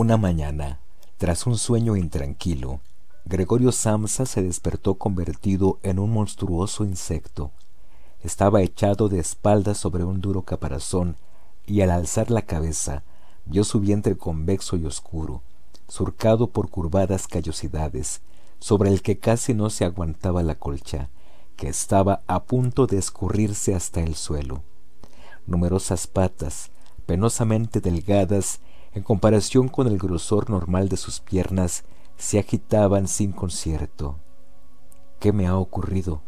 Una mañana, tras un sueño intranquilo, Gregorio Samsa se despertó convertido en un monstruoso insecto. Estaba echado de espaldas sobre un duro caparazón y al alzar la cabeza vio su vientre convexo y oscuro, surcado por curvadas callosidades, sobre el que casi no se aguantaba la colcha, que estaba a punto de escurrirse hasta el suelo. Numerosas patas, penosamente delgadas en comparación con el grosor normal de sus piernas, se agitaban sin concierto. ¿Qué me ha ocurrido?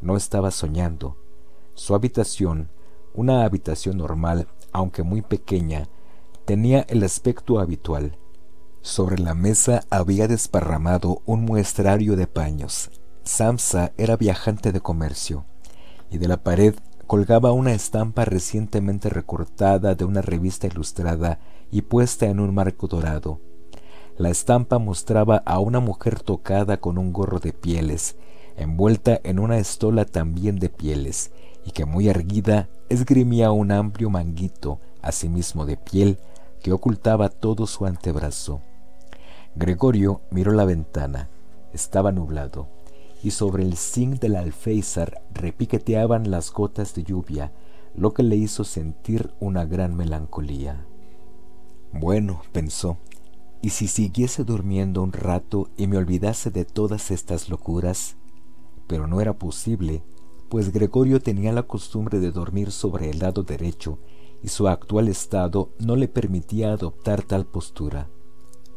No estaba soñando. Su habitación, una habitación normal, aunque muy pequeña, tenía el aspecto habitual. Sobre la mesa había desparramado un muestrario de paños. Samsa era viajante de comercio, y de la pared colgaba una estampa recientemente recortada de una revista ilustrada y puesta en un marco dorado. La estampa mostraba a una mujer tocada con un gorro de pieles, envuelta en una estola también de pieles, y que muy erguida esgrimía un amplio manguito, asimismo de piel, que ocultaba todo su antebrazo. Gregorio miró la ventana. Estaba nublado y sobre el zinc del alféizar repiqueteaban las gotas de lluvia, lo que le hizo sentir una gran melancolía. Bueno, pensó, ¿y si siguiese durmiendo un rato y me olvidase de todas estas locuras? Pero no era posible, pues Gregorio tenía la costumbre de dormir sobre el lado derecho y su actual estado no le permitía adoptar tal postura.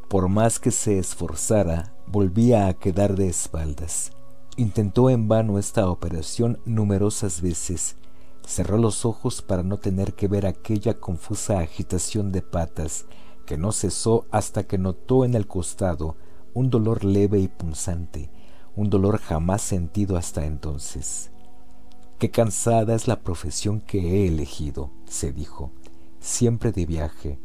Por más que se esforzara, volvía a quedar de espaldas. Intentó en vano esta operación numerosas veces. Cerró los ojos para no tener que ver aquella confusa agitación de patas que no cesó hasta que notó en el costado un dolor leve y punzante, un dolor jamás sentido hasta entonces. Qué cansada es la profesión que he elegido, se dijo, siempre de viaje.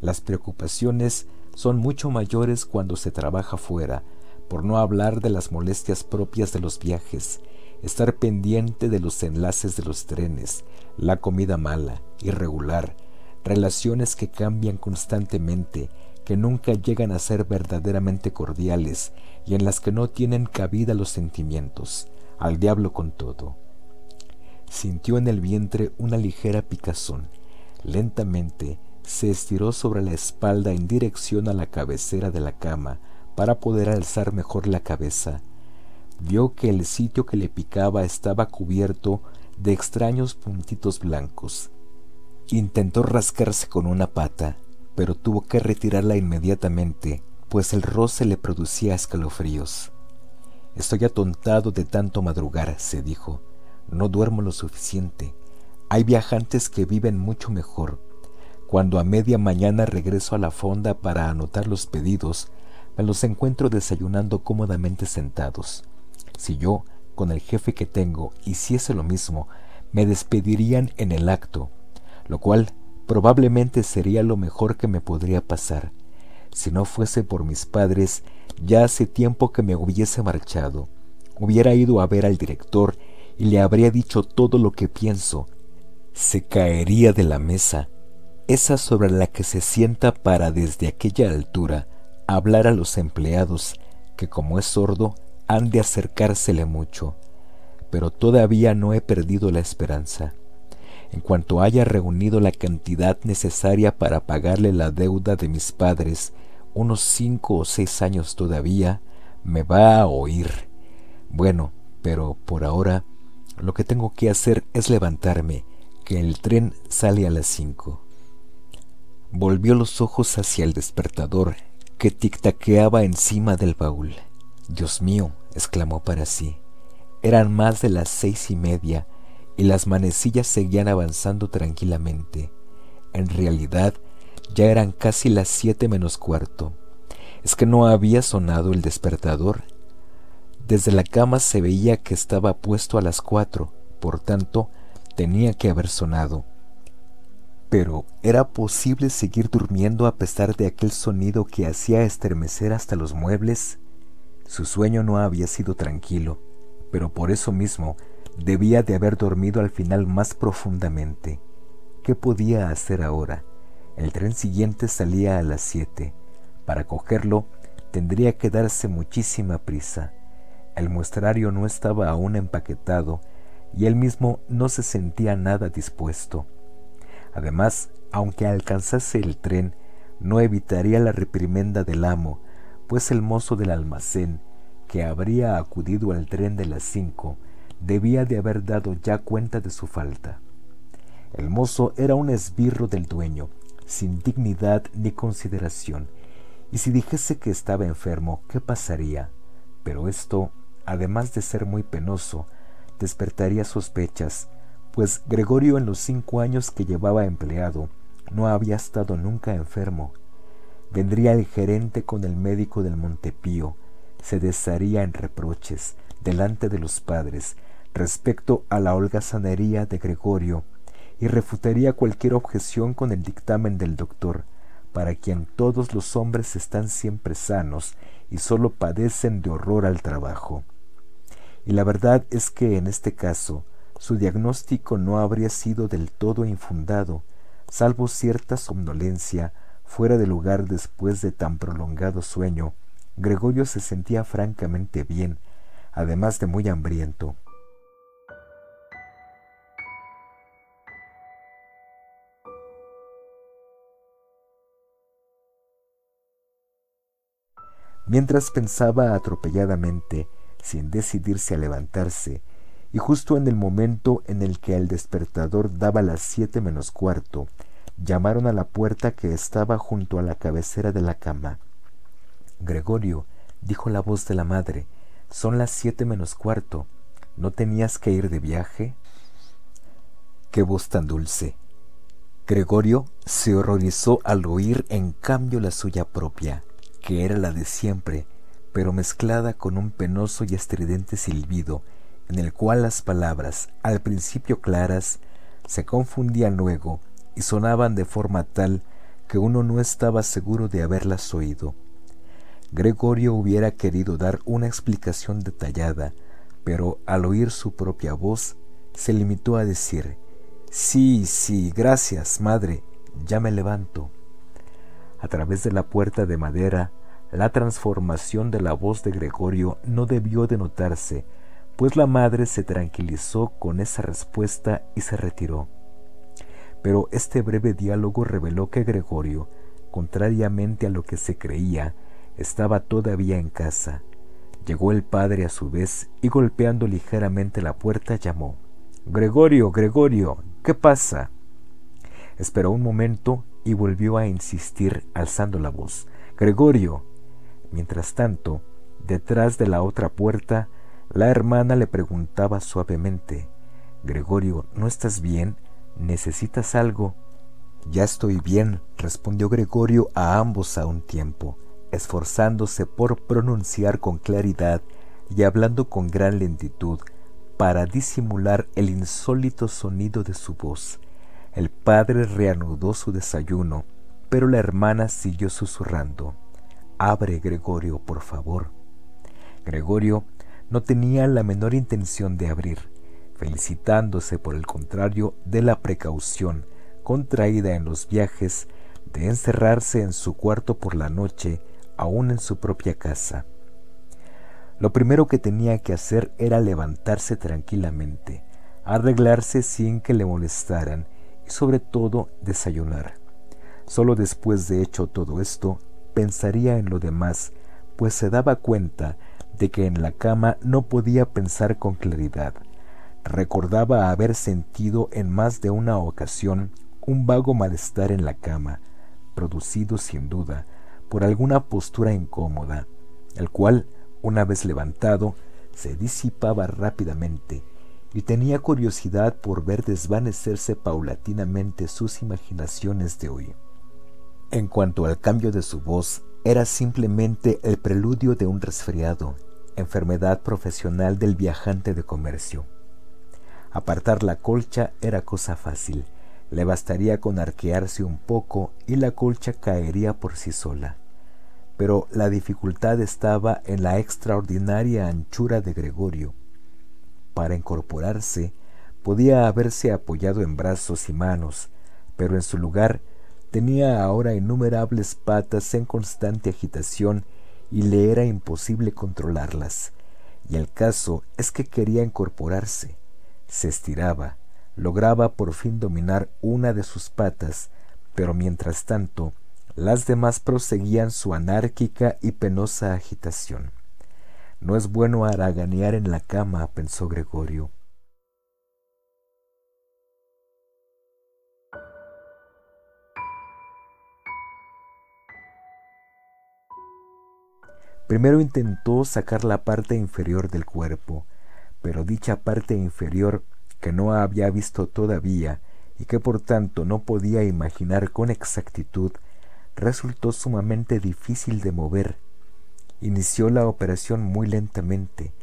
Las preocupaciones son mucho mayores cuando se trabaja fuera, por no hablar de las molestias propias de los viajes, estar pendiente de los enlaces de los trenes, la comida mala, irregular, relaciones que cambian constantemente, que nunca llegan a ser verdaderamente cordiales y en las que no tienen cabida los sentimientos, al diablo con todo. Sintió en el vientre una ligera picazón. Lentamente se estiró sobre la espalda en dirección a la cabecera de la cama, para poder alzar mejor la cabeza. Vio que el sitio que le picaba estaba cubierto de extraños puntitos blancos. Intentó rascarse con una pata, pero tuvo que retirarla inmediatamente, pues el roce le producía escalofríos. Estoy atontado de tanto madrugar, se dijo. No duermo lo suficiente. Hay viajantes que viven mucho mejor. Cuando a media mañana regreso a la fonda para anotar los pedidos, me los encuentro desayunando cómodamente sentados. Si yo, con el jefe que tengo, hiciese lo mismo, me despedirían en el acto, lo cual probablemente sería lo mejor que me podría pasar. Si no fuese por mis padres, ya hace tiempo que me hubiese marchado. Hubiera ido a ver al director y le habría dicho todo lo que pienso. Se caería de la mesa, esa sobre la que se sienta para desde aquella altura hablar a los empleados, que como es sordo, han de acercársele mucho, pero todavía no he perdido la esperanza. En cuanto haya reunido la cantidad necesaria para pagarle la deuda de mis padres, unos cinco o seis años todavía, me va a oír. Bueno, pero por ahora lo que tengo que hacer es levantarme, que el tren sale a las cinco. Volvió los ojos hacia el despertador que tic-taqueaba encima del baúl. Dios mío, exclamó para sí. Eran más de las seis y media y las manecillas seguían avanzando tranquilamente. En realidad, ya eran casi las siete menos cuarto. Es que no había sonado el despertador. Desde la cama se veía que estaba puesto a las cuatro, por tanto, tenía que haber sonado. Pero ¿era posible seguir durmiendo a pesar de aquel sonido que hacía estremecer hasta los muebles? Su sueño no había sido tranquilo, pero por eso mismo debía de haber dormido al final más profundamente. ¿Qué podía hacer ahora? El tren siguiente salía a las siete. Para cogerlo tendría que darse muchísima prisa. El muestrario no estaba aún empaquetado y él mismo no se sentía nada dispuesto. Además, aunque alcanzase el tren, no evitaría la reprimenda del amo, pues el mozo del almacén, que habría acudido al tren de las cinco, debía de haber dado ya cuenta de su falta. El mozo era un esbirro del dueño, sin dignidad ni consideración, y si dijese que estaba enfermo, ¿qué pasaría? Pero esto, además de ser muy penoso, despertaría sospechas, pues Gregorio en los cinco años que llevaba empleado no había estado nunca enfermo. Vendría el gerente con el médico del Montepío, se desharía en reproches delante de los padres respecto a la holgazanería de Gregorio y refutaría cualquier objeción con el dictamen del doctor, para quien todos los hombres están siempre sanos y sólo padecen de horror al trabajo. Y la verdad es que en este caso su diagnóstico no habría sido del todo infundado, salvo cierta somnolencia fuera de lugar después de tan prolongado sueño. Gregorio se sentía francamente bien, además de muy hambriento. Mientras pensaba atropelladamente, sin decidirse a levantarse, y justo en el momento en el que el despertador daba las siete menos cuarto, llamaron a la puerta que estaba junto a la cabecera de la cama. Gregorio, dijo la voz de la madre, son las siete menos cuarto. ¿No tenías que ir de viaje? Qué voz tan dulce. Gregorio se horrorizó al oír en cambio la suya propia que era la de siempre, pero mezclada con un penoso y estridente silbido, en el cual las palabras, al principio claras, se confundían luego y sonaban de forma tal que uno no estaba seguro de haberlas oído. Gregorio hubiera querido dar una explicación detallada, pero al oír su propia voz, se limitó a decir, Sí, sí, gracias, madre, ya me levanto. A través de la puerta de madera, la transformación de la voz de Gregorio no debió de notarse, pues la madre se tranquilizó con esa respuesta y se retiró. Pero este breve diálogo reveló que Gregorio, contrariamente a lo que se creía, estaba todavía en casa. Llegó el padre a su vez y golpeando ligeramente la puerta llamó. Gregorio, Gregorio, ¿qué pasa? Esperó un momento y volvió a insistir alzando la voz. Gregorio. Mientras tanto, detrás de la otra puerta, la hermana le preguntaba suavemente, Gregorio, ¿no estás bien? ¿Necesitas algo? Ya estoy bien, respondió Gregorio a ambos a un tiempo, esforzándose por pronunciar con claridad y hablando con gran lentitud para disimular el insólito sonido de su voz. El padre reanudó su desayuno, pero la hermana siguió susurrando. Abre, Gregorio, por favor. Gregorio no tenía la menor intención de abrir, felicitándose por el contrario de la precaución contraída en los viajes de encerrarse en su cuarto por la noche, aún en su propia casa. Lo primero que tenía que hacer era levantarse tranquilamente, arreglarse sin que le molestaran y sobre todo desayunar. Solo después de hecho todo esto, pensaría en lo demás, pues se daba cuenta de que en la cama no podía pensar con claridad. Recordaba haber sentido en más de una ocasión un vago malestar en la cama, producido sin duda por alguna postura incómoda, el cual, una vez levantado, se disipaba rápidamente y tenía curiosidad por ver desvanecerse paulatinamente sus imaginaciones de hoy. En cuanto al cambio de su voz, era simplemente el preludio de un resfriado, enfermedad profesional del viajante de comercio. Apartar la colcha era cosa fácil, le bastaría con arquearse un poco y la colcha caería por sí sola. Pero la dificultad estaba en la extraordinaria anchura de Gregorio, para incorporarse, podía haberse apoyado en brazos y manos, pero en su lugar tenía ahora innumerables patas en constante agitación y le era imposible controlarlas. Y el caso es que quería incorporarse. Se estiraba, lograba por fin dominar una de sus patas, pero mientras tanto las demás proseguían su anárquica y penosa agitación. No es bueno haraganear en la cama, pensó Gregorio. Primero intentó sacar la parte inferior del cuerpo, pero dicha parte inferior que no había visto todavía y que por tanto no podía imaginar con exactitud, resultó sumamente difícil de mover. Inició la operación muy lentamente,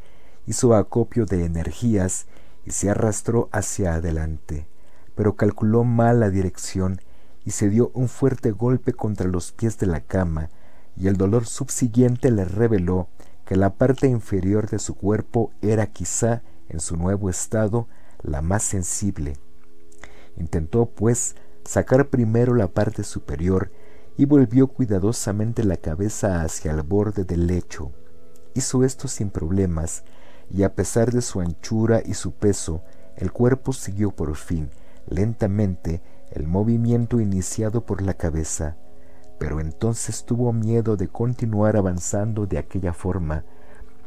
hizo acopio de energías y se arrastró hacia adelante, pero calculó mal la dirección y se dio un fuerte golpe contra los pies de la cama, y el dolor subsiguiente le reveló que la parte inferior de su cuerpo era quizá, en su nuevo estado, la más sensible. Intentó, pues, sacar primero la parte superior y volvió cuidadosamente la cabeza hacia el borde del lecho. Hizo esto sin problemas, y a pesar de su anchura y su peso, el cuerpo siguió por fin, lentamente, el movimiento iniciado por la cabeza pero entonces tuvo miedo de continuar avanzando de aquella forma,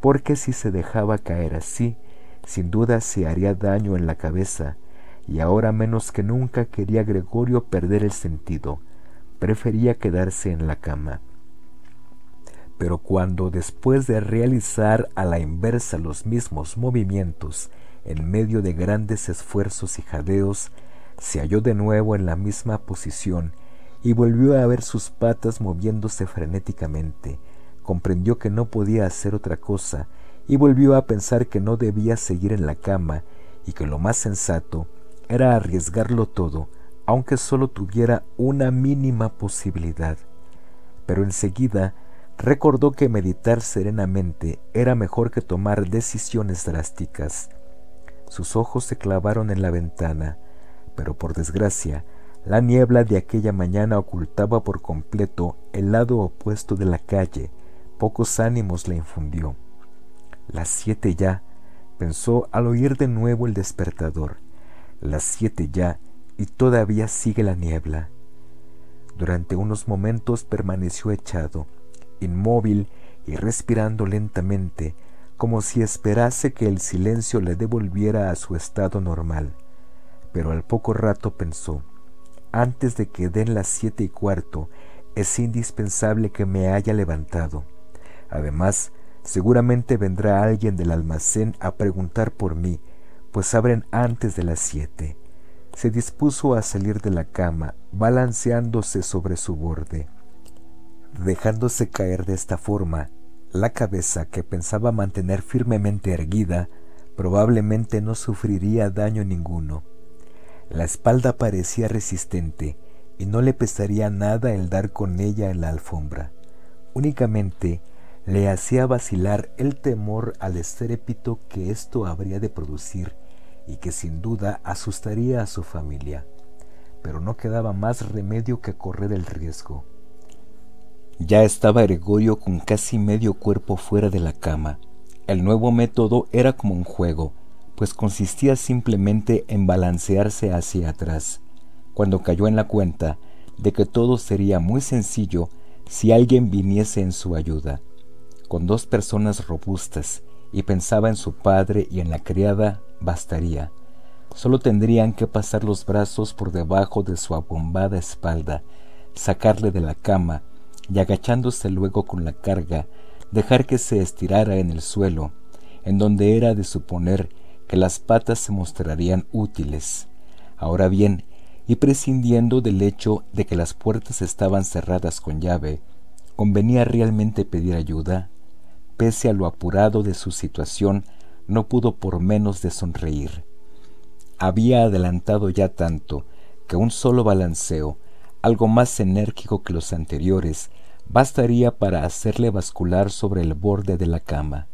porque si se dejaba caer así, sin duda se haría daño en la cabeza, y ahora menos que nunca quería Gregorio perder el sentido, prefería quedarse en la cama. Pero cuando después de realizar a la inversa los mismos movimientos, en medio de grandes esfuerzos y jadeos, se halló de nuevo en la misma posición y volvió a ver sus patas moviéndose frenéticamente. Comprendió que no podía hacer otra cosa y volvió a pensar que no debía seguir en la cama y que lo más sensato era arriesgarlo todo, aunque solo tuviera una mínima posibilidad. Pero enseguida recordó que meditar serenamente era mejor que tomar decisiones drásticas. Sus ojos se clavaron en la ventana, pero por desgracia la niebla de aquella mañana ocultaba por completo el lado opuesto de la calle. Pocos ánimos le infundió. Las siete ya, pensó al oír de nuevo el despertador. Las siete ya, y todavía sigue la niebla. Durante unos momentos permaneció echado, inmóvil y respirando lentamente, como si esperase que el silencio le devolviera a su estado normal. Pero al poco rato pensó, antes de que den las siete y cuarto, es indispensable que me haya levantado. Además, seguramente vendrá alguien del almacén a preguntar por mí, pues abren antes de las siete. Se dispuso a salir de la cama, balanceándose sobre su borde. Dejándose caer de esta forma, la cabeza que pensaba mantener firmemente erguida, probablemente no sufriría daño ninguno. La espalda parecía resistente y no le pesaría nada el dar con ella en la alfombra. Únicamente le hacía vacilar el temor al estrépito que esto habría de producir y que sin duda asustaría a su familia. Pero no quedaba más remedio que correr el riesgo. Ya estaba Gregorio con casi medio cuerpo fuera de la cama. El nuevo método era como un juego, pues consistía simplemente en balancearse hacia atrás, cuando cayó en la cuenta de que todo sería muy sencillo si alguien viniese en su ayuda. Con dos personas robustas, y pensaba en su padre y en la criada, bastaría. Solo tendrían que pasar los brazos por debajo de su abombada espalda, sacarle de la cama y agachándose luego con la carga, dejar que se estirara en el suelo, en donde era de suponer que las patas se mostrarían útiles. Ahora bien, y prescindiendo del hecho de que las puertas estaban cerradas con llave, ¿convenía realmente pedir ayuda? Pese a lo apurado de su situación, no pudo por menos de sonreír. Había adelantado ya tanto que un solo balanceo, algo más enérgico que los anteriores, bastaría para hacerle bascular sobre el borde de la cama.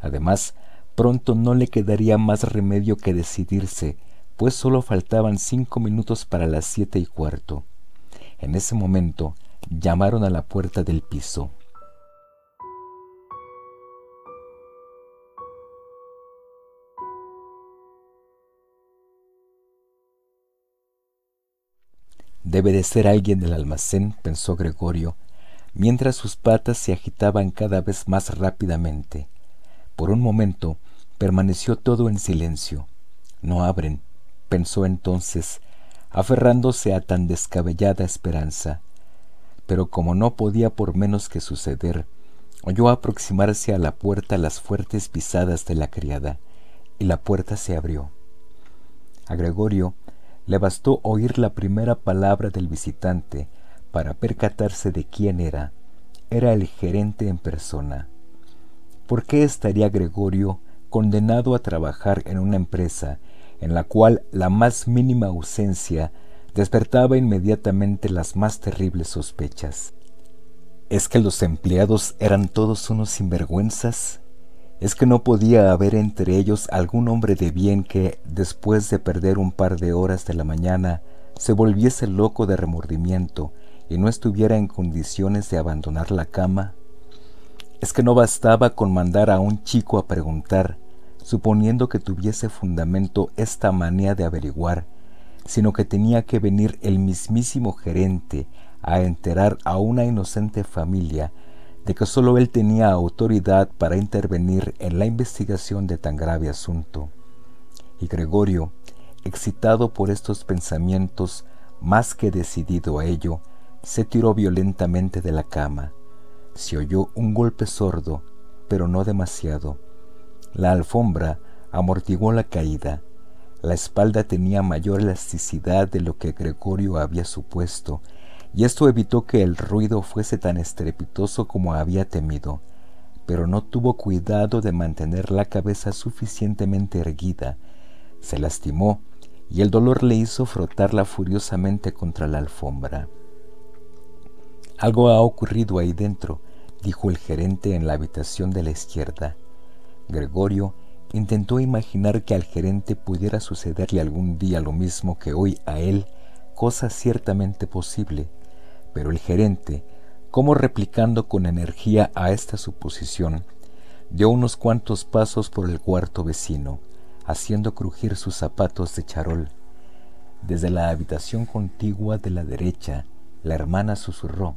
Además, Pronto no le quedaría más remedio que decidirse, pues solo faltaban cinco minutos para las siete y cuarto. En ese momento llamaron a la puerta del piso. Debe de ser alguien del almacén, pensó Gregorio, mientras sus patas se agitaban cada vez más rápidamente. Por un momento permaneció todo en silencio. No abren, pensó entonces, aferrándose a tan descabellada esperanza. Pero como no podía por menos que suceder, oyó aproximarse a la puerta las fuertes pisadas de la criada, y la puerta se abrió. A Gregorio le bastó oír la primera palabra del visitante para percatarse de quién era. Era el gerente en persona. ¿Por qué estaría Gregorio condenado a trabajar en una empresa en la cual la más mínima ausencia despertaba inmediatamente las más terribles sospechas? ¿Es que los empleados eran todos unos sinvergüenzas? es que no podía haber entre ellos algún hombre de bien que, después de perder un par de horas de la mañana, se volviese loco de remordimiento y no estuviera en condiciones de abandonar la cama. Es que no bastaba con mandar a un chico a preguntar, suponiendo que tuviese fundamento esta manía de averiguar, sino que tenía que venir el mismísimo gerente a enterar a una inocente familia de que sólo él tenía autoridad para intervenir en la investigación de tan grave asunto. Y Gregorio, excitado por estos pensamientos, más que decidido a ello, se tiró violentamente de la cama. Se oyó un golpe sordo, pero no demasiado. La alfombra amortiguó la caída. La espalda tenía mayor elasticidad de lo que Gregorio había supuesto, y esto evitó que el ruido fuese tan estrepitoso como había temido, pero no tuvo cuidado de mantener la cabeza suficientemente erguida. Se lastimó y el dolor le hizo frotarla furiosamente contra la alfombra. Algo ha ocurrido ahí dentro, dijo el gerente en la habitación de la izquierda. Gregorio intentó imaginar que al gerente pudiera sucederle algún día lo mismo que hoy a él, cosa ciertamente posible, pero el gerente, como replicando con energía a esta suposición, dio unos cuantos pasos por el cuarto vecino, haciendo crujir sus zapatos de charol. Desde la habitación contigua de la derecha, la hermana susurró,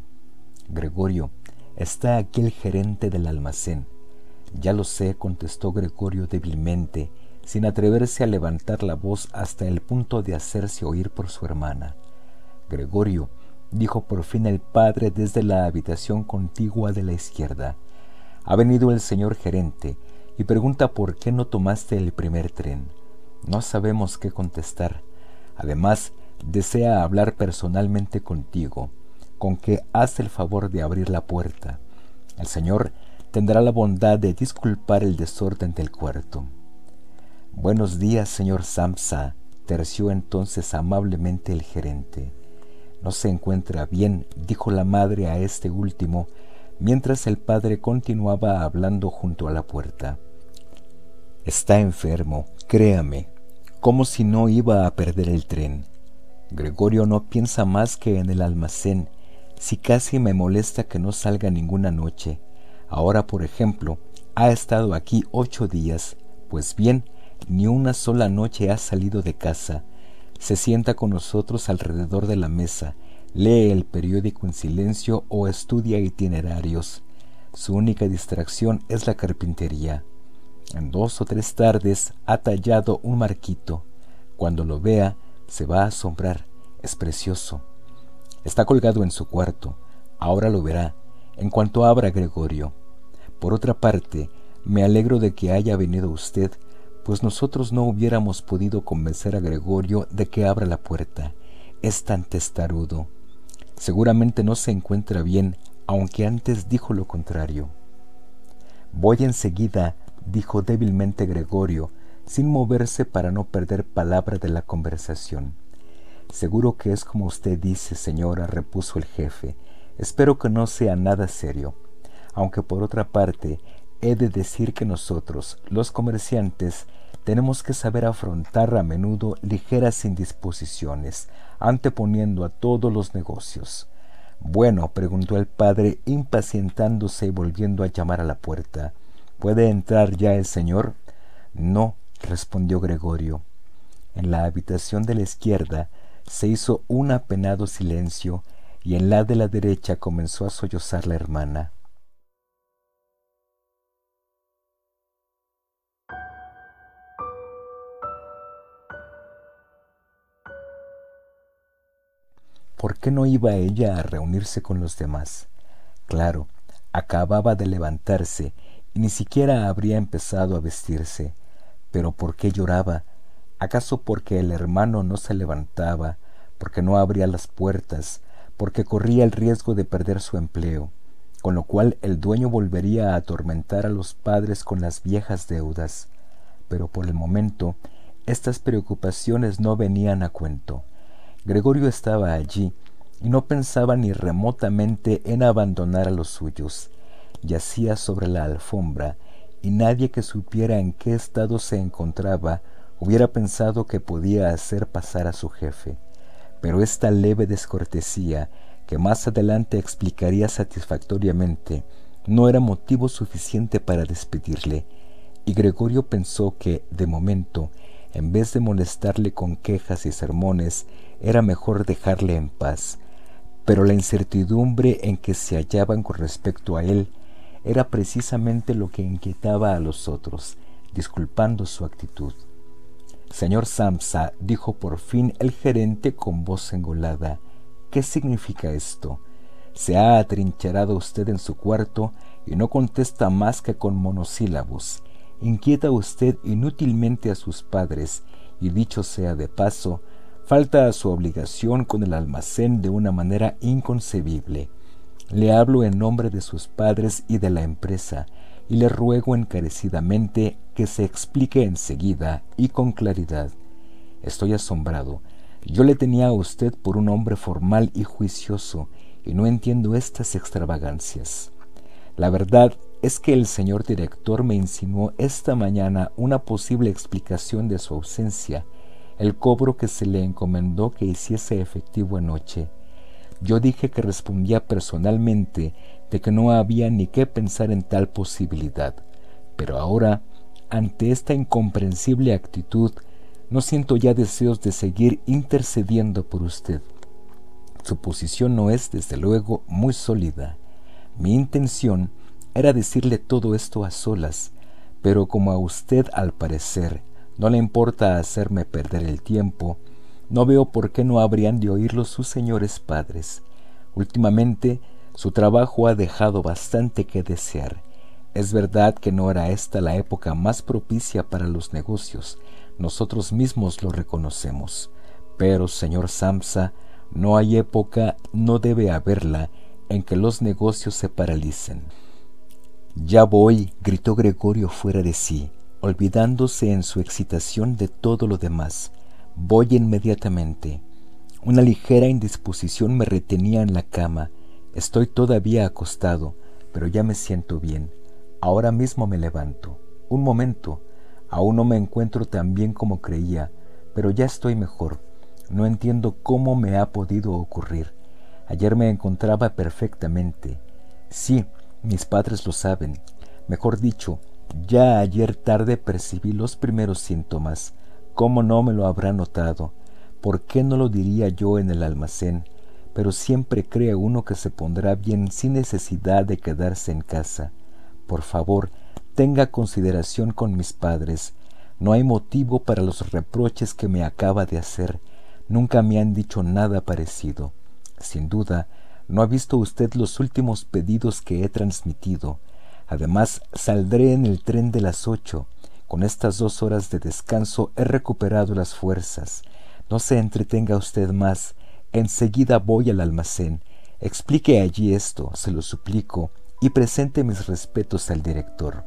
Gregorio, está aquí el gerente del almacén. Ya lo sé, contestó Gregorio débilmente, sin atreverse a levantar la voz hasta el punto de hacerse oír por su hermana. Gregorio, dijo por fin el padre desde la habitación contigua de la izquierda. Ha venido el señor gerente y pregunta por qué no tomaste el primer tren. No sabemos qué contestar. Además, desea hablar personalmente contigo, con que haz el favor de abrir la puerta. El señor tendrá la bondad de disculpar el desorden del cuarto. Buenos días, señor Samsa, terció entonces amablemente el gerente. No se encuentra bien, dijo la madre a este último, mientras el padre continuaba hablando junto a la puerta. Está enfermo, créame, como si no iba a perder el tren. Gregorio no piensa más que en el almacén, si casi me molesta que no salga ninguna noche. Ahora, por ejemplo, ha estado aquí ocho días, pues bien, ni una sola noche ha salido de casa, se sienta con nosotros alrededor de la mesa, lee el periódico en silencio o estudia itinerarios. Su única distracción es la carpintería. En dos o tres tardes ha tallado un marquito. Cuando lo vea, se va a asombrar. Es precioso. Está colgado en su cuarto. Ahora lo verá, en cuanto abra Gregorio. Por otra parte, me alegro de que haya venido usted pues nosotros no hubiéramos podido convencer a Gregorio de que abra la puerta. Es tan testarudo. Seguramente no se encuentra bien, aunque antes dijo lo contrario. Voy enseguida, dijo débilmente Gregorio, sin moverse para no perder palabra de la conversación. Seguro que es como usted dice, señora, repuso el jefe. Espero que no sea nada serio. Aunque por otra parte, he de decir que nosotros, los comerciantes, tenemos que saber afrontar a menudo ligeras indisposiciones, anteponiendo a todos los negocios. Bueno, preguntó el padre, impacientándose y volviendo a llamar a la puerta. ¿Puede entrar ya el señor? No, respondió Gregorio. En la habitación de la izquierda se hizo un apenado silencio y en la de la derecha comenzó a sollozar la hermana. ¿Por qué no iba ella a reunirse con los demás? Claro, acababa de levantarse y ni siquiera habría empezado a vestirse. Pero ¿por qué lloraba? ¿Acaso porque el hermano no se levantaba, porque no abría las puertas, porque corría el riesgo de perder su empleo, con lo cual el dueño volvería a atormentar a los padres con las viejas deudas? Pero por el momento estas preocupaciones no venían a cuento. Gregorio estaba allí y no pensaba ni remotamente en abandonar a los suyos. Yacía sobre la alfombra y nadie que supiera en qué estado se encontraba hubiera pensado que podía hacer pasar a su jefe. Pero esta leve descortesía, que más adelante explicaría satisfactoriamente, no era motivo suficiente para despedirle, y Gregorio pensó que, de momento, en vez de molestarle con quejas y sermones, era mejor dejarle en paz. Pero la incertidumbre en que se hallaban con respecto a él era precisamente lo que inquietaba a los otros, disculpando su actitud. Señor Samsa, dijo por fin el gerente con voz engolada, ¿qué significa esto? Se ha atrincherado usted en su cuarto y no contesta más que con monosílabos. Inquieta usted inútilmente a sus padres y dicho sea de paso, falta a su obligación con el almacén de una manera inconcebible. Le hablo en nombre de sus padres y de la empresa, y le ruego encarecidamente que se explique enseguida y con claridad. Estoy asombrado. Yo le tenía a usted por un hombre formal y juicioso, y no entiendo estas extravagancias. La verdad es que el señor director me insinuó esta mañana una posible explicación de su ausencia, el cobro que se le encomendó que hiciese efectivo anoche. Yo dije que respondía personalmente de que no había ni qué pensar en tal posibilidad, pero ahora, ante esta incomprensible actitud, no siento ya deseos de seguir intercediendo por usted. Su posición no es, desde luego, muy sólida. Mi intención era decirle todo esto a solas, pero como a usted al parecer no le importa hacerme perder el tiempo, no veo por qué no habrían de oírlo sus señores padres. Últimamente su trabajo ha dejado bastante que desear. Es verdad que no era esta la época más propicia para los negocios, nosotros mismos lo reconocemos. Pero, señor Samsa, no hay época, no debe haberla, en que los negocios se paralicen. Ya voy, gritó Gregorio fuera de sí, olvidándose en su excitación de todo lo demás. Voy inmediatamente. Una ligera indisposición me retenía en la cama. Estoy todavía acostado, pero ya me siento bien. Ahora mismo me levanto. Un momento. Aún no me encuentro tan bien como creía, pero ya estoy mejor. No entiendo cómo me ha podido ocurrir. Ayer me encontraba perfectamente. Sí, mis padres lo saben. Mejor dicho, ya ayer tarde percibí los primeros síntomas. ¿Cómo no me lo habrá notado? ¿Por qué no lo diría yo en el almacén? Pero siempre cree uno que se pondrá bien sin necesidad de quedarse en casa. Por favor, tenga consideración con mis padres. No hay motivo para los reproches que me acaba de hacer. Nunca me han dicho nada parecido. Sin duda, no ha visto usted los últimos pedidos que he transmitido. Además, saldré en el tren de las ocho. Con estas dos horas de descanso he recuperado las fuerzas. No se entretenga usted más. Enseguida voy al almacén. Explique allí esto, se lo suplico, y presente mis respetos al director.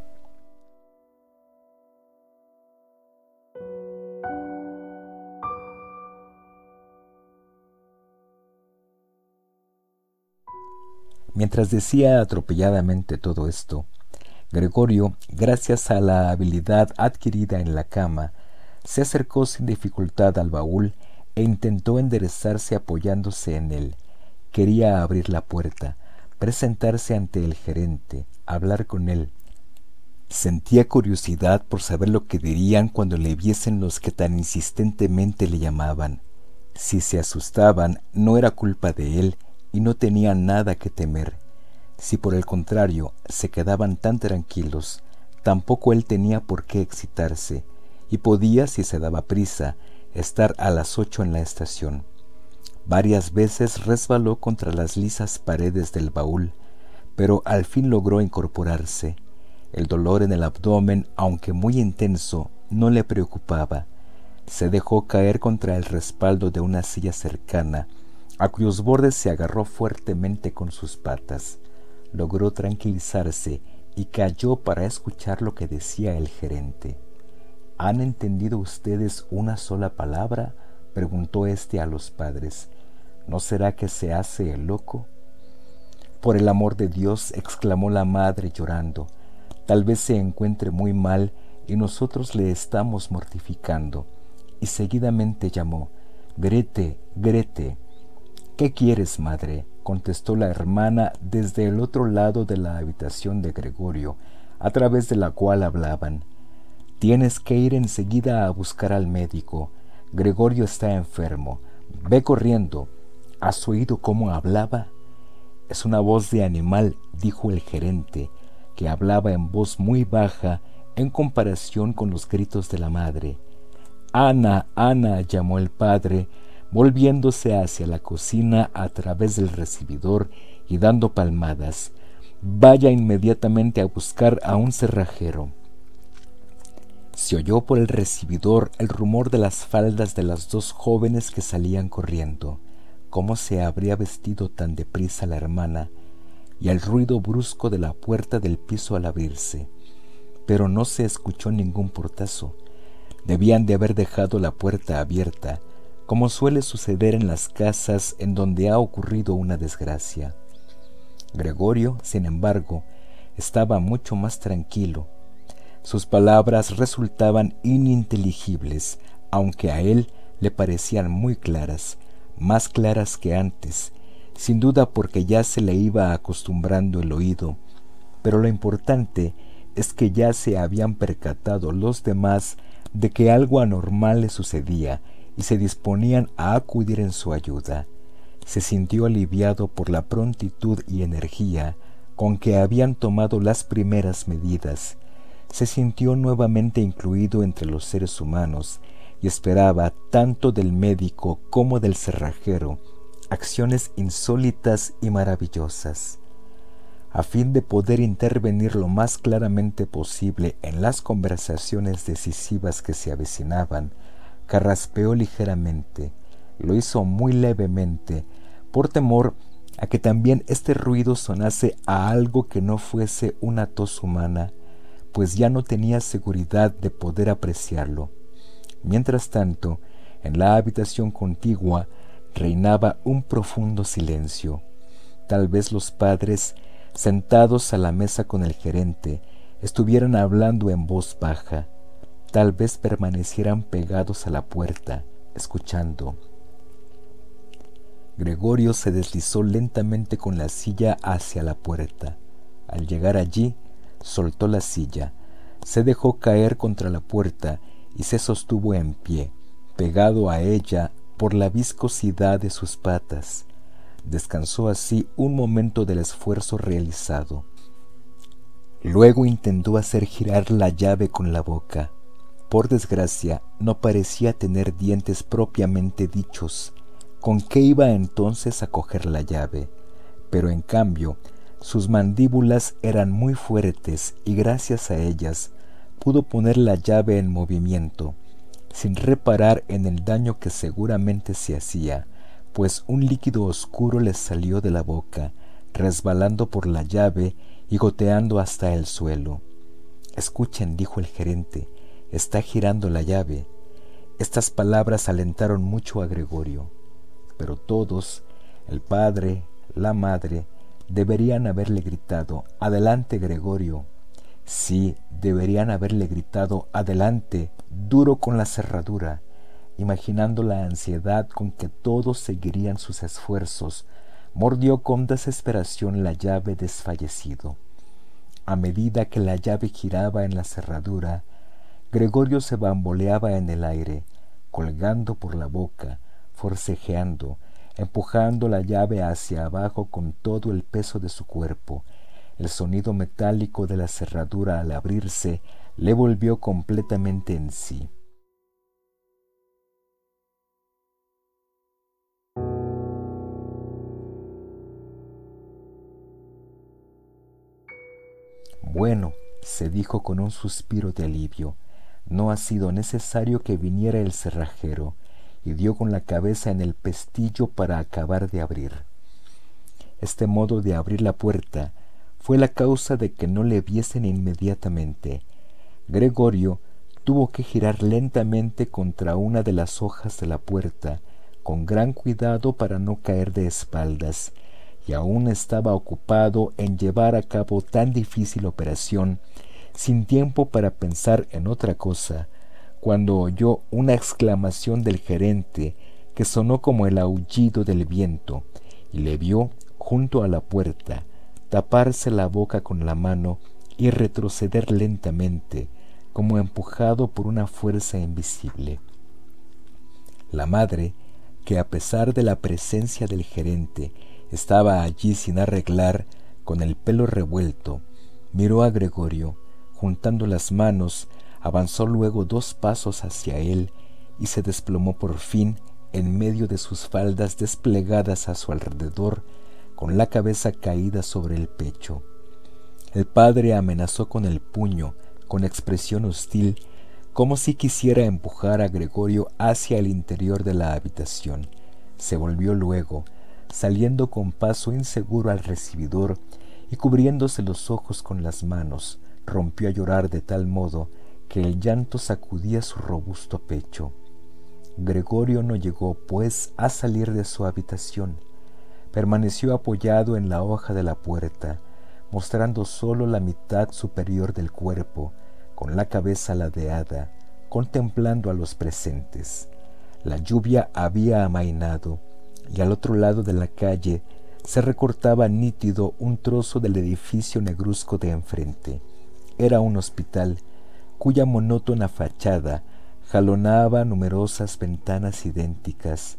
Mientras decía atropelladamente todo esto, Gregorio, gracias a la habilidad adquirida en la cama, se acercó sin dificultad al baúl e intentó enderezarse apoyándose en él. Quería abrir la puerta, presentarse ante el gerente, hablar con él. Sentía curiosidad por saber lo que dirían cuando le viesen los que tan insistentemente le llamaban. Si se asustaban, no era culpa de él y no tenía nada que temer. Si por el contrario se quedaban tan tranquilos, tampoco él tenía por qué excitarse, y podía, si se daba prisa, estar a las ocho en la estación. Varias veces resbaló contra las lisas paredes del baúl, pero al fin logró incorporarse. El dolor en el abdomen, aunque muy intenso, no le preocupaba. Se dejó caer contra el respaldo de una silla cercana, a cuyos bordes se agarró fuertemente con sus patas. Logró tranquilizarse y cayó para escuchar lo que decía el gerente. ¿Han entendido ustedes una sola palabra? preguntó éste a los padres. ¿No será que se hace el loco? Por el amor de Dios, exclamó la madre llorando, tal vez se encuentre muy mal y nosotros le estamos mortificando. Y seguidamente llamó, Grete, Grete. ¿Qué quieres, madre? contestó la hermana desde el otro lado de la habitación de Gregorio, a través de la cual hablaban. Tienes que ir enseguida a buscar al médico. Gregorio está enfermo. Ve corriendo. ¿Has oído cómo hablaba? Es una voz de animal, dijo el gerente, que hablaba en voz muy baja en comparación con los gritos de la madre. Ana, Ana, llamó el padre, volviéndose hacia la cocina a través del recibidor y dando palmadas. Vaya inmediatamente a buscar a un cerrajero. Se oyó por el recibidor el rumor de las faldas de las dos jóvenes que salían corriendo, cómo se habría vestido tan deprisa la hermana, y el ruido brusco de la puerta del piso al abrirse. Pero no se escuchó ningún portazo. Debían de haber dejado la puerta abierta, como suele suceder en las casas en donde ha ocurrido una desgracia. Gregorio, sin embargo, estaba mucho más tranquilo, sus palabras resultaban ininteligibles, aunque a él le parecían muy claras, más claras que antes, sin duda porque ya se le iba acostumbrando el oído, pero lo importante es que ya se habían percatado los demás de que algo anormal le sucedía y se disponían a acudir en su ayuda. Se sintió aliviado por la prontitud y energía con que habían tomado las primeras medidas, se sintió nuevamente incluido entre los seres humanos y esperaba tanto del médico como del cerrajero acciones insólitas y maravillosas. A fin de poder intervenir lo más claramente posible en las conversaciones decisivas que se avecinaban, carraspeó ligeramente, lo hizo muy levemente, por temor a que también este ruido sonase a algo que no fuese una tos humana pues ya no tenía seguridad de poder apreciarlo. Mientras tanto, en la habitación contigua reinaba un profundo silencio. Tal vez los padres, sentados a la mesa con el gerente, estuvieran hablando en voz baja, tal vez permanecieran pegados a la puerta, escuchando. Gregorio se deslizó lentamente con la silla hacia la puerta. Al llegar allí, soltó la silla, se dejó caer contra la puerta y se sostuvo en pie, pegado a ella por la viscosidad de sus patas. Descansó así un momento del esfuerzo realizado. Luego intentó hacer girar la llave con la boca. Por desgracia, no parecía tener dientes propiamente dichos. ¿Con qué iba entonces a coger la llave? Pero en cambio, sus mandíbulas eran muy fuertes y gracias a ellas pudo poner la llave en movimiento, sin reparar en el daño que seguramente se hacía, pues un líquido oscuro le salió de la boca, resbalando por la llave y goteando hasta el suelo. Escuchen, dijo el gerente, está girando la llave. Estas palabras alentaron mucho a Gregorio, pero todos, el padre, la madre, deberían haberle gritado Adelante, Gregorio. Sí, deberían haberle gritado adelante, duro con la cerradura, imaginando la ansiedad con que todos seguirían sus esfuerzos, mordió con desesperación la llave desfallecido. A medida que la llave giraba en la cerradura, Gregorio se bamboleaba en el aire, colgando por la boca, forcejeando, empujando la llave hacia abajo con todo el peso de su cuerpo. El sonido metálico de la cerradura al abrirse le volvió completamente en sí. Bueno, se dijo con un suspiro de alivio, no ha sido necesario que viniera el cerrajero, y dio con la cabeza en el pestillo para acabar de abrir. Este modo de abrir la puerta fue la causa de que no le viesen inmediatamente. Gregorio tuvo que girar lentamente contra una de las hojas de la puerta, con gran cuidado para no caer de espaldas, y aún estaba ocupado en llevar a cabo tan difícil operación, sin tiempo para pensar en otra cosa, cuando oyó una exclamación del gerente que sonó como el aullido del viento y le vio junto a la puerta taparse la boca con la mano y retroceder lentamente como empujado por una fuerza invisible. La madre, que a pesar de la presencia del gerente estaba allí sin arreglar, con el pelo revuelto, miró a Gregorio, juntando las manos avanzó luego dos pasos hacia él y se desplomó por fin en medio de sus faldas desplegadas a su alrededor, con la cabeza caída sobre el pecho. El padre amenazó con el puño, con expresión hostil, como si quisiera empujar a Gregorio hacia el interior de la habitación. Se volvió luego, saliendo con paso inseguro al recibidor y cubriéndose los ojos con las manos, rompió a llorar de tal modo que el llanto sacudía su robusto pecho. Gregorio no llegó, pues, a salir de su habitación. Permaneció apoyado en la hoja de la puerta, mostrando sólo la mitad superior del cuerpo, con la cabeza ladeada, contemplando a los presentes. La lluvia había amainado, y al otro lado de la calle se recortaba nítido un trozo del edificio negruzco de enfrente. Era un hospital cuya monótona fachada jalonaba numerosas ventanas idénticas.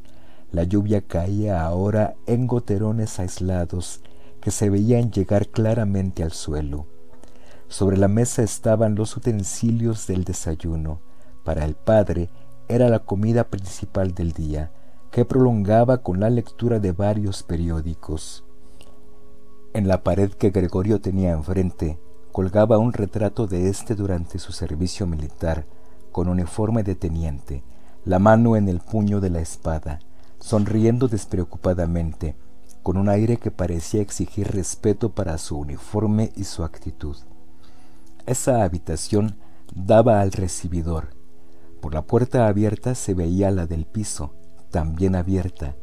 La lluvia caía ahora en goterones aislados que se veían llegar claramente al suelo. Sobre la mesa estaban los utensilios del desayuno. Para el padre era la comida principal del día, que prolongaba con la lectura de varios periódicos. En la pared que Gregorio tenía enfrente colgaba un retrato de éste durante su servicio militar, con uniforme de teniente, la mano en el puño de la espada, sonriendo despreocupadamente, con un aire que parecía exigir respeto para su uniforme y su actitud. Esa habitación daba al recibidor. Por la puerta abierta se veía la del piso, también abierta,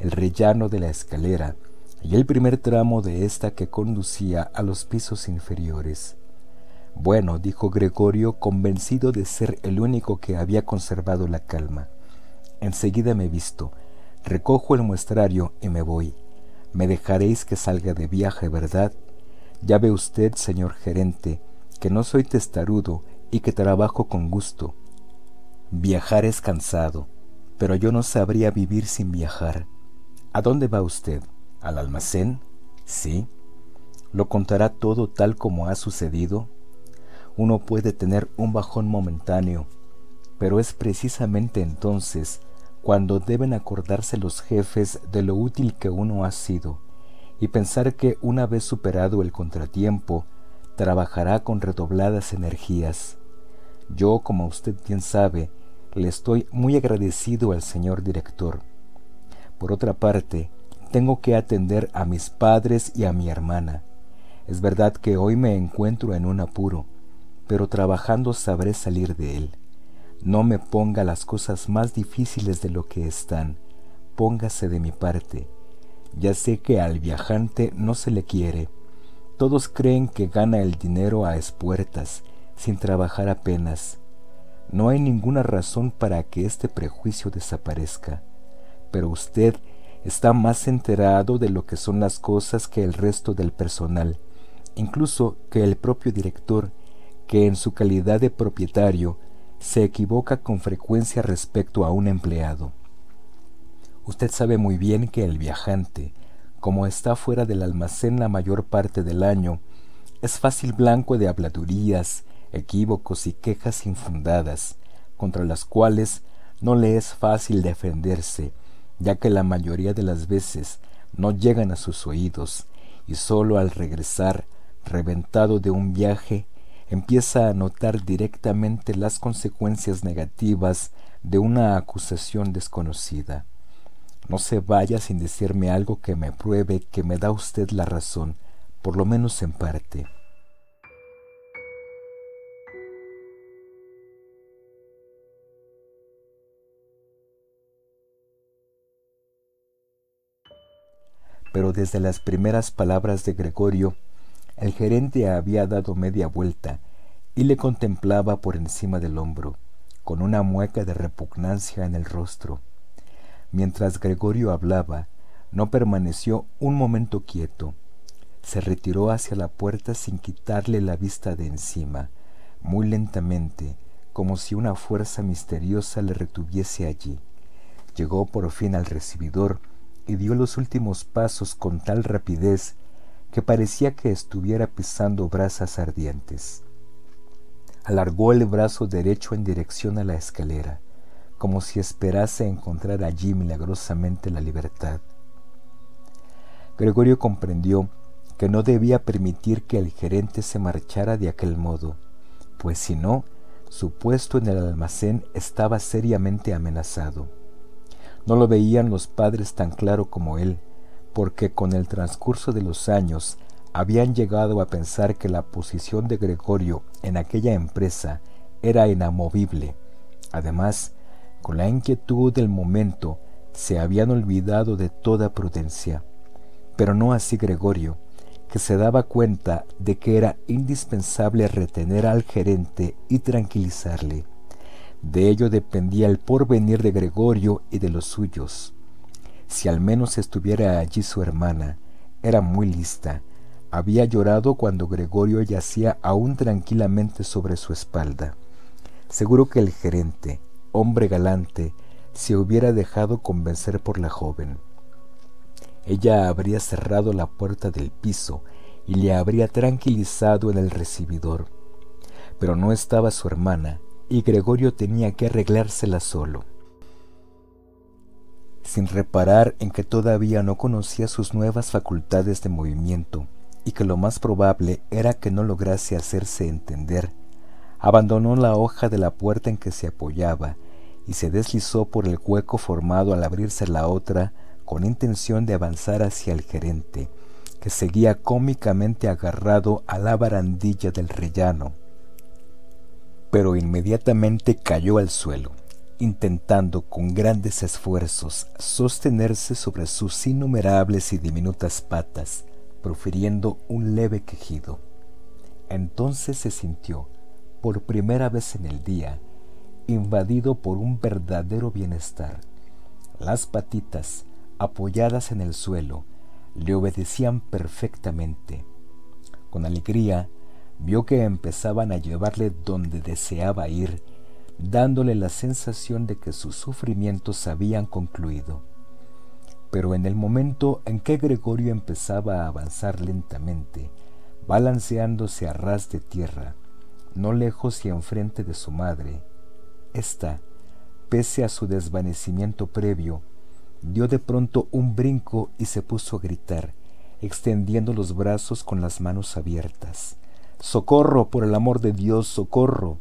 el rellano de la escalera, y el primer tramo de esta que conducía a los pisos inferiores. Bueno, dijo Gregorio, convencido de ser el único que había conservado la calma. Enseguida me visto, recojo el muestrario y me voy. Me dejaréis que salga de viaje, ¿verdad? Ya ve usted, señor gerente, que no soy testarudo y que trabajo con gusto. Viajar es cansado, pero yo no sabría vivir sin viajar. ¿A dónde va usted? al almacén? Sí. ¿Lo contará todo tal como ha sucedido? Uno puede tener un bajón momentáneo, pero es precisamente entonces cuando deben acordarse los jefes de lo útil que uno ha sido y pensar que una vez superado el contratiempo, trabajará con redobladas energías. Yo, como usted bien sabe, le estoy muy agradecido al señor director. Por otra parte, tengo que atender a mis padres y a mi hermana. Es verdad que hoy me encuentro en un apuro, pero trabajando sabré salir de él. No me ponga las cosas más difíciles de lo que están, póngase de mi parte. Ya sé que al viajante no se le quiere, Todos creen que gana el dinero a espuertas, sin trabajar apenas. No hay ninguna razón para que este prejuicio desaparezca, pero usted está más enterado de lo que son las cosas que el resto del personal, incluso que el propio director, que en su calidad de propietario se equivoca con frecuencia respecto a un empleado. Usted sabe muy bien que el viajante, como está fuera del almacén la mayor parte del año, es fácil blanco de habladurías, equívocos y quejas infundadas, contra las cuales no le es fácil defenderse, ya que la mayoría de las veces no llegan a sus oídos, y sólo al regresar, reventado de un viaje, empieza a notar directamente las consecuencias negativas de una acusación desconocida. No se vaya sin decirme algo que me pruebe que me da usted la razón, por lo menos en parte. Pero desde las primeras palabras de Gregorio, el gerente había dado media vuelta y le contemplaba por encima del hombro, con una mueca de repugnancia en el rostro. Mientras Gregorio hablaba, no permaneció un momento quieto. Se retiró hacia la puerta sin quitarle la vista de encima, muy lentamente, como si una fuerza misteriosa le retuviese allí. Llegó por fin al recibidor y dio los últimos pasos con tal rapidez que parecía que estuviera pisando brasas ardientes. Alargó el brazo derecho en dirección a la escalera como si esperase encontrar allí milagrosamente la libertad. Gregorio comprendió que no debía permitir que el gerente se marchara de aquel modo, pues si no, su puesto en el almacén estaba seriamente amenazado. No lo veían los padres tan claro como él, porque con el transcurso de los años habían llegado a pensar que la posición de Gregorio en aquella empresa era inamovible. Además, con la inquietud del momento, se habían olvidado de toda prudencia. Pero no así Gregorio, que se daba cuenta de que era indispensable retener al gerente y tranquilizarle. De ello dependía el porvenir de Gregorio y de los suyos. Si al menos estuviera allí su hermana, era muy lista. Había llorado cuando Gregorio yacía aún tranquilamente sobre su espalda. Seguro que el gerente, hombre galante, se hubiera dejado convencer por la joven. Ella habría cerrado la puerta del piso y le habría tranquilizado en el recibidor. Pero no estaba su hermana y Gregorio tenía que arreglársela solo. Sin reparar en que todavía no conocía sus nuevas facultades de movimiento y que lo más probable era que no lograse hacerse entender, abandonó la hoja de la puerta en que se apoyaba y se deslizó por el hueco formado al abrirse la otra con intención de avanzar hacia el gerente, que seguía cómicamente agarrado a la barandilla del rellano. Pero inmediatamente cayó al suelo, intentando con grandes esfuerzos sostenerse sobre sus innumerables y diminutas patas, profiriendo un leve quejido. Entonces se sintió, por primera vez en el día, invadido por un verdadero bienestar. Las patitas, apoyadas en el suelo, le obedecían perfectamente. Con alegría, vio que empezaban a llevarle donde deseaba ir, dándole la sensación de que sus sufrimientos habían concluido. Pero en el momento en que Gregorio empezaba a avanzar lentamente, balanceándose a ras de tierra, no lejos y enfrente de su madre, ésta, pese a su desvanecimiento previo, dio de pronto un brinco y se puso a gritar, extendiendo los brazos con las manos abiertas. ¡Socorro, por el amor de Dios, socorro!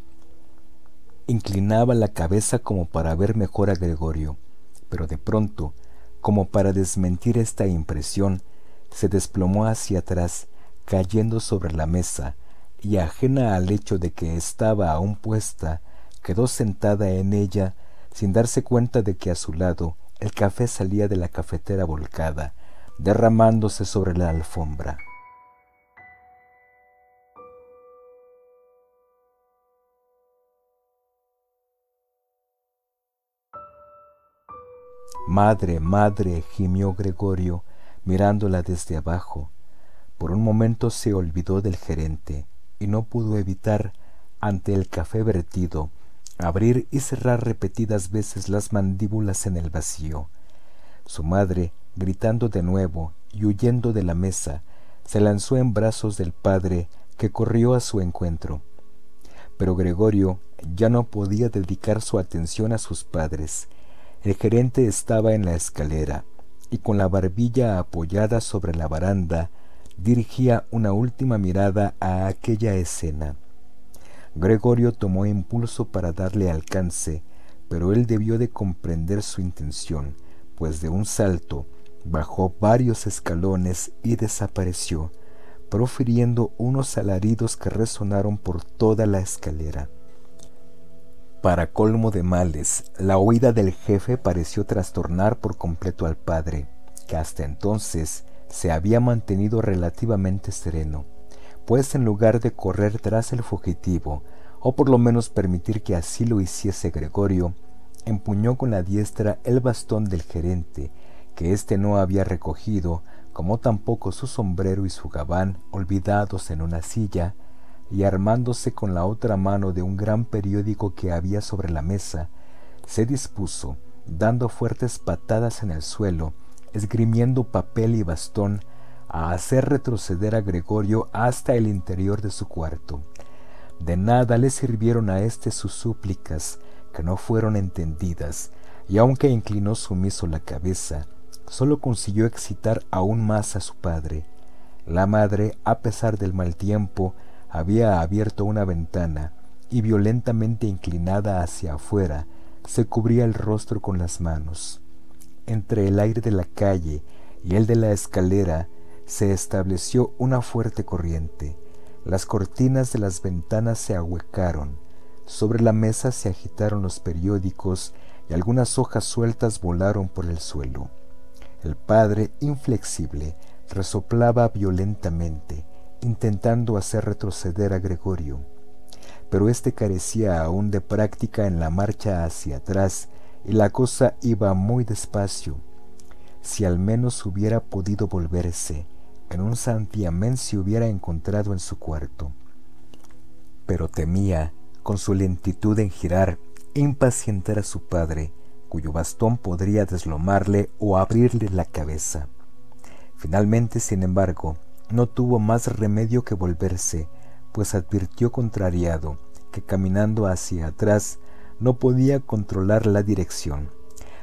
Inclinaba la cabeza como para ver mejor a Gregorio, pero de pronto, como para desmentir esta impresión, se desplomó hacia atrás, cayendo sobre la mesa, y ajena al hecho de que estaba aún puesta, quedó sentada en ella sin darse cuenta de que a su lado el café salía de la cafetera volcada, derramándose sobre la alfombra. Madre, madre, gimió Gregorio, mirándola desde abajo. Por un momento se olvidó del gerente y no pudo evitar, ante el café vertido, abrir y cerrar repetidas veces las mandíbulas en el vacío. Su madre, gritando de nuevo y huyendo de la mesa, se lanzó en brazos del padre que corrió a su encuentro. Pero Gregorio ya no podía dedicar su atención a sus padres. El gerente estaba en la escalera y con la barbilla apoyada sobre la baranda dirigía una última mirada a aquella escena. Gregorio tomó impulso para darle alcance, pero él debió de comprender su intención, pues de un salto bajó varios escalones y desapareció, profiriendo unos alaridos que resonaron por toda la escalera. Para colmo de males, la huida del jefe pareció trastornar por completo al padre, que hasta entonces se había mantenido relativamente sereno, pues en lugar de correr tras el fugitivo, o por lo menos permitir que así lo hiciese Gregorio, empuñó con la diestra el bastón del gerente, que éste no había recogido, como tampoco su sombrero y su gabán olvidados en una silla, y armándose con la otra mano de un gran periódico que había sobre la mesa, se dispuso, dando fuertes patadas en el suelo, esgrimiendo papel y bastón, a hacer retroceder a Gregorio hasta el interior de su cuarto. De nada le sirvieron a éste sus súplicas, que no fueron entendidas, y aunque inclinó sumiso la cabeza, sólo consiguió excitar aún más a su padre. La madre, a pesar del mal tiempo, había abierto una ventana y violentamente inclinada hacia afuera, se cubría el rostro con las manos. Entre el aire de la calle y el de la escalera se estableció una fuerte corriente. Las cortinas de las ventanas se ahuecaron. Sobre la mesa se agitaron los periódicos y algunas hojas sueltas volaron por el suelo. El padre, inflexible, resoplaba violentamente intentando hacer retroceder a Gregorio, pero éste carecía aún de práctica en la marcha hacia atrás y la cosa iba muy despacio. Si al menos hubiera podido volverse, en un santiamén se hubiera encontrado en su cuarto. Pero temía, con su lentitud en girar, impacientar a su padre, cuyo bastón podría deslomarle o abrirle la cabeza. Finalmente, sin embargo, no tuvo más remedio que volverse, pues advirtió contrariado que caminando hacia atrás no podía controlar la dirección.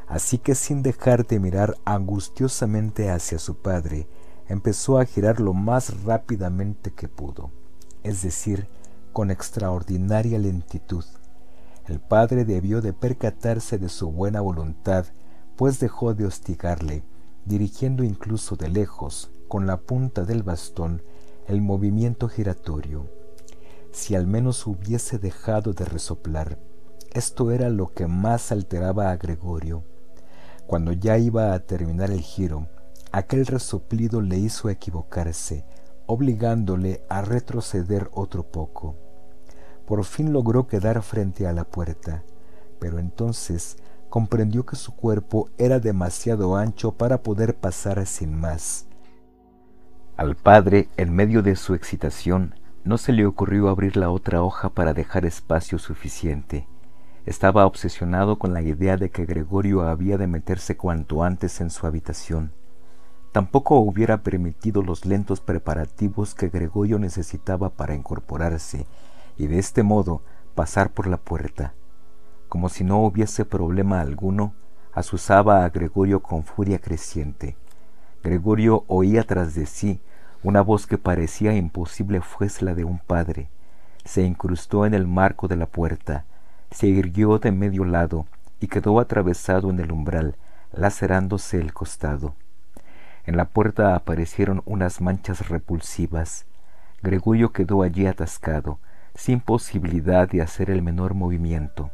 Así que sin dejar de mirar angustiosamente hacia su padre, empezó a girar lo más rápidamente que pudo, es decir, con extraordinaria lentitud. El padre debió de percatarse de su buena voluntad, pues dejó de hostigarle, dirigiendo incluso de lejos, con la punta del bastón el movimiento giratorio. Si al menos hubiese dejado de resoplar, esto era lo que más alteraba a Gregorio. Cuando ya iba a terminar el giro, aquel resoplido le hizo equivocarse, obligándole a retroceder otro poco. Por fin logró quedar frente a la puerta, pero entonces comprendió que su cuerpo era demasiado ancho para poder pasar sin más, al padre, en medio de su excitación, no se le ocurrió abrir la otra hoja para dejar espacio suficiente. Estaba obsesionado con la idea de que Gregorio había de meterse cuanto antes en su habitación. Tampoco hubiera permitido los lentos preparativos que Gregorio necesitaba para incorporarse y de este modo pasar por la puerta. Como si no hubiese problema alguno, asusaba a Gregorio con furia creciente. Gregorio oía tras de sí una voz que parecía imposible fuese la de un padre. Se incrustó en el marco de la puerta, se irguió de medio lado y quedó atravesado en el umbral, lacerándose el costado. En la puerta aparecieron unas manchas repulsivas. Gregorio quedó allí atascado, sin posibilidad de hacer el menor movimiento.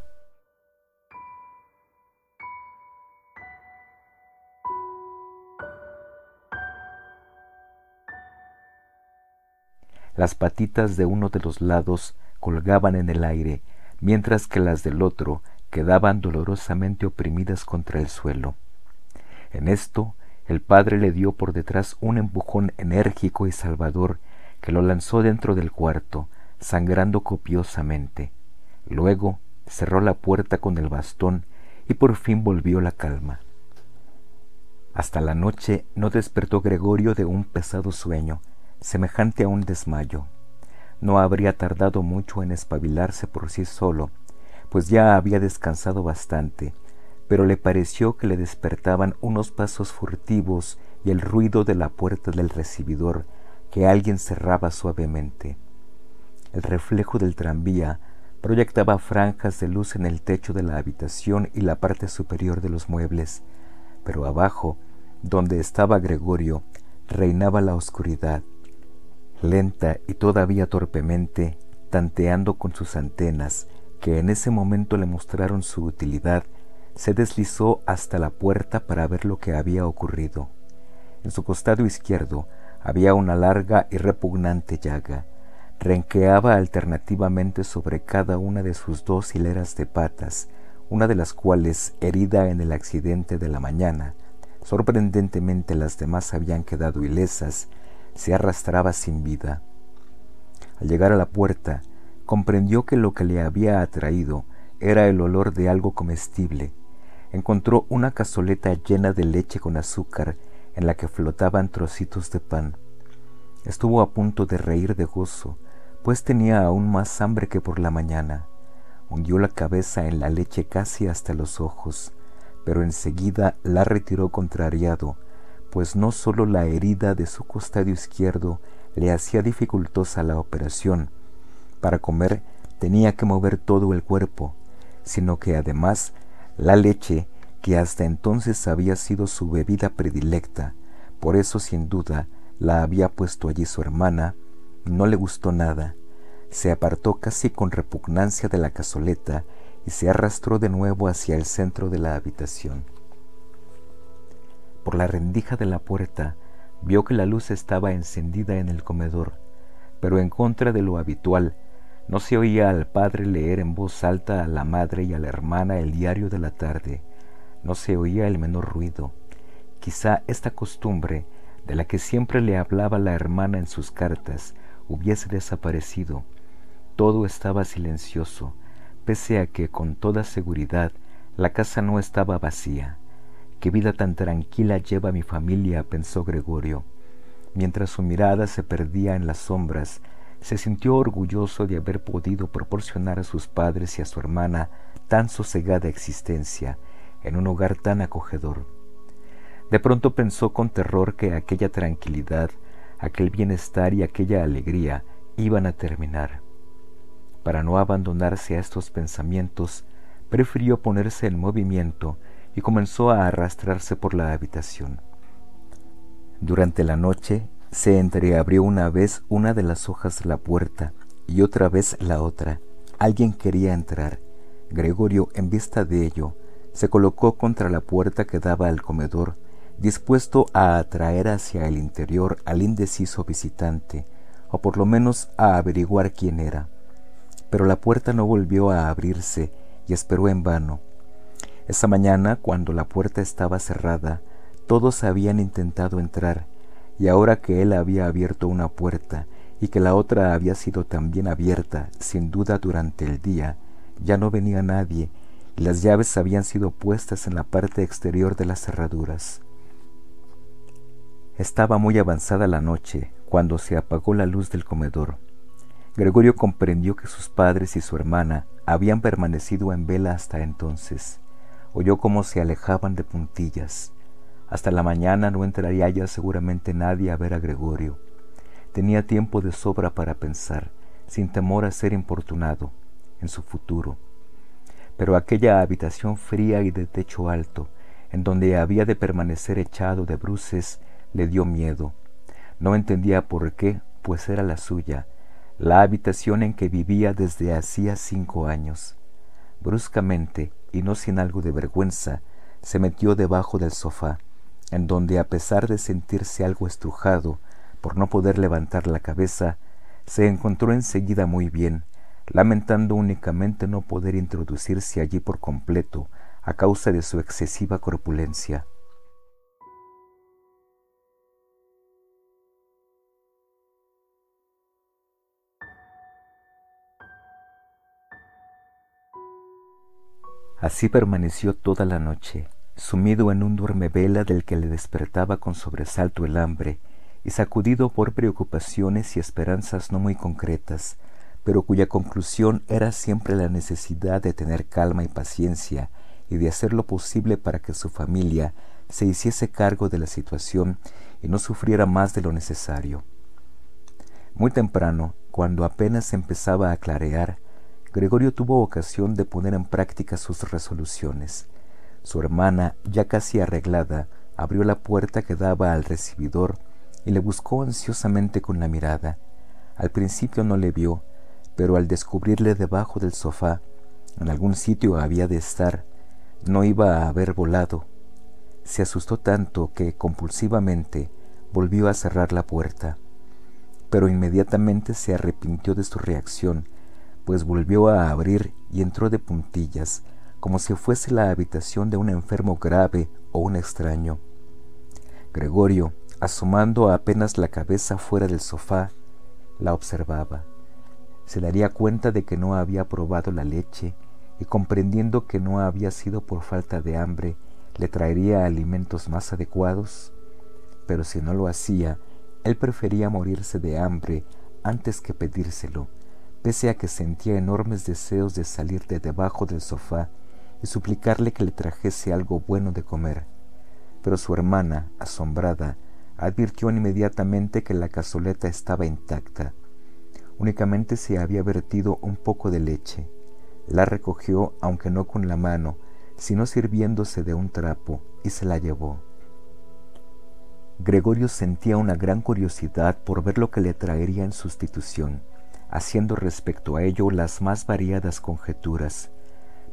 Las patitas de uno de los lados colgaban en el aire, mientras que las del otro quedaban dolorosamente oprimidas contra el suelo. En esto, el padre le dio por detrás un empujón enérgico y salvador que lo lanzó dentro del cuarto, sangrando copiosamente. Luego cerró la puerta con el bastón y por fin volvió la calma. Hasta la noche no despertó Gregorio de un pesado sueño, semejante a un desmayo. No habría tardado mucho en espabilarse por sí solo, pues ya había descansado bastante, pero le pareció que le despertaban unos pasos furtivos y el ruido de la puerta del recibidor que alguien cerraba suavemente. El reflejo del tranvía proyectaba franjas de luz en el techo de la habitación y la parte superior de los muebles, pero abajo, donde estaba Gregorio, reinaba la oscuridad. Lenta y todavía torpemente, tanteando con sus antenas, que en ese momento le mostraron su utilidad, se deslizó hasta la puerta para ver lo que había ocurrido. En su costado izquierdo había una larga y repugnante llaga, renqueaba alternativamente sobre cada una de sus dos hileras de patas, una de las cuales, herida en el accidente de la mañana, sorprendentemente las demás habían quedado ilesas, se arrastraba sin vida. Al llegar a la puerta, comprendió que lo que le había atraído era el olor de algo comestible. Encontró una cazoleta llena de leche con azúcar en la que flotaban trocitos de pan. Estuvo a punto de reír de gozo, pues tenía aún más hambre que por la mañana. Hundió la cabeza en la leche casi hasta los ojos, pero enseguida la retiró contrariado, pues no sólo la herida de su costado izquierdo le hacía dificultosa la operación, para comer tenía que mover todo el cuerpo, sino que además la leche, que hasta entonces había sido su bebida predilecta, por eso sin duda la había puesto allí su hermana, no le gustó nada, se apartó casi con repugnancia de la cazoleta y se arrastró de nuevo hacia el centro de la habitación. Por la rendija de la puerta vio que la luz estaba encendida en el comedor, pero en contra de lo habitual, no se oía al padre leer en voz alta a la madre y a la hermana el diario de la tarde, no se oía el menor ruido. Quizá esta costumbre de la que siempre le hablaba la hermana en sus cartas, hubiese desaparecido. Todo estaba silencioso, pese a que con toda seguridad la casa no estaba vacía. Qué vida tan tranquila lleva mi familia, pensó Gregorio. Mientras su mirada se perdía en las sombras, se sintió orgulloso de haber podido proporcionar a sus padres y a su hermana tan sosegada existencia en un hogar tan acogedor. De pronto pensó con terror que aquella tranquilidad, aquel bienestar y aquella alegría iban a terminar. Para no abandonarse a estos pensamientos, prefirió ponerse en movimiento y comenzó a arrastrarse por la habitación. Durante la noche se entreabrió una vez una de las hojas de la puerta y otra vez la otra. Alguien quería entrar. Gregorio, en vista de ello, se colocó contra la puerta que daba al comedor dispuesto a atraer hacia el interior al indeciso visitante, o por lo menos a averiguar quién era. Pero la puerta no volvió a abrirse y esperó en vano. Esa mañana, cuando la puerta estaba cerrada, todos habían intentado entrar, y ahora que él había abierto una puerta y que la otra había sido también abierta, sin duda durante el día, ya no venía nadie, y las llaves habían sido puestas en la parte exterior de las cerraduras. Estaba muy avanzada la noche cuando se apagó la luz del comedor. Gregorio comprendió que sus padres y su hermana habían permanecido en vela hasta entonces. Oyó cómo se alejaban de puntillas. Hasta la mañana no entraría ya seguramente nadie a ver a Gregorio. Tenía tiempo de sobra para pensar, sin temor a ser importunado, en su futuro. Pero aquella habitación fría y de techo alto, en donde había de permanecer echado de bruces, le dio miedo. No entendía por qué, pues era la suya, la habitación en que vivía desde hacía cinco años. Bruscamente, y no sin algo de vergüenza, se metió debajo del sofá, en donde a pesar de sentirse algo estrujado por no poder levantar la cabeza, se encontró enseguida muy bien, lamentando únicamente no poder introducirse allí por completo a causa de su excesiva corpulencia. Así permaneció toda la noche, sumido en un vela del que le despertaba con sobresalto el hambre, y sacudido por preocupaciones y esperanzas no muy concretas, pero cuya conclusión era siempre la necesidad de tener calma y paciencia y de hacer lo posible para que su familia se hiciese cargo de la situación y no sufriera más de lo necesario. Muy temprano, cuando apenas empezaba a clarear, Gregorio tuvo ocasión de poner en práctica sus resoluciones. Su hermana, ya casi arreglada, abrió la puerta que daba al recibidor y le buscó ansiosamente con la mirada. Al principio no le vio, pero al descubrirle debajo del sofá, en algún sitio había de estar, no iba a haber volado. Se asustó tanto que compulsivamente volvió a cerrar la puerta, pero inmediatamente se arrepintió de su reacción, pues volvió a abrir y entró de puntillas, como si fuese la habitación de un enfermo grave o un extraño. Gregorio, asomando apenas la cabeza fuera del sofá, la observaba se daría cuenta de que no había probado la leche y comprendiendo que no había sido por falta de hambre, le traería alimentos más adecuados. Pero si no lo hacía, él prefería morirse de hambre antes que pedírselo, pese a que sentía enormes deseos de salir de debajo del sofá y suplicarle que le trajese algo bueno de comer. Pero su hermana, asombrada, advirtió inmediatamente que la cazoleta estaba intacta Únicamente se había vertido un poco de leche. La recogió, aunque no con la mano, sino sirviéndose de un trapo, y se la llevó. Gregorio sentía una gran curiosidad por ver lo que le traería en sustitución, haciendo respecto a ello las más variadas conjeturas,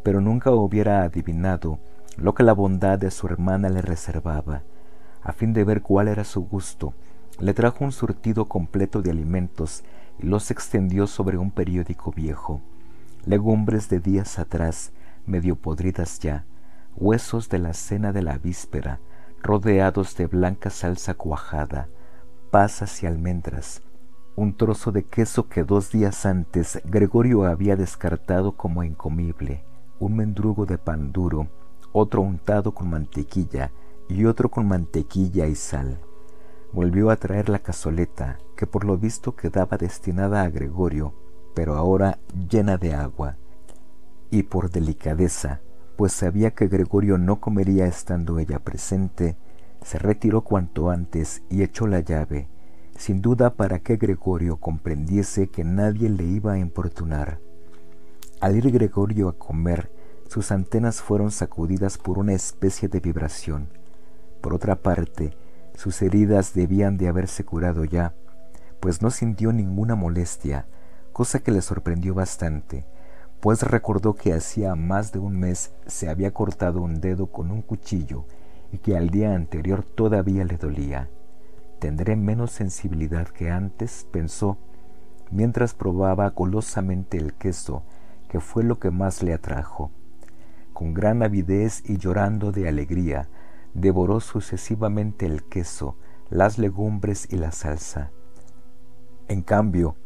pero nunca hubiera adivinado lo que la bondad de su hermana le reservaba. A fin de ver cuál era su gusto, le trajo un surtido completo de alimentos y los extendió sobre un periódico viejo. Legumbres de días atrás, medio podridas ya, huesos de la cena de la víspera, rodeados de blanca salsa cuajada, pasas y almendras, un trozo de queso que dos días antes Gregorio había descartado como incomible, un mendrugo de pan duro, otro untado con mantequilla y otro con mantequilla y sal volvió a traer la cazoleta, que por lo visto quedaba destinada a Gregorio, pero ahora llena de agua. Y por delicadeza, pues sabía que Gregorio no comería estando ella presente, se retiró cuanto antes y echó la llave, sin duda para que Gregorio comprendiese que nadie le iba a importunar. Al ir Gregorio a comer, sus antenas fueron sacudidas por una especie de vibración. Por otra parte, sus heridas debían de haberse curado ya, pues no sintió ninguna molestia, cosa que le sorprendió bastante, pues recordó que hacía más de un mes se había cortado un dedo con un cuchillo y que al día anterior todavía le dolía. Tendré menos sensibilidad que antes, pensó, mientras probaba golosamente el queso, que fue lo que más le atrajo. Con gran avidez y llorando de alegría, devoró sucesivamente el queso, las legumbres y la salsa. En cambio,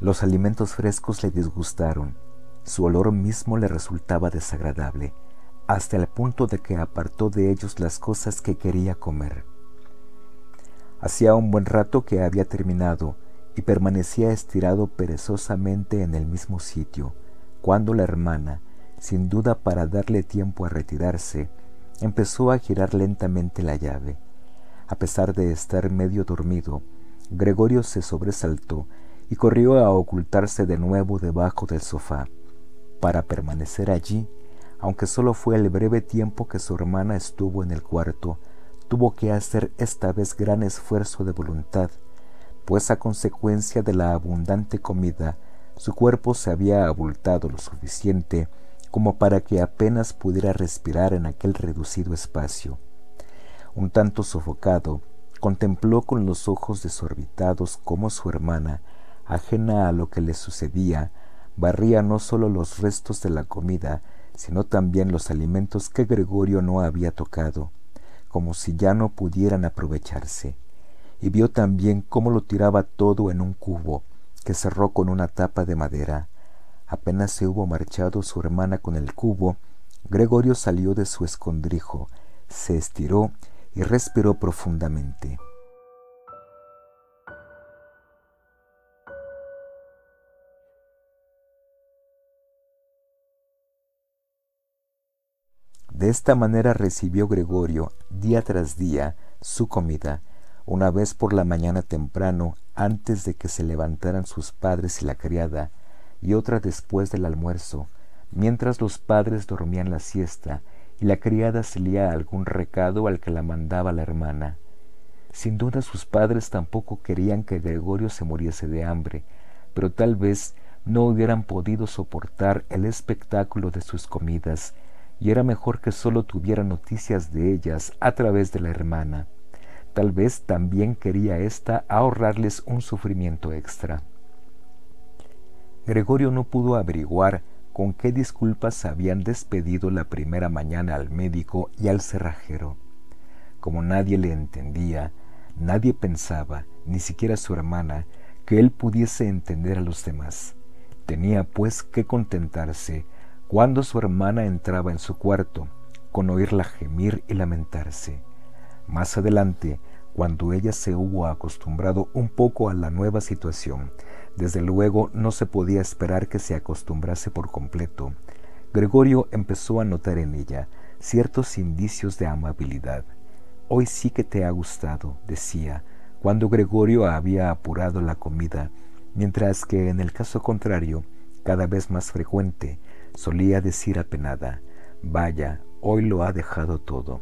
los alimentos frescos le disgustaron, su olor mismo le resultaba desagradable, hasta el punto de que apartó de ellos las cosas que quería comer. Hacía un buen rato que había terminado y permanecía estirado perezosamente en el mismo sitio, cuando la hermana, sin duda para darle tiempo a retirarse, empezó a girar lentamente la llave. A pesar de estar medio dormido, Gregorio se sobresaltó y corrió a ocultarse de nuevo debajo del sofá. Para permanecer allí, aunque solo fue el breve tiempo que su hermana estuvo en el cuarto, tuvo que hacer esta vez gran esfuerzo de voluntad, pues a consecuencia de la abundante comida, su cuerpo se había abultado lo suficiente como para que apenas pudiera respirar en aquel reducido espacio. Un tanto sofocado, contempló con los ojos desorbitados cómo su hermana, ajena a lo que le sucedía, barría no sólo los restos de la comida, sino también los alimentos que Gregorio no había tocado, como si ya no pudieran aprovecharse, y vio también cómo lo tiraba todo en un cubo, que cerró con una tapa de madera, Apenas se hubo marchado su hermana con el cubo, Gregorio salió de su escondrijo, se estiró y respiró profundamente. De esta manera recibió Gregorio, día tras día, su comida, una vez por la mañana temprano, antes de que se levantaran sus padres y la criada, y otra después del almuerzo, mientras los padres dormían la siesta y la criada se leía algún recado al que la mandaba la hermana. Sin duda sus padres tampoco querían que Gregorio se muriese de hambre, pero tal vez no hubieran podido soportar el espectáculo de sus comidas y era mejor que solo tuviera noticias de ellas a través de la hermana. Tal vez también quería ésta ahorrarles un sufrimiento extra. Gregorio no pudo averiguar con qué disculpas habían despedido la primera mañana al médico y al cerrajero. Como nadie le entendía, nadie pensaba, ni siquiera su hermana, que él pudiese entender a los demás. Tenía pues que contentarse cuando su hermana entraba en su cuarto, con oírla gemir y lamentarse. Más adelante, cuando ella se hubo acostumbrado un poco a la nueva situación, desde luego no se podía esperar que se acostumbrase por completo, Gregorio empezó a notar en ella ciertos indicios de amabilidad. Hoy sí que te ha gustado, decía, cuando Gregorio había apurado la comida, mientras que en el caso contrario, cada vez más frecuente, solía decir apenada, vaya, hoy lo ha dejado todo.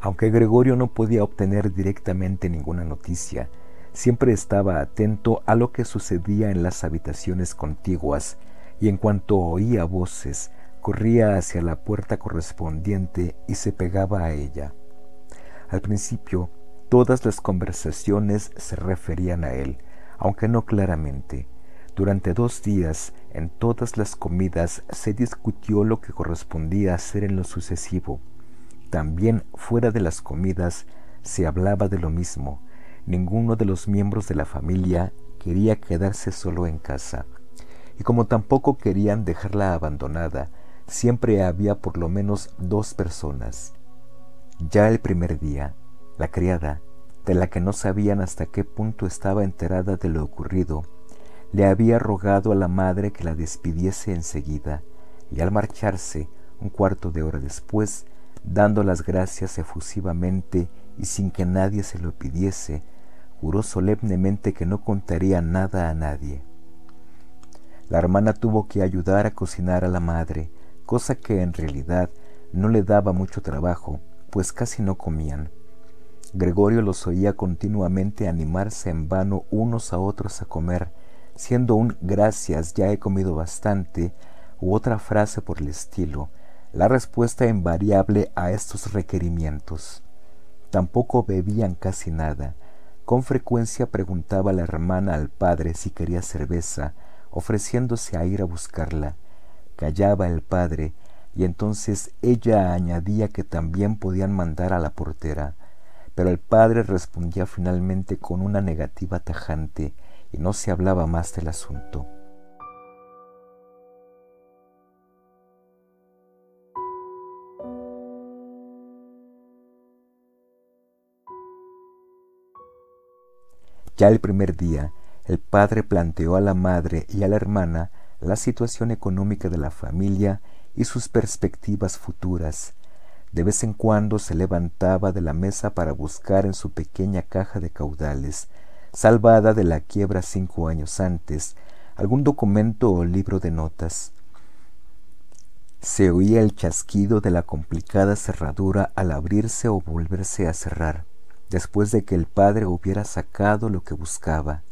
Aunque Gregorio no podía obtener directamente ninguna noticia, siempre estaba atento a lo que sucedía en las habitaciones contiguas y en cuanto oía voces, corría hacia la puerta correspondiente y se pegaba a ella. Al principio, todas las conversaciones se referían a él, aunque no claramente, durante dos días, en todas las comidas, se discutió lo que correspondía hacer en lo sucesivo. También fuera de las comidas se hablaba de lo mismo. Ninguno de los miembros de la familia quería quedarse solo en casa. Y como tampoco querían dejarla abandonada, siempre había por lo menos dos personas. Ya el primer día, la criada, de la que no sabían hasta qué punto estaba enterada de lo ocurrido, le había rogado a la madre que la despidiese enseguida, y al marcharse, un cuarto de hora después, dando las gracias efusivamente y sin que nadie se lo pidiese, juró solemnemente que no contaría nada a nadie. La hermana tuvo que ayudar a cocinar a la madre, cosa que en realidad no le daba mucho trabajo, pues casi no comían. Gregorio los oía continuamente animarse en vano unos a otros a comer, siendo un gracias ya he comido bastante u otra frase por el estilo, la respuesta invariable a estos requerimientos. Tampoco bebían casi nada. Con frecuencia preguntaba la hermana al padre si quería cerveza, ofreciéndose a ir a buscarla. Callaba el padre, y entonces ella añadía que también podían mandar a la portera. Pero el padre respondía finalmente con una negativa tajante, y no se hablaba más del asunto. Ya el primer día, el padre planteó a la madre y a la hermana la situación económica de la familia y sus perspectivas futuras. De vez en cuando se levantaba de la mesa para buscar en su pequeña caja de caudales salvada de la quiebra cinco años antes, algún documento o libro de notas. Se oía el chasquido de la complicada cerradura al abrirse o volverse a cerrar, después de que el padre hubiera sacado lo que buscaba.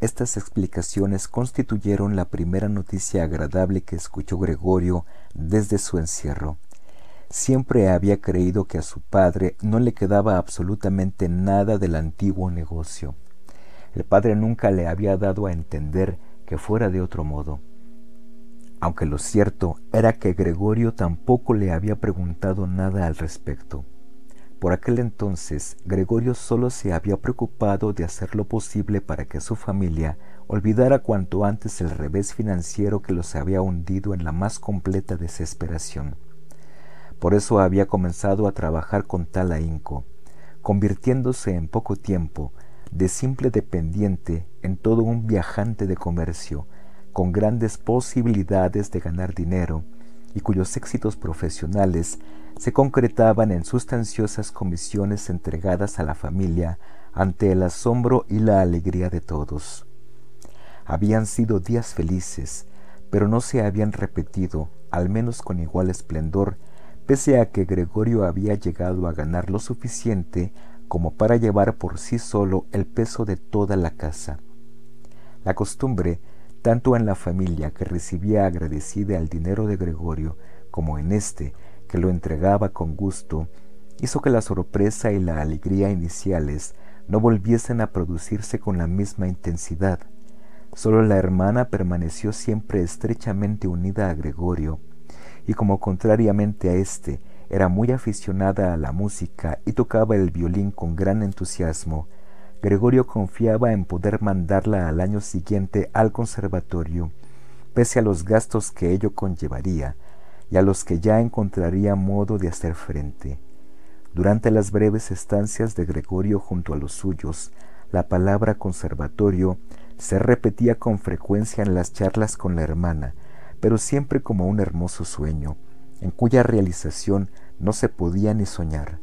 Estas explicaciones constituyeron la primera noticia agradable que escuchó Gregorio desde su encierro. Siempre había creído que a su padre no le quedaba absolutamente nada del antiguo negocio. El padre nunca le había dado a entender que fuera de otro modo. Aunque lo cierto era que Gregorio tampoco le había preguntado nada al respecto. Por aquel entonces, Gregorio solo se había preocupado de hacer lo posible para que su familia olvidara cuanto antes el revés financiero que los había hundido en la más completa desesperación. Por eso había comenzado a trabajar con tal ahínco, convirtiéndose en poco tiempo de simple dependiente en todo un viajante de comercio, con grandes posibilidades de ganar dinero y cuyos éxitos profesionales se concretaban en sustanciosas comisiones entregadas a la familia ante el asombro y la alegría de todos. Habían sido días felices, pero no se habían repetido, al menos con igual esplendor, pese a que Gregorio había llegado a ganar lo suficiente como para llevar por sí solo el peso de toda la casa. La costumbre, tanto en la familia que recibía agradecida el dinero de Gregorio, como en éste, que lo entregaba con gusto, hizo que la sorpresa y la alegría iniciales no volviesen a producirse con la misma intensidad. Solo la hermana permaneció siempre estrechamente unida a Gregorio, y como contrariamente a éste, era muy aficionada a la música y tocaba el violín con gran entusiasmo, Gregorio confiaba en poder mandarla al año siguiente al conservatorio, pese a los gastos que ello conllevaría, y a los que ya encontraría modo de hacer frente. Durante las breves estancias de Gregorio junto a los suyos, la palabra conservatorio se repetía con frecuencia en las charlas con la hermana, pero siempre como un hermoso sueño, en cuya realización no se podía ni soñar.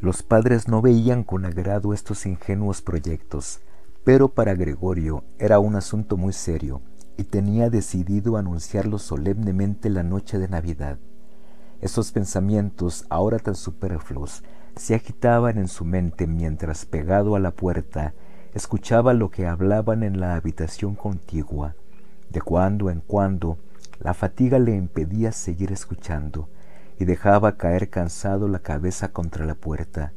Los padres no veían con agrado estos ingenuos proyectos, pero para Gregorio era un asunto muy serio, y tenía decidido anunciarlo solemnemente la noche de Navidad. Esos pensamientos, ahora tan superfluos, se agitaban en su mente mientras, pegado a la puerta, escuchaba lo que hablaban en la habitación contigua. De cuando en cuando, la fatiga le impedía seguir escuchando, y dejaba caer cansado la cabeza contra la puerta,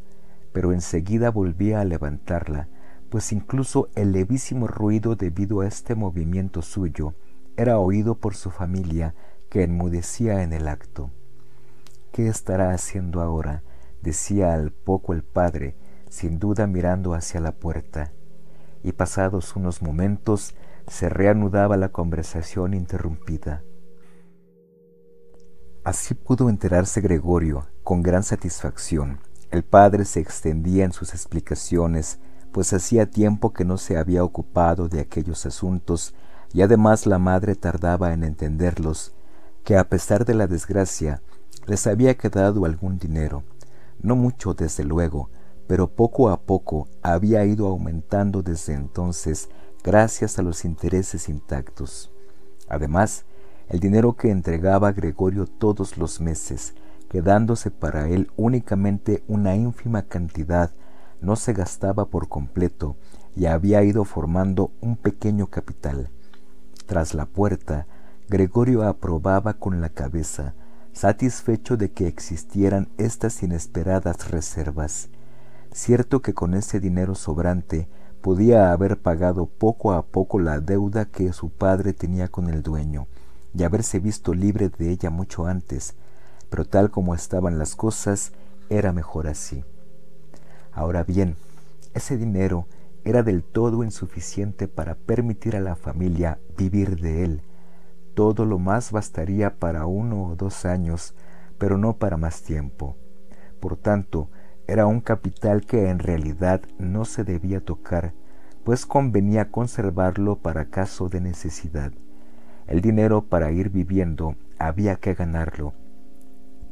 pero enseguida volvía a levantarla, pues incluso el levísimo ruido debido a este movimiento suyo era oído por su familia que enmudecía en el acto. ¿Qué estará haciendo ahora? decía al poco el padre, sin duda mirando hacia la puerta, y pasados unos momentos se reanudaba la conversación interrumpida. Así pudo enterarse Gregorio con gran satisfacción. El padre se extendía en sus explicaciones pues hacía tiempo que no se había ocupado de aquellos asuntos y además la madre tardaba en entenderlos, que a pesar de la desgracia les había quedado algún dinero, no mucho desde luego, pero poco a poco había ido aumentando desde entonces gracias a los intereses intactos. Además, el dinero que entregaba Gregorio todos los meses, quedándose para él únicamente una ínfima cantidad no se gastaba por completo y había ido formando un pequeño capital. Tras la puerta, Gregorio aprobaba con la cabeza, satisfecho de que existieran estas inesperadas reservas. Cierto que con ese dinero sobrante podía haber pagado poco a poco la deuda que su padre tenía con el dueño, y haberse visto libre de ella mucho antes, pero tal como estaban las cosas, era mejor así. Ahora bien, ese dinero era del todo insuficiente para permitir a la familia vivir de él. Todo lo más bastaría para uno o dos años, pero no para más tiempo. Por tanto, era un capital que en realidad no se debía tocar, pues convenía conservarlo para caso de necesidad. El dinero para ir viviendo había que ganarlo.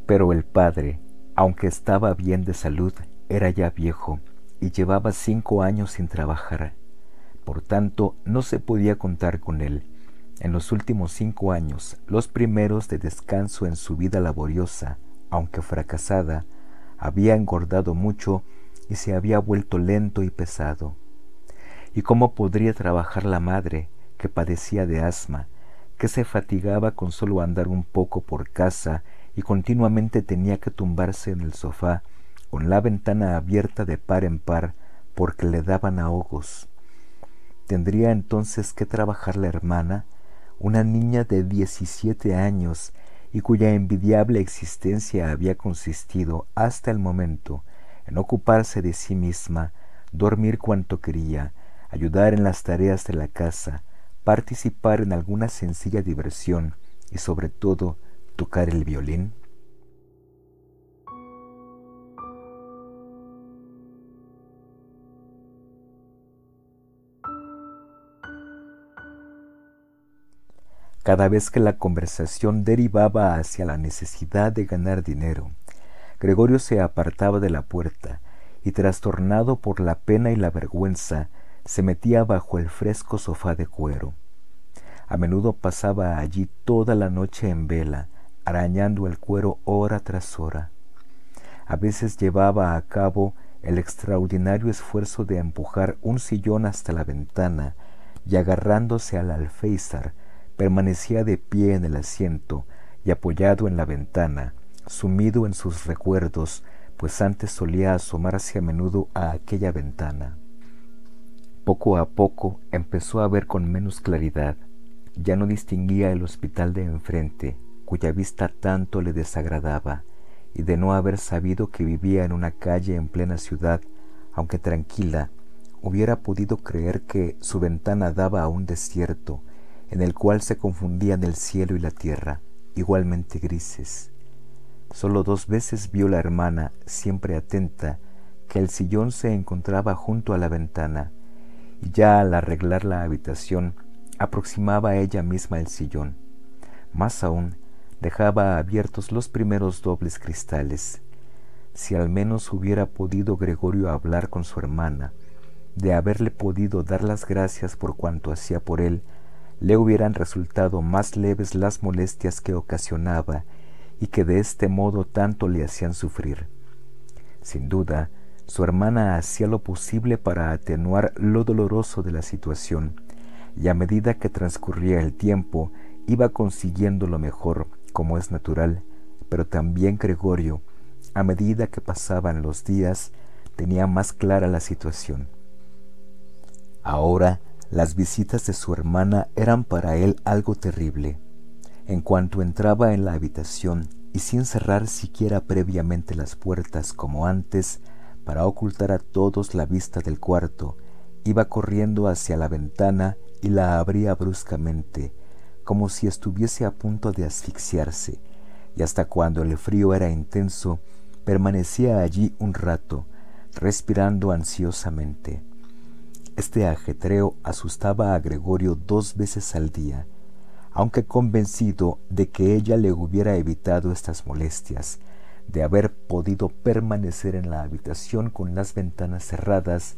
Pero el padre, aunque estaba bien de salud, era ya viejo y llevaba cinco años sin trabajar. Por tanto, no se podía contar con él. En los últimos cinco años, los primeros de descanso en su vida laboriosa, aunque fracasada, había engordado mucho y se había vuelto lento y pesado. ¿Y cómo podría trabajar la madre, que padecía de asma, que se fatigaba con solo andar un poco por casa y continuamente tenía que tumbarse en el sofá con la ventana abierta de par en par porque le daban ahogos. Tendría entonces que trabajar la hermana, una niña de diecisiete años y cuya envidiable existencia había consistido hasta el momento en ocuparse de sí misma, dormir cuanto quería, ayudar en las tareas de la casa, participar en alguna sencilla diversión y sobre todo tocar el violín? Cada vez que la conversación derivaba hacia la necesidad de ganar dinero, Gregorio se apartaba de la puerta y trastornado por la pena y la vergüenza, se metía bajo el fresco sofá de cuero. A menudo pasaba allí toda la noche en vela, arañando el cuero hora tras hora. A veces llevaba a cabo el extraordinario esfuerzo de empujar un sillón hasta la ventana y agarrándose al alféizar, permanecía de pie en el asiento y apoyado en la ventana, sumido en sus recuerdos, pues antes solía asomarse a menudo a aquella ventana. Poco a poco empezó a ver con menos claridad. Ya no distinguía el hospital de enfrente, cuya vista tanto le desagradaba, y de no haber sabido que vivía en una calle en plena ciudad, aunque tranquila, hubiera podido creer que su ventana daba a un desierto, en el cual se confundían el cielo y la tierra, igualmente grises. Solo dos veces vio la hermana, siempre atenta, que el sillón se encontraba junto a la ventana, y ya al arreglar la habitación aproximaba ella misma el sillón. Más aún, dejaba abiertos los primeros dobles cristales. Si al menos hubiera podido Gregorio hablar con su hermana, de haberle podido dar las gracias por cuanto hacía por él, le hubieran resultado más leves las molestias que ocasionaba y que de este modo tanto le hacían sufrir. Sin duda, su hermana hacía lo posible para atenuar lo doloroso de la situación, y a medida que transcurría el tiempo iba consiguiendo lo mejor, como es natural, pero también Gregorio, a medida que pasaban los días, tenía más clara la situación. Ahora las visitas de su hermana eran para él algo terrible. En cuanto entraba en la habitación y sin cerrar siquiera previamente las puertas como antes, para ocultar a todos la vista del cuarto, iba corriendo hacia la ventana y la abría bruscamente, como si estuviese a punto de asfixiarse, y hasta cuando el frío era intenso, permanecía allí un rato, respirando ansiosamente. Este ajetreo asustaba a Gregorio dos veces al día, aunque convencido de que ella le hubiera evitado estas molestias, de haber podido permanecer en la habitación con las ventanas cerradas,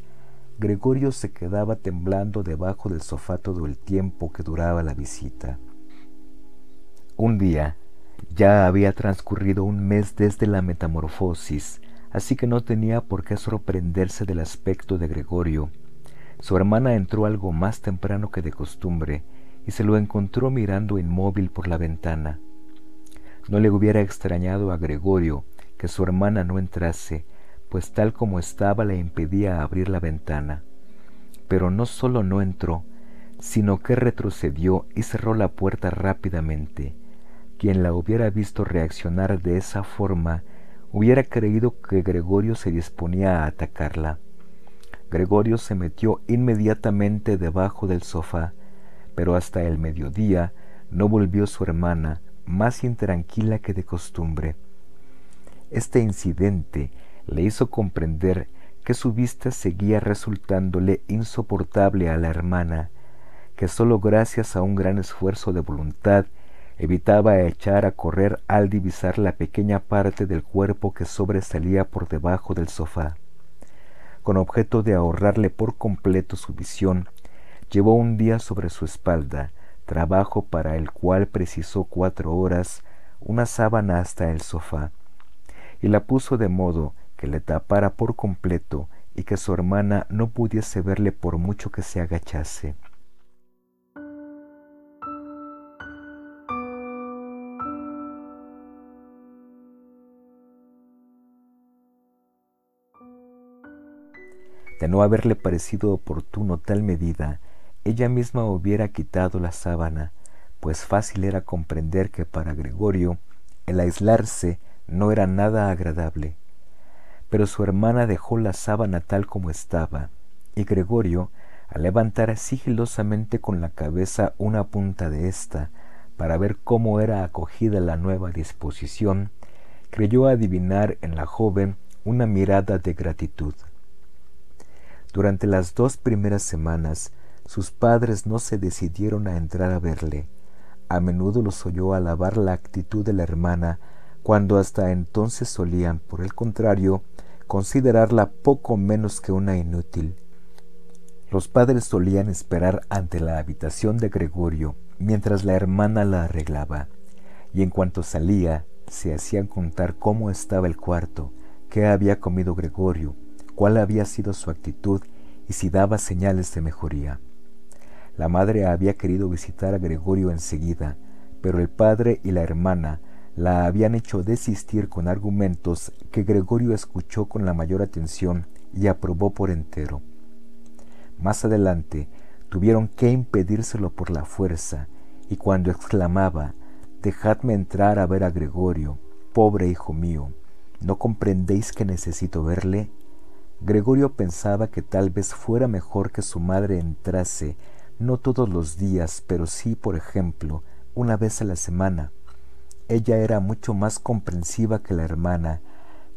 Gregorio se quedaba temblando debajo del sofá todo el tiempo que duraba la visita. Un día, ya había transcurrido un mes desde la metamorfosis, así que no tenía por qué sorprenderse del aspecto de Gregorio, su hermana entró algo más temprano que de costumbre y se lo encontró mirando inmóvil por la ventana. No le hubiera extrañado a Gregorio que su hermana no entrase, pues tal como estaba le impedía abrir la ventana. Pero no solo no entró, sino que retrocedió y cerró la puerta rápidamente. Quien la hubiera visto reaccionar de esa forma hubiera creído que Gregorio se disponía a atacarla. Gregorio se metió inmediatamente debajo del sofá, pero hasta el mediodía no volvió su hermana, más intranquila que de costumbre. Este incidente le hizo comprender que su vista seguía resultándole insoportable a la hermana, que sólo gracias a un gran esfuerzo de voluntad evitaba echar a correr al divisar la pequeña parte del cuerpo que sobresalía por debajo del sofá con objeto de ahorrarle por completo su visión, llevó un día sobre su espalda, trabajo para el cual precisó cuatro horas, una sábana hasta el sofá, y la puso de modo que le tapara por completo y que su hermana no pudiese verle por mucho que se agachase. De no haberle parecido oportuno tal medida, ella misma hubiera quitado la sábana, pues fácil era comprender que para Gregorio el aislarse no era nada agradable. Pero su hermana dejó la sábana tal como estaba, y Gregorio, al levantar sigilosamente con la cabeza una punta de ésta, para ver cómo era acogida la nueva disposición, creyó adivinar en la joven una mirada de gratitud. Durante las dos primeras semanas, sus padres no se decidieron a entrar a verle. A menudo los oyó alabar la actitud de la hermana, cuando hasta entonces solían, por el contrario, considerarla poco menos que una inútil. Los padres solían esperar ante la habitación de Gregorio mientras la hermana la arreglaba, y en cuanto salía, se hacían contar cómo estaba el cuarto, qué había comido Gregorio, cuál había sido su actitud y si daba señales de mejoría. La madre había querido visitar a Gregorio enseguida, pero el padre y la hermana la habían hecho desistir con argumentos que Gregorio escuchó con la mayor atención y aprobó por entero. Más adelante tuvieron que impedírselo por la fuerza, y cuando exclamaba, Dejadme entrar a ver a Gregorio, pobre hijo mío, ¿no comprendéis que necesito verle? Gregorio pensaba que tal vez fuera mejor que su madre entrase, no todos los días, pero sí, por ejemplo, una vez a la semana. Ella era mucho más comprensiva que la hermana,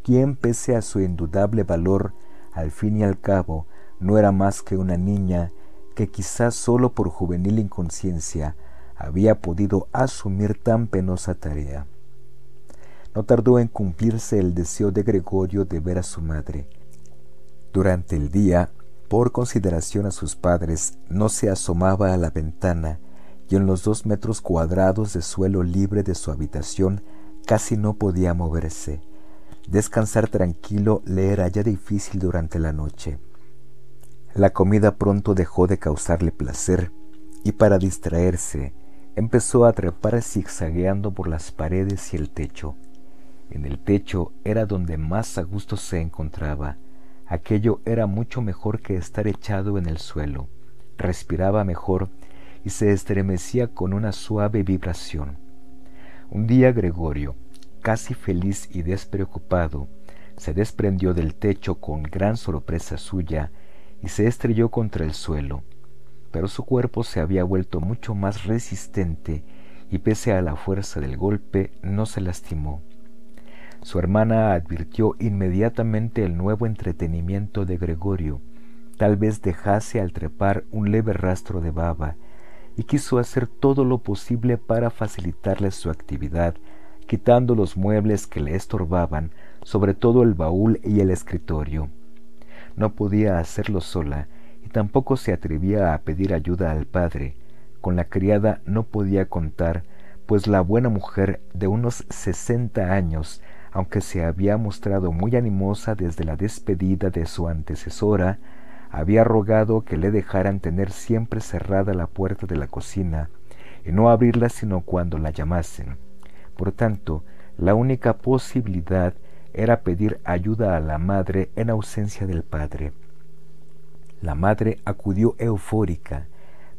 quien, pese a su indudable valor, al fin y al cabo, no era más que una niña que quizás solo por juvenil inconsciencia había podido asumir tan penosa tarea. No tardó en cumplirse el deseo de Gregorio de ver a su madre. Durante el día, por consideración a sus padres, no se asomaba a la ventana y en los dos metros cuadrados de suelo libre de su habitación casi no podía moverse. Descansar tranquilo le era ya difícil durante la noche. La comida pronto dejó de causarle placer y para distraerse empezó a trepar zigzagueando por las paredes y el techo. En el techo era donde más a gusto se encontraba. Aquello era mucho mejor que estar echado en el suelo. Respiraba mejor y se estremecía con una suave vibración. Un día Gregorio, casi feliz y despreocupado, se desprendió del techo con gran sorpresa suya y se estrelló contra el suelo, pero su cuerpo se había vuelto mucho más resistente y pese a la fuerza del golpe no se lastimó. Su hermana advirtió inmediatamente el nuevo entretenimiento de Gregorio, tal vez dejase al trepar un leve rastro de baba, y quiso hacer todo lo posible para facilitarle su actividad, quitando los muebles que le estorbaban, sobre todo el baúl y el escritorio. No podía hacerlo sola y tampoco se atrevía a pedir ayuda al padre. Con la criada no podía contar, pues la buena mujer de unos sesenta años, aunque se había mostrado muy animosa desde la despedida de su antecesora, había rogado que le dejaran tener siempre cerrada la puerta de la cocina y no abrirla sino cuando la llamasen. Por tanto, la única posibilidad era pedir ayuda a la madre en ausencia del padre. La madre acudió eufórica,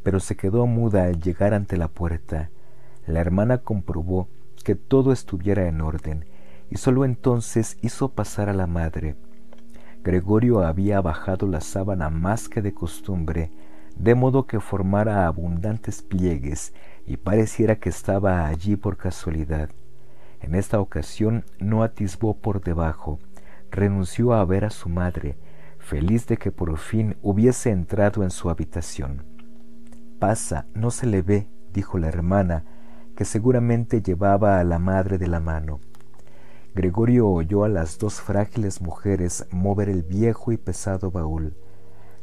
pero se quedó muda al llegar ante la puerta. La hermana comprobó que todo estuviera en orden y sólo entonces hizo pasar a la madre. Gregorio había bajado la sábana más que de costumbre, de modo que formara abundantes pliegues y pareciera que estaba allí por casualidad. En esta ocasión no atisbó por debajo, renunció a ver a su madre, feliz de que por fin hubiese entrado en su habitación. Pasa, no se le ve, dijo la hermana, que seguramente llevaba a la madre de la mano. Gregorio oyó a las dos frágiles mujeres mover el viejo y pesado baúl.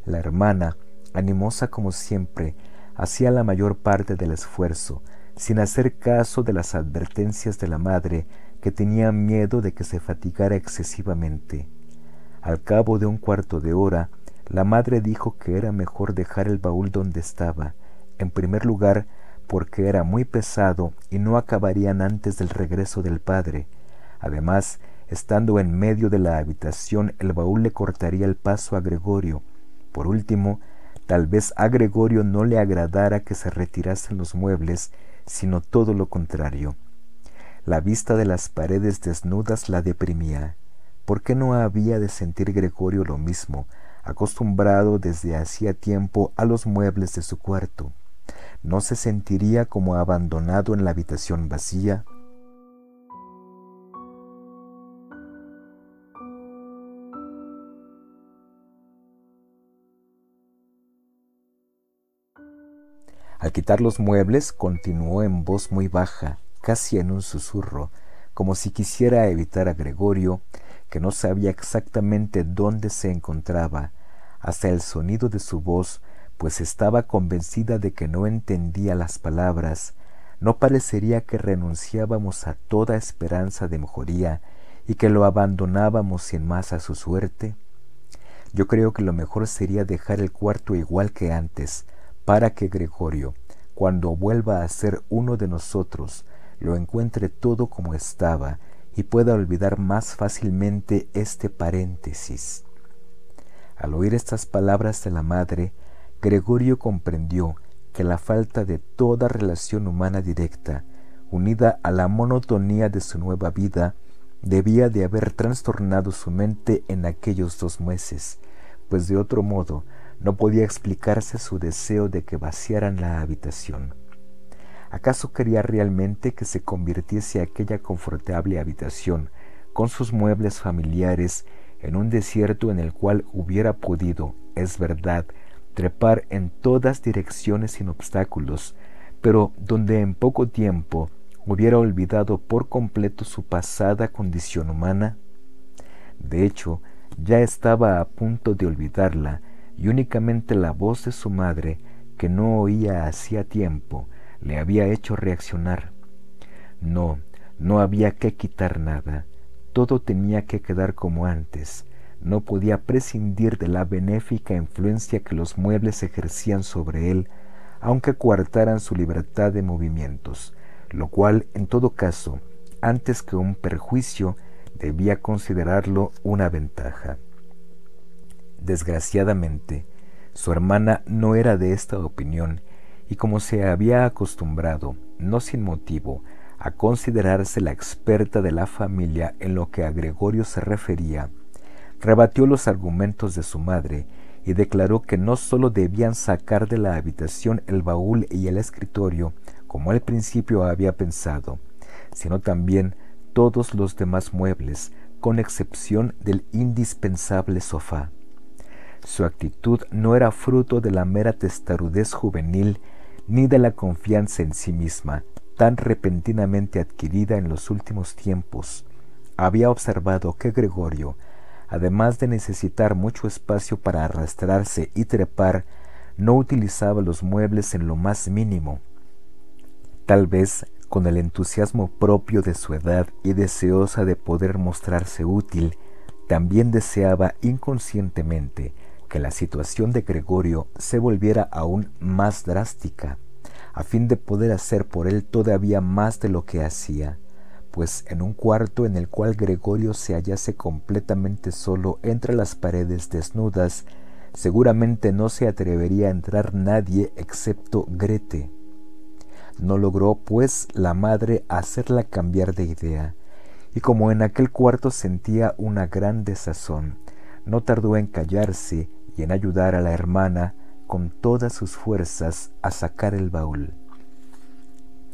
La hermana, animosa como siempre, hacía la mayor parte del esfuerzo, sin hacer caso de las advertencias de la madre, que tenía miedo de que se fatigara excesivamente. Al cabo de un cuarto de hora, la madre dijo que era mejor dejar el baúl donde estaba, en primer lugar porque era muy pesado y no acabarían antes del regreso del padre. Además, estando en medio de la habitación, el baúl le cortaría el paso a Gregorio. Por último, tal vez a Gregorio no le agradara que se retirasen los muebles sino todo lo contrario. La vista de las paredes desnudas la deprimía. ¿Por qué no había de sentir Gregorio lo mismo, acostumbrado desde hacía tiempo a los muebles de su cuarto? ¿No se sentiría como abandonado en la habitación vacía? Al quitar los muebles, continuó en voz muy baja, casi en un susurro, como si quisiera evitar a Gregorio, que no sabía exactamente dónde se encontraba, hasta el sonido de su voz, pues estaba convencida de que no entendía las palabras, no parecería que renunciábamos a toda esperanza de mejoría y que lo abandonábamos sin más a su suerte? Yo creo que lo mejor sería dejar el cuarto igual que antes, para que Gregorio, cuando vuelva a ser uno de nosotros, lo encuentre todo como estaba y pueda olvidar más fácilmente este paréntesis. Al oír estas palabras de la madre, Gregorio comprendió que la falta de toda relación humana directa, unida a la monotonía de su nueva vida, debía de haber trastornado su mente en aquellos dos meses, pues de otro modo no podía explicarse su deseo de que vaciaran la habitación. ¿Acaso quería realmente que se convirtiese aquella confortable habitación, con sus muebles familiares, en un desierto en el cual hubiera podido, es verdad, trepar en todas direcciones sin obstáculos, pero donde en poco tiempo hubiera olvidado por completo su pasada condición humana? De hecho, ya estaba a punto de olvidarla, y únicamente la voz de su madre, que no oía hacía tiempo, le había hecho reaccionar. No, no había que quitar nada, todo tenía que quedar como antes, no podía prescindir de la benéfica influencia que los muebles ejercían sobre él, aunque coartaran su libertad de movimientos, lo cual, en todo caso, antes que un perjuicio, debía considerarlo una ventaja. Desgraciadamente, su hermana no era de esta opinión y como se había acostumbrado, no sin motivo, a considerarse la experta de la familia en lo que a Gregorio se refería, rebatió los argumentos de su madre y declaró que no sólo debían sacar de la habitación el baúl y el escritorio, como al principio había pensado, sino también todos los demás muebles, con excepción del indispensable sofá. Su actitud no era fruto de la mera testarudez juvenil ni de la confianza en sí misma, tan repentinamente adquirida en los últimos tiempos. Había observado que Gregorio, además de necesitar mucho espacio para arrastrarse y trepar, no utilizaba los muebles en lo más mínimo. Tal vez con el entusiasmo propio de su edad y deseosa de poder mostrarse útil, también deseaba inconscientemente que la situación de Gregorio se volviera aún más drástica, a fin de poder hacer por él todavía más de lo que hacía, pues en un cuarto en el cual Gregorio se hallase completamente solo entre las paredes desnudas, seguramente no se atrevería a entrar nadie excepto Grete. No logró, pues, la madre hacerla cambiar de idea, y como en aquel cuarto sentía una gran desazón, no tardó en callarse y en ayudar a la hermana con todas sus fuerzas a sacar el baúl.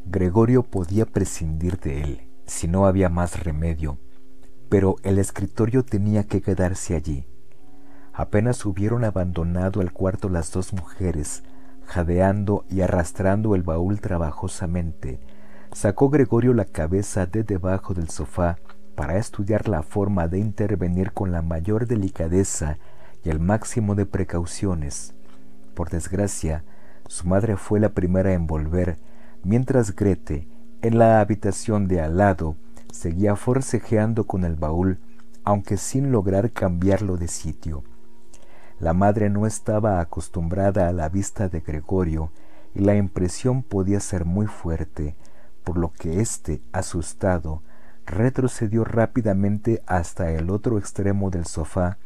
Gregorio podía prescindir de él si no había más remedio, pero el escritorio tenía que quedarse allí. Apenas hubieron abandonado el cuarto las dos mujeres, jadeando y arrastrando el baúl trabajosamente, sacó Gregorio la cabeza de debajo del sofá para estudiar la forma de intervenir con la mayor delicadeza y el máximo de precauciones. Por desgracia, su madre fue la primera en volver, mientras Grete, en la habitación de al lado, seguía forcejeando con el baúl, aunque sin lograr cambiarlo de sitio. La madre no estaba acostumbrada a la vista de Gregorio y la impresión podía ser muy fuerte, por lo que éste, asustado, retrocedió rápidamente hasta el otro extremo del sofá,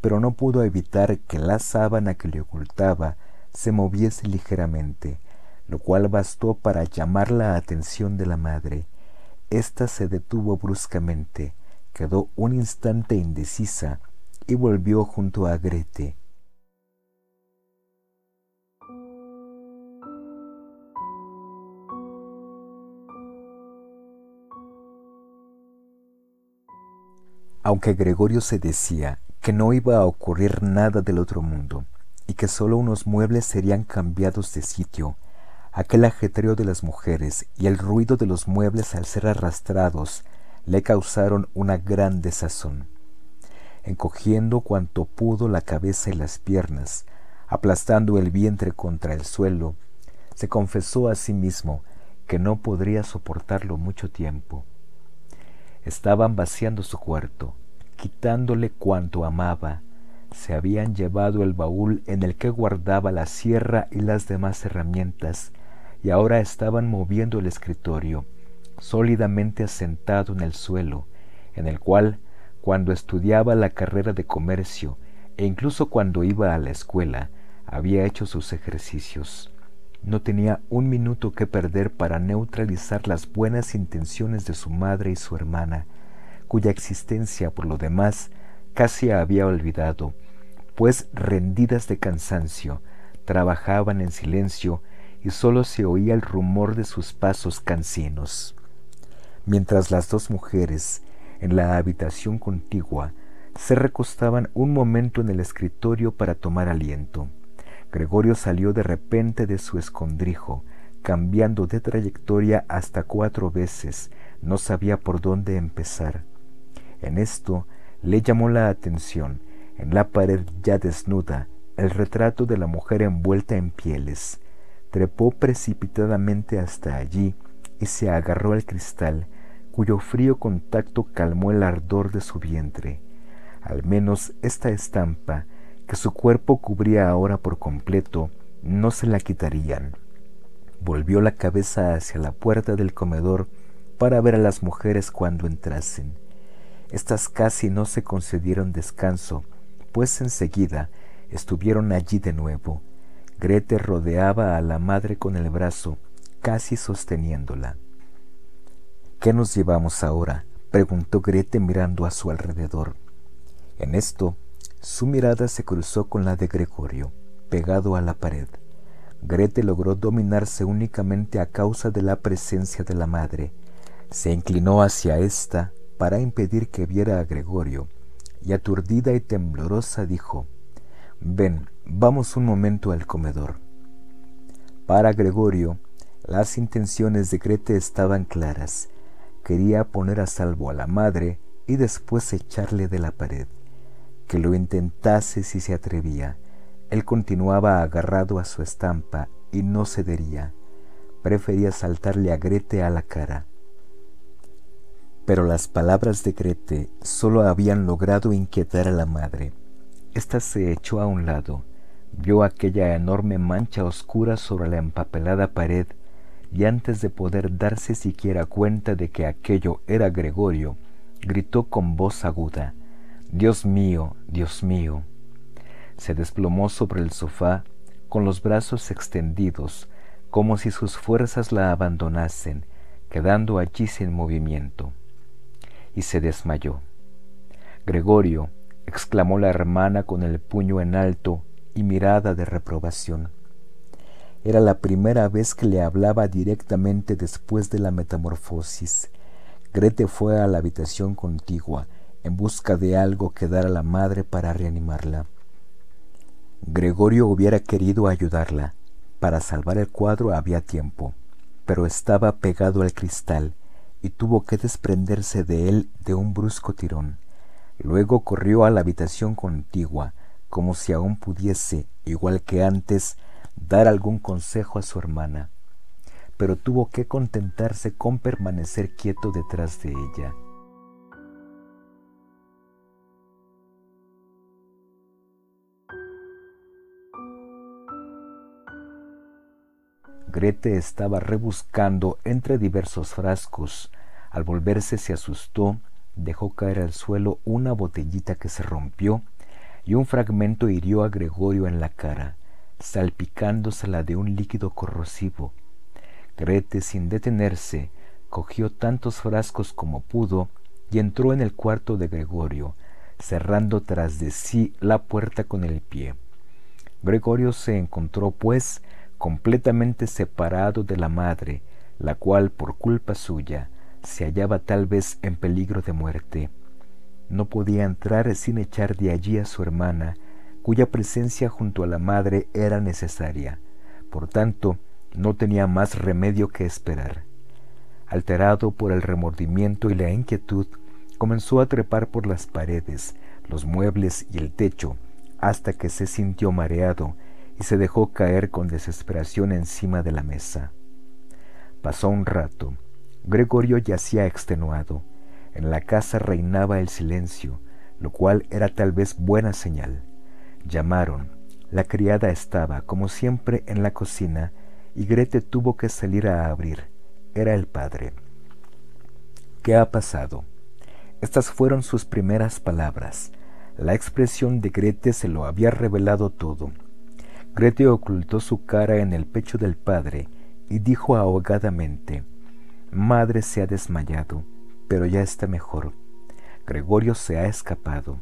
pero no pudo evitar que la sábana que le ocultaba se moviese ligeramente, lo cual bastó para llamar la atención de la madre. Esta se detuvo bruscamente, quedó un instante indecisa y volvió junto a Grete. Aunque Gregorio se decía que no iba a ocurrir nada del otro mundo y que solo unos muebles serían cambiados de sitio, aquel ajetreo de las mujeres y el ruido de los muebles al ser arrastrados le causaron una gran desazón. Encogiendo cuanto pudo la cabeza y las piernas, aplastando el vientre contra el suelo, se confesó a sí mismo que no podría soportarlo mucho tiempo. Estaban vaciando su cuarto, quitándole cuanto amaba. Se habían llevado el baúl en el que guardaba la sierra y las demás herramientas, y ahora estaban moviendo el escritorio, sólidamente asentado en el suelo, en el cual, cuando estudiaba la carrera de comercio e incluso cuando iba a la escuela, había hecho sus ejercicios. No tenía un minuto que perder para neutralizar las buenas intenciones de su madre y su hermana, cuya existencia por lo demás casi había olvidado, pues rendidas de cansancio, trabajaban en silencio y sólo se oía el rumor de sus pasos cansinos. Mientras las dos mujeres, en la habitación contigua, se recostaban un momento en el escritorio para tomar aliento. Gregorio salió de repente de su escondrijo, cambiando de trayectoria hasta cuatro veces, no sabía por dónde empezar. En esto le llamó la atención, en la pared ya desnuda, el retrato de la mujer envuelta en pieles. Trepó precipitadamente hasta allí y se agarró al cristal, cuyo frío contacto calmó el ardor de su vientre. Al menos esta estampa que su cuerpo cubría ahora por completo, no se la quitarían. Volvió la cabeza hacia la puerta del comedor para ver a las mujeres cuando entrasen. Estas casi no se concedieron descanso, pues enseguida estuvieron allí de nuevo. Grete rodeaba a la madre con el brazo, casi sosteniéndola. ¿Qué nos llevamos ahora? preguntó Grete mirando a su alrededor. En esto, su mirada se cruzó con la de Gregorio, pegado a la pared. Grete logró dominarse únicamente a causa de la presencia de la madre. Se inclinó hacia ésta para impedir que viera a Gregorio, y aturdida y temblorosa dijo, Ven, vamos un momento al comedor. Para Gregorio, las intenciones de Grete estaban claras. Quería poner a salvo a la madre y después echarle de la pared que lo intentase si se atrevía. Él continuaba agarrado a su estampa y no cedería. Prefería saltarle a Grete a la cara. Pero las palabras de Grete solo habían logrado inquietar a la madre. Esta se echó a un lado, vio aquella enorme mancha oscura sobre la empapelada pared y antes de poder darse siquiera cuenta de que aquello era Gregorio, gritó con voz aguda Dios mío, Dios mío. Se desplomó sobre el sofá con los brazos extendidos, como si sus fuerzas la abandonasen, quedando allí sin movimiento. Y se desmayó. Gregorio, exclamó la hermana con el puño en alto y mirada de reprobación. Era la primera vez que le hablaba directamente después de la metamorfosis. Grete fue a la habitación contigua en busca de algo que dar a la madre para reanimarla. Gregorio hubiera querido ayudarla. Para salvar el cuadro había tiempo, pero estaba pegado al cristal y tuvo que desprenderse de él de un brusco tirón. Luego corrió a la habitación contigua, como si aún pudiese, igual que antes, dar algún consejo a su hermana, pero tuvo que contentarse con permanecer quieto detrás de ella. Grete estaba rebuscando entre diversos frascos. Al volverse se asustó, dejó caer al suelo una botellita que se rompió y un fragmento hirió a Gregorio en la cara, salpicándosela de un líquido corrosivo Grete, sin detenerse, cogió tantos frascos como pudo y entró en el cuarto de Gregorio, cerrando tras de sí la puerta con el pie. Gregorio se encontró, pues, completamente separado de la madre, la cual, por culpa suya, se hallaba tal vez en peligro de muerte. No podía entrar sin echar de allí a su hermana, cuya presencia junto a la madre era necesaria. Por tanto, no tenía más remedio que esperar. Alterado por el remordimiento y la inquietud, comenzó a trepar por las paredes, los muebles y el techo, hasta que se sintió mareado y se dejó caer con desesperación encima de la mesa. Pasó un rato. Gregorio yacía extenuado. En la casa reinaba el silencio, lo cual era tal vez buena señal. Llamaron. La criada estaba, como siempre, en la cocina, y Grete tuvo que salir a abrir. Era el padre. ¿Qué ha pasado? Estas fueron sus primeras palabras. La expresión de Grete se lo había revelado todo. Grete ocultó su cara en el pecho del padre y dijo ahogadamente, Madre se ha desmayado, pero ya está mejor. Gregorio se ha escapado.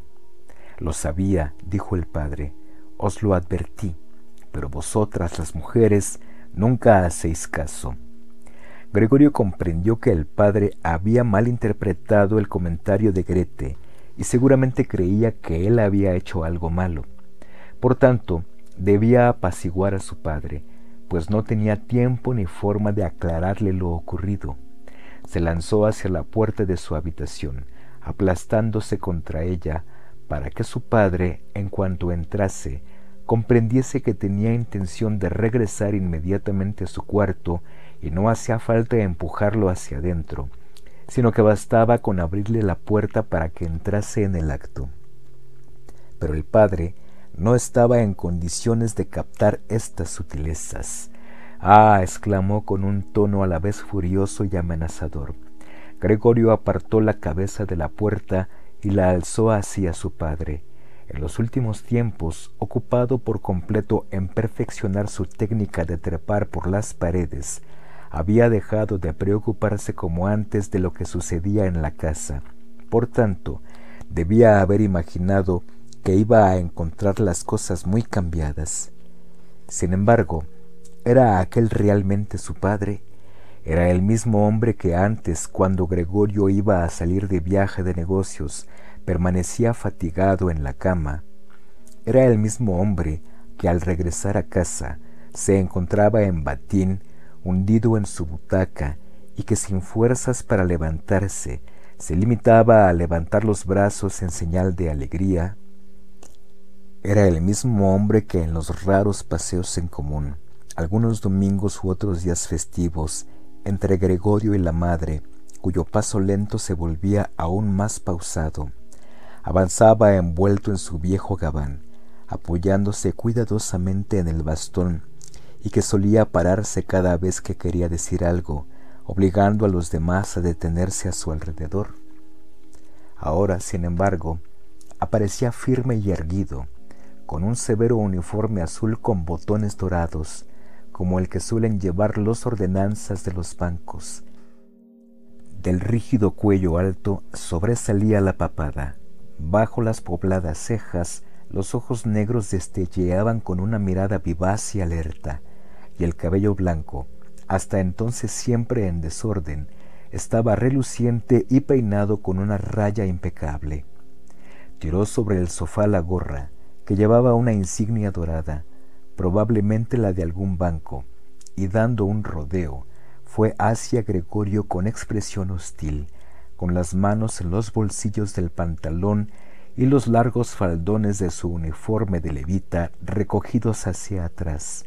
Lo sabía, dijo el padre, os lo advertí, pero vosotras las mujeres nunca hacéis caso. Gregorio comprendió que el padre había malinterpretado el comentario de Grete y seguramente creía que él había hecho algo malo. Por tanto, debía apaciguar a su padre, pues no tenía tiempo ni forma de aclararle lo ocurrido. Se lanzó hacia la puerta de su habitación, aplastándose contra ella, para que su padre, en cuanto entrase, comprendiese que tenía intención de regresar inmediatamente a su cuarto y no hacía falta empujarlo hacia adentro, sino que bastaba con abrirle la puerta para que entrase en el acto. Pero el padre no estaba en condiciones de captar estas sutilezas. Ah, exclamó con un tono a la vez furioso y amenazador. Gregorio apartó la cabeza de la puerta y la alzó hacia su padre. En los últimos tiempos, ocupado por completo en perfeccionar su técnica de trepar por las paredes, había dejado de preocuparse como antes de lo que sucedía en la casa. Por tanto, debía haber imaginado que iba a encontrar las cosas muy cambiadas. Sin embargo, ¿era aquel realmente su padre? Era el mismo hombre que antes, cuando Gregorio iba a salir de viaje de negocios, permanecía fatigado en la cama. Era el mismo hombre que al regresar a casa se encontraba en batín hundido en su butaca y que sin fuerzas para levantarse se limitaba a levantar los brazos en señal de alegría, era el mismo hombre que en los raros paseos en común, algunos domingos u otros días festivos, entre Gregorio y la madre, cuyo paso lento se volvía aún más pausado, avanzaba envuelto en su viejo gabán, apoyándose cuidadosamente en el bastón y que solía pararse cada vez que quería decir algo, obligando a los demás a detenerse a su alrededor. Ahora, sin embargo, aparecía firme y erguido, con un severo uniforme azul con botones dorados, como el que suelen llevar los ordenanzas de los bancos. Del rígido cuello alto sobresalía la papada. Bajo las pobladas cejas, los ojos negros destelleaban con una mirada vivaz y alerta, y el cabello blanco, hasta entonces siempre en desorden, estaba reluciente y peinado con una raya impecable. Tiró sobre el sofá la gorra, que llevaba una insignia dorada, probablemente la de algún banco, y dando un rodeo, fue hacia Gregorio con expresión hostil, con las manos en los bolsillos del pantalón y los largos faldones de su uniforme de levita recogidos hacia atrás.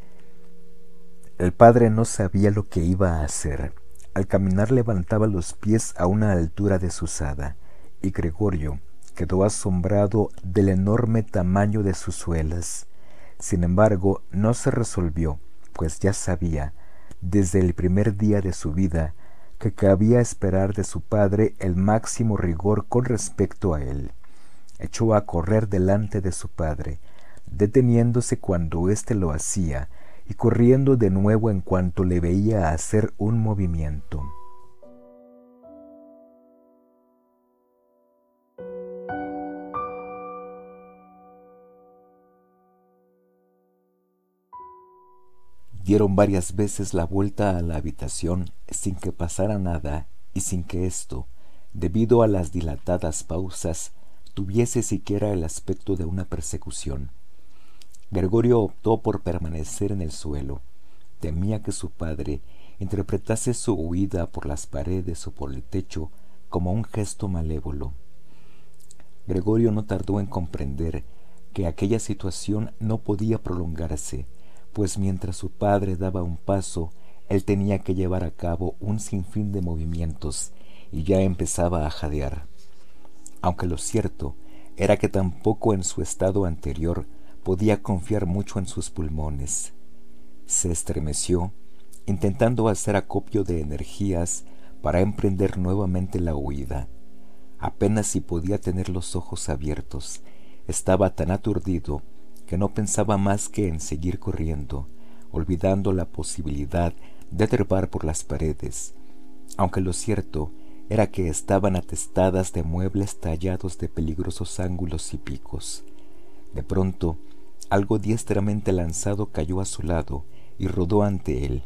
El padre no sabía lo que iba a hacer. Al caminar levantaba los pies a una altura desusada, y Gregorio quedó asombrado del enorme tamaño de sus suelas. Sin embargo, no se resolvió, pues ya sabía, desde el primer día de su vida, que cabía esperar de su padre el máximo rigor con respecto a él. Echó a correr delante de su padre, deteniéndose cuando éste lo hacía, y corriendo de nuevo en cuanto le veía hacer un movimiento. Dieron varias veces la vuelta a la habitación sin que pasara nada y sin que esto, debido a las dilatadas pausas, tuviese siquiera el aspecto de una persecución. Gregorio optó por permanecer en el suelo. Temía que su padre interpretase su huida por las paredes o por el techo como un gesto malévolo. Gregorio no tardó en comprender que aquella situación no podía prolongarse, pues mientras su padre daba un paso, él tenía que llevar a cabo un sinfín de movimientos y ya empezaba a jadear. Aunque lo cierto era que tampoco en su estado anterior podía confiar mucho en sus pulmones. Se estremeció, intentando hacer acopio de energías para emprender nuevamente la huida. Apenas si podía tener los ojos abiertos, estaba tan aturdido que no pensaba más que en seguir corriendo, olvidando la posibilidad de trepar por las paredes, aunque lo cierto era que estaban atestadas de muebles tallados de peligrosos ángulos y picos. De pronto, algo diestramente lanzado cayó a su lado y rodó ante él.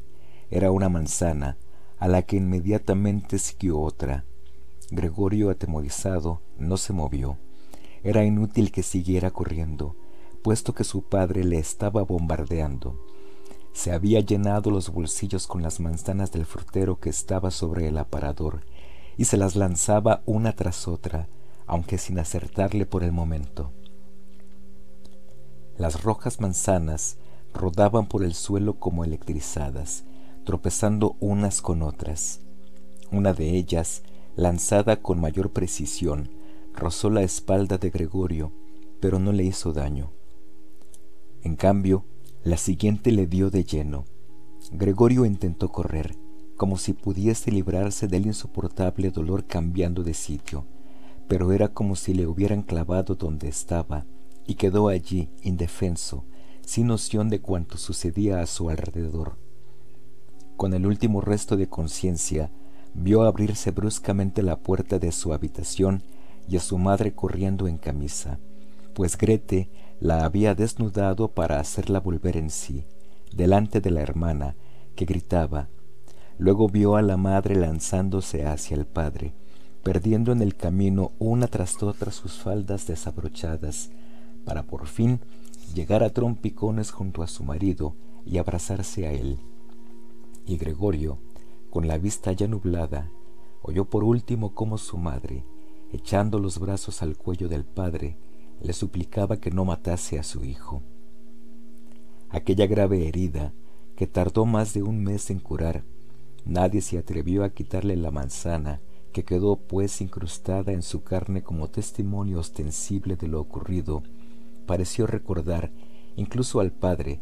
Era una manzana, a la que inmediatamente siguió otra. Gregorio, atemorizado, no se movió. Era inútil que siguiera corriendo puesto que su padre le estaba bombardeando. Se había llenado los bolsillos con las manzanas del frutero que estaba sobre el aparador y se las lanzaba una tras otra, aunque sin acertarle por el momento. Las rojas manzanas rodaban por el suelo como electrizadas, tropezando unas con otras. Una de ellas, lanzada con mayor precisión, rozó la espalda de Gregorio, pero no le hizo daño. En cambio, la siguiente le dio de lleno. Gregorio intentó correr, como si pudiese librarse del insoportable dolor cambiando de sitio, pero era como si le hubieran clavado donde estaba, y quedó allí, indefenso, sin noción de cuanto sucedía a su alrededor. Con el último resto de conciencia, vio abrirse bruscamente la puerta de su habitación y a su madre corriendo en camisa, pues Grete la había desnudado para hacerla volver en sí, delante de la hermana, que gritaba. Luego vio a la madre lanzándose hacia el padre, perdiendo en el camino una tras otra sus faldas desabrochadas, para por fin llegar a trompicones junto a su marido y abrazarse a él. Y Gregorio, con la vista ya nublada, oyó por último cómo su madre, echando los brazos al cuello del padre, le suplicaba que no matase a su hijo. Aquella grave herida, que tardó más de un mes en curar, nadie se atrevió a quitarle la manzana, que quedó pues incrustada en su carne como testimonio ostensible de lo ocurrido, pareció recordar, incluso al padre,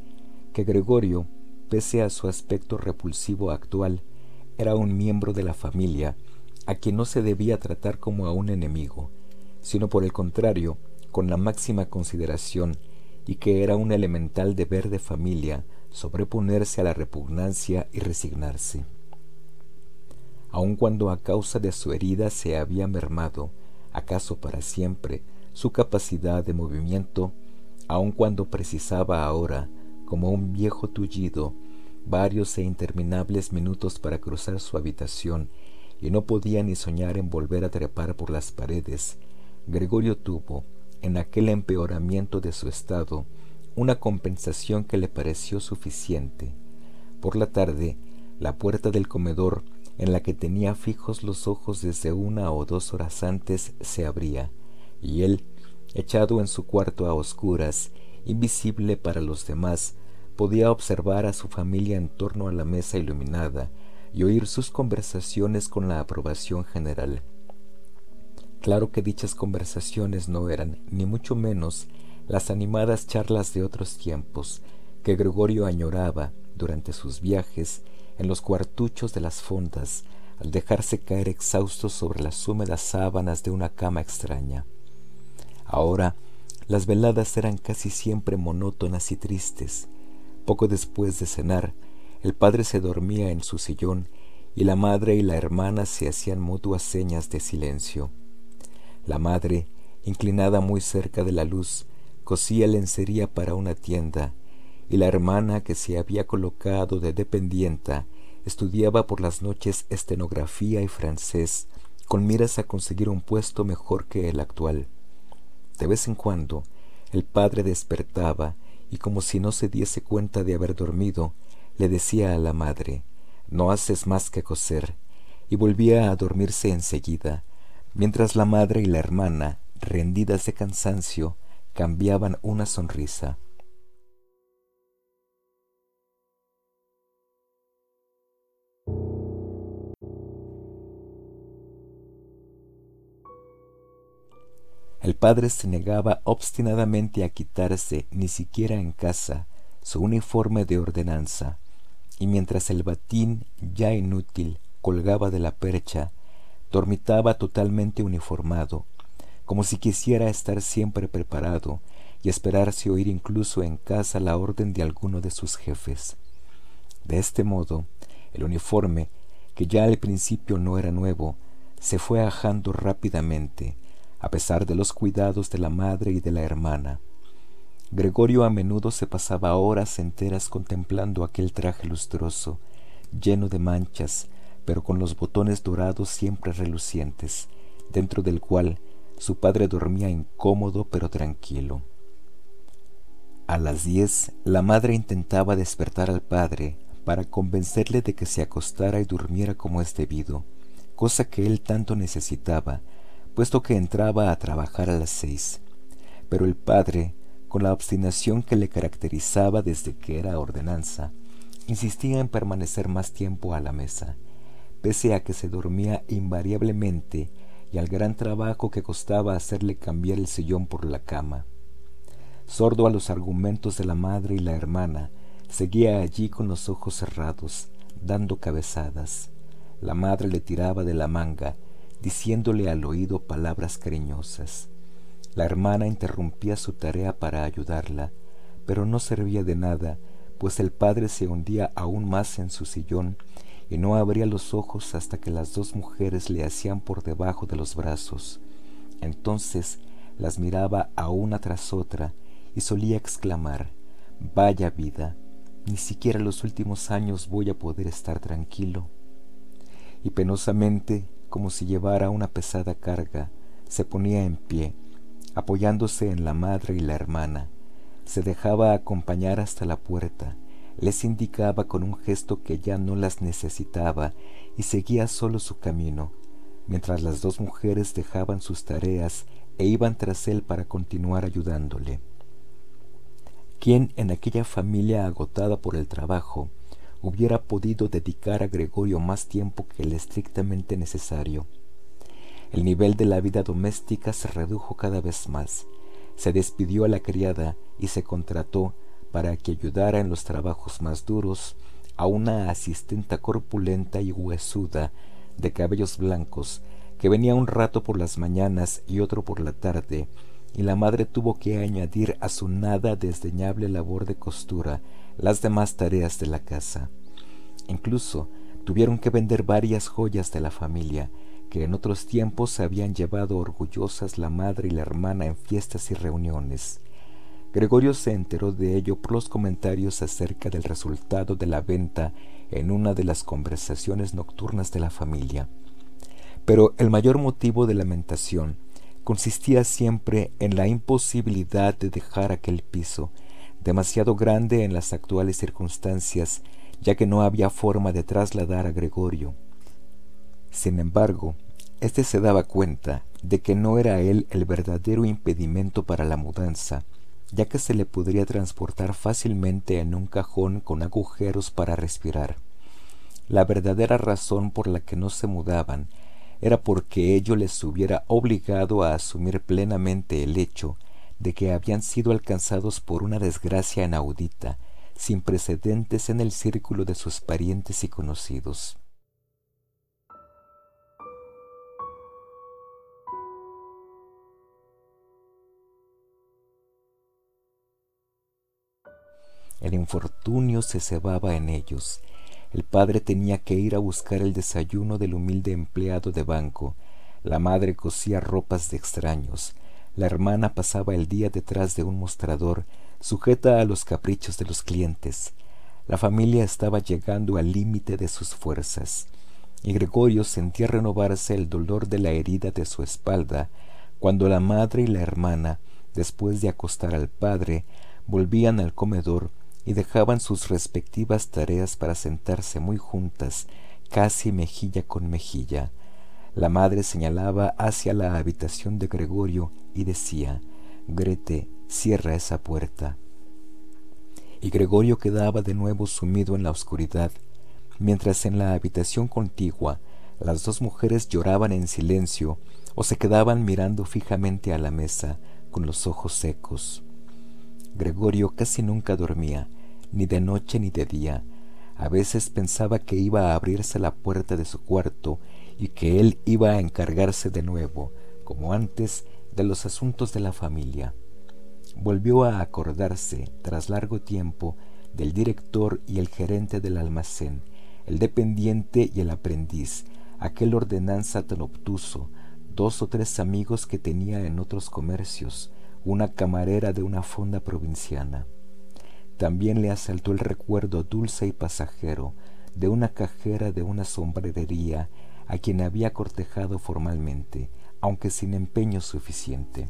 que Gregorio, pese a su aspecto repulsivo actual, era un miembro de la familia, a quien no se debía tratar como a un enemigo, sino por el contrario, con la máxima consideración y que era un elemental deber de familia sobreponerse a la repugnancia y resignarse. Aun cuando a causa de su herida se había mermado, acaso para siempre, su capacidad de movimiento, aun cuando precisaba ahora, como un viejo tullido, varios e interminables minutos para cruzar su habitación y no podía ni soñar en volver a trepar por las paredes, Gregorio tuvo, en aquel empeoramiento de su estado una compensación que le pareció suficiente. Por la tarde, la puerta del comedor, en la que tenía fijos los ojos desde una o dos horas antes, se abría, y él, echado en su cuarto a oscuras, invisible para los demás, podía observar a su familia en torno a la mesa iluminada y oír sus conversaciones con la aprobación general. Claro que dichas conversaciones no eran, ni mucho menos, las animadas charlas de otros tiempos que Gregorio añoraba durante sus viajes en los cuartuchos de las fondas al dejarse caer exhausto sobre las húmedas sábanas de una cama extraña. Ahora las veladas eran casi siempre monótonas y tristes, Poco después de cenar, el padre se dormía en su sillón y la madre y la hermana se hacían mutuas señas de silencio. La madre, inclinada muy cerca de la luz, cosía lencería para una tienda, y la hermana que se había colocado de dependienta estudiaba por las noches estenografía y francés, con miras a conseguir un puesto mejor que el actual. De vez en cuando, el padre despertaba y como si no se diese cuenta de haber dormido, le decía a la madre, no haces más que coser, y volvía a dormirse enseguida, mientras la madre y la hermana, rendidas de cansancio, cambiaban una sonrisa. El padre se negaba obstinadamente a quitarse, ni siquiera en casa, su uniforme de ordenanza, y mientras el batín, ya inútil, colgaba de la percha, dormitaba totalmente uniformado, como si quisiera estar siempre preparado y esperarse oír incluso en casa la orden de alguno de sus jefes. De este modo, el uniforme, que ya al principio no era nuevo, se fue ajando rápidamente, a pesar de los cuidados de la madre y de la hermana. Gregorio a menudo se pasaba horas enteras contemplando aquel traje lustroso, lleno de manchas, pero con los botones dorados siempre relucientes, dentro del cual su padre dormía incómodo pero tranquilo. A las diez la madre intentaba despertar al padre para convencerle de que se acostara y durmiera como es debido, cosa que él tanto necesitaba, puesto que entraba a trabajar a las seis. Pero el padre, con la obstinación que le caracterizaba desde que era ordenanza, insistía en permanecer más tiempo a la mesa, pese a que se dormía invariablemente y al gran trabajo que costaba hacerle cambiar el sillón por la cama. Sordo a los argumentos de la madre y la hermana, seguía allí con los ojos cerrados, dando cabezadas. La madre le tiraba de la manga diciéndole al oído palabras cariñosas. La hermana interrumpía su tarea para ayudarla, pero no servía de nada, pues el padre se hundía aún más en su sillón y no abría los ojos hasta que las dos mujeres le hacían por debajo de los brazos. Entonces las miraba a una tras otra y solía exclamar Vaya vida, ni siquiera los últimos años voy a poder estar tranquilo. Y penosamente como si llevara una pesada carga, se ponía en pie, apoyándose en la madre y la hermana, se dejaba acompañar hasta la puerta, les indicaba con un gesto que ya no las necesitaba y seguía solo su camino, mientras las dos mujeres dejaban sus tareas e iban tras él para continuar ayudándole. ¿Quién en aquella familia agotada por el trabajo hubiera podido dedicar a Gregorio más tiempo que el estrictamente necesario. El nivel de la vida doméstica se redujo cada vez más. Se despidió a la criada y se contrató para que ayudara en los trabajos más duros a una asistenta corpulenta y huesuda de cabellos blancos que venía un rato por las mañanas y otro por la tarde, y la madre tuvo que añadir a su nada desdeñable labor de costura las demás tareas de la casa. Incluso tuvieron que vender varias joyas de la familia, que en otros tiempos habían llevado orgullosas la madre y la hermana en fiestas y reuniones. Gregorio se enteró de ello por los comentarios acerca del resultado de la venta en una de las conversaciones nocturnas de la familia. Pero el mayor motivo de lamentación consistía siempre en la imposibilidad de dejar aquel piso, demasiado grande en las actuales circunstancias, ya que no había forma de trasladar a Gregorio. Sin embargo, éste se daba cuenta de que no era él el verdadero impedimento para la mudanza, ya que se le podría transportar fácilmente en un cajón con agujeros para respirar. La verdadera razón por la que no se mudaban era porque ello les hubiera obligado a asumir plenamente el hecho de que habían sido alcanzados por una desgracia inaudita, sin precedentes en el círculo de sus parientes y conocidos. El infortunio se cebaba en ellos. El padre tenía que ir a buscar el desayuno del humilde empleado de banco. La madre cosía ropas de extraños. La hermana pasaba el día detrás de un mostrador, sujeta a los caprichos de los clientes. La familia estaba llegando al límite de sus fuerzas, y Gregorio sentía renovarse el dolor de la herida de su espalda cuando la madre y la hermana, después de acostar al padre, volvían al comedor y dejaban sus respectivas tareas para sentarse muy juntas, casi mejilla con mejilla. La madre señalaba hacia la habitación de Gregorio y decía Grete, cierra esa puerta. Y Gregorio quedaba de nuevo sumido en la oscuridad, mientras en la habitación contigua las dos mujeres lloraban en silencio o se quedaban mirando fijamente a la mesa con los ojos secos. Gregorio casi nunca dormía, ni de noche ni de día. A veces pensaba que iba a abrirse la puerta de su cuarto y que él iba a encargarse de nuevo, como antes, de los asuntos de la familia. Volvió a acordarse, tras largo tiempo, del director y el gerente del almacén, el dependiente y el aprendiz, aquel ordenanza tan obtuso, dos o tres amigos que tenía en otros comercios, una camarera de una fonda provinciana. También le asaltó el recuerdo dulce y pasajero de una cajera de una sombrerería a quien había cortejado formalmente, aunque sin empeño suficiente.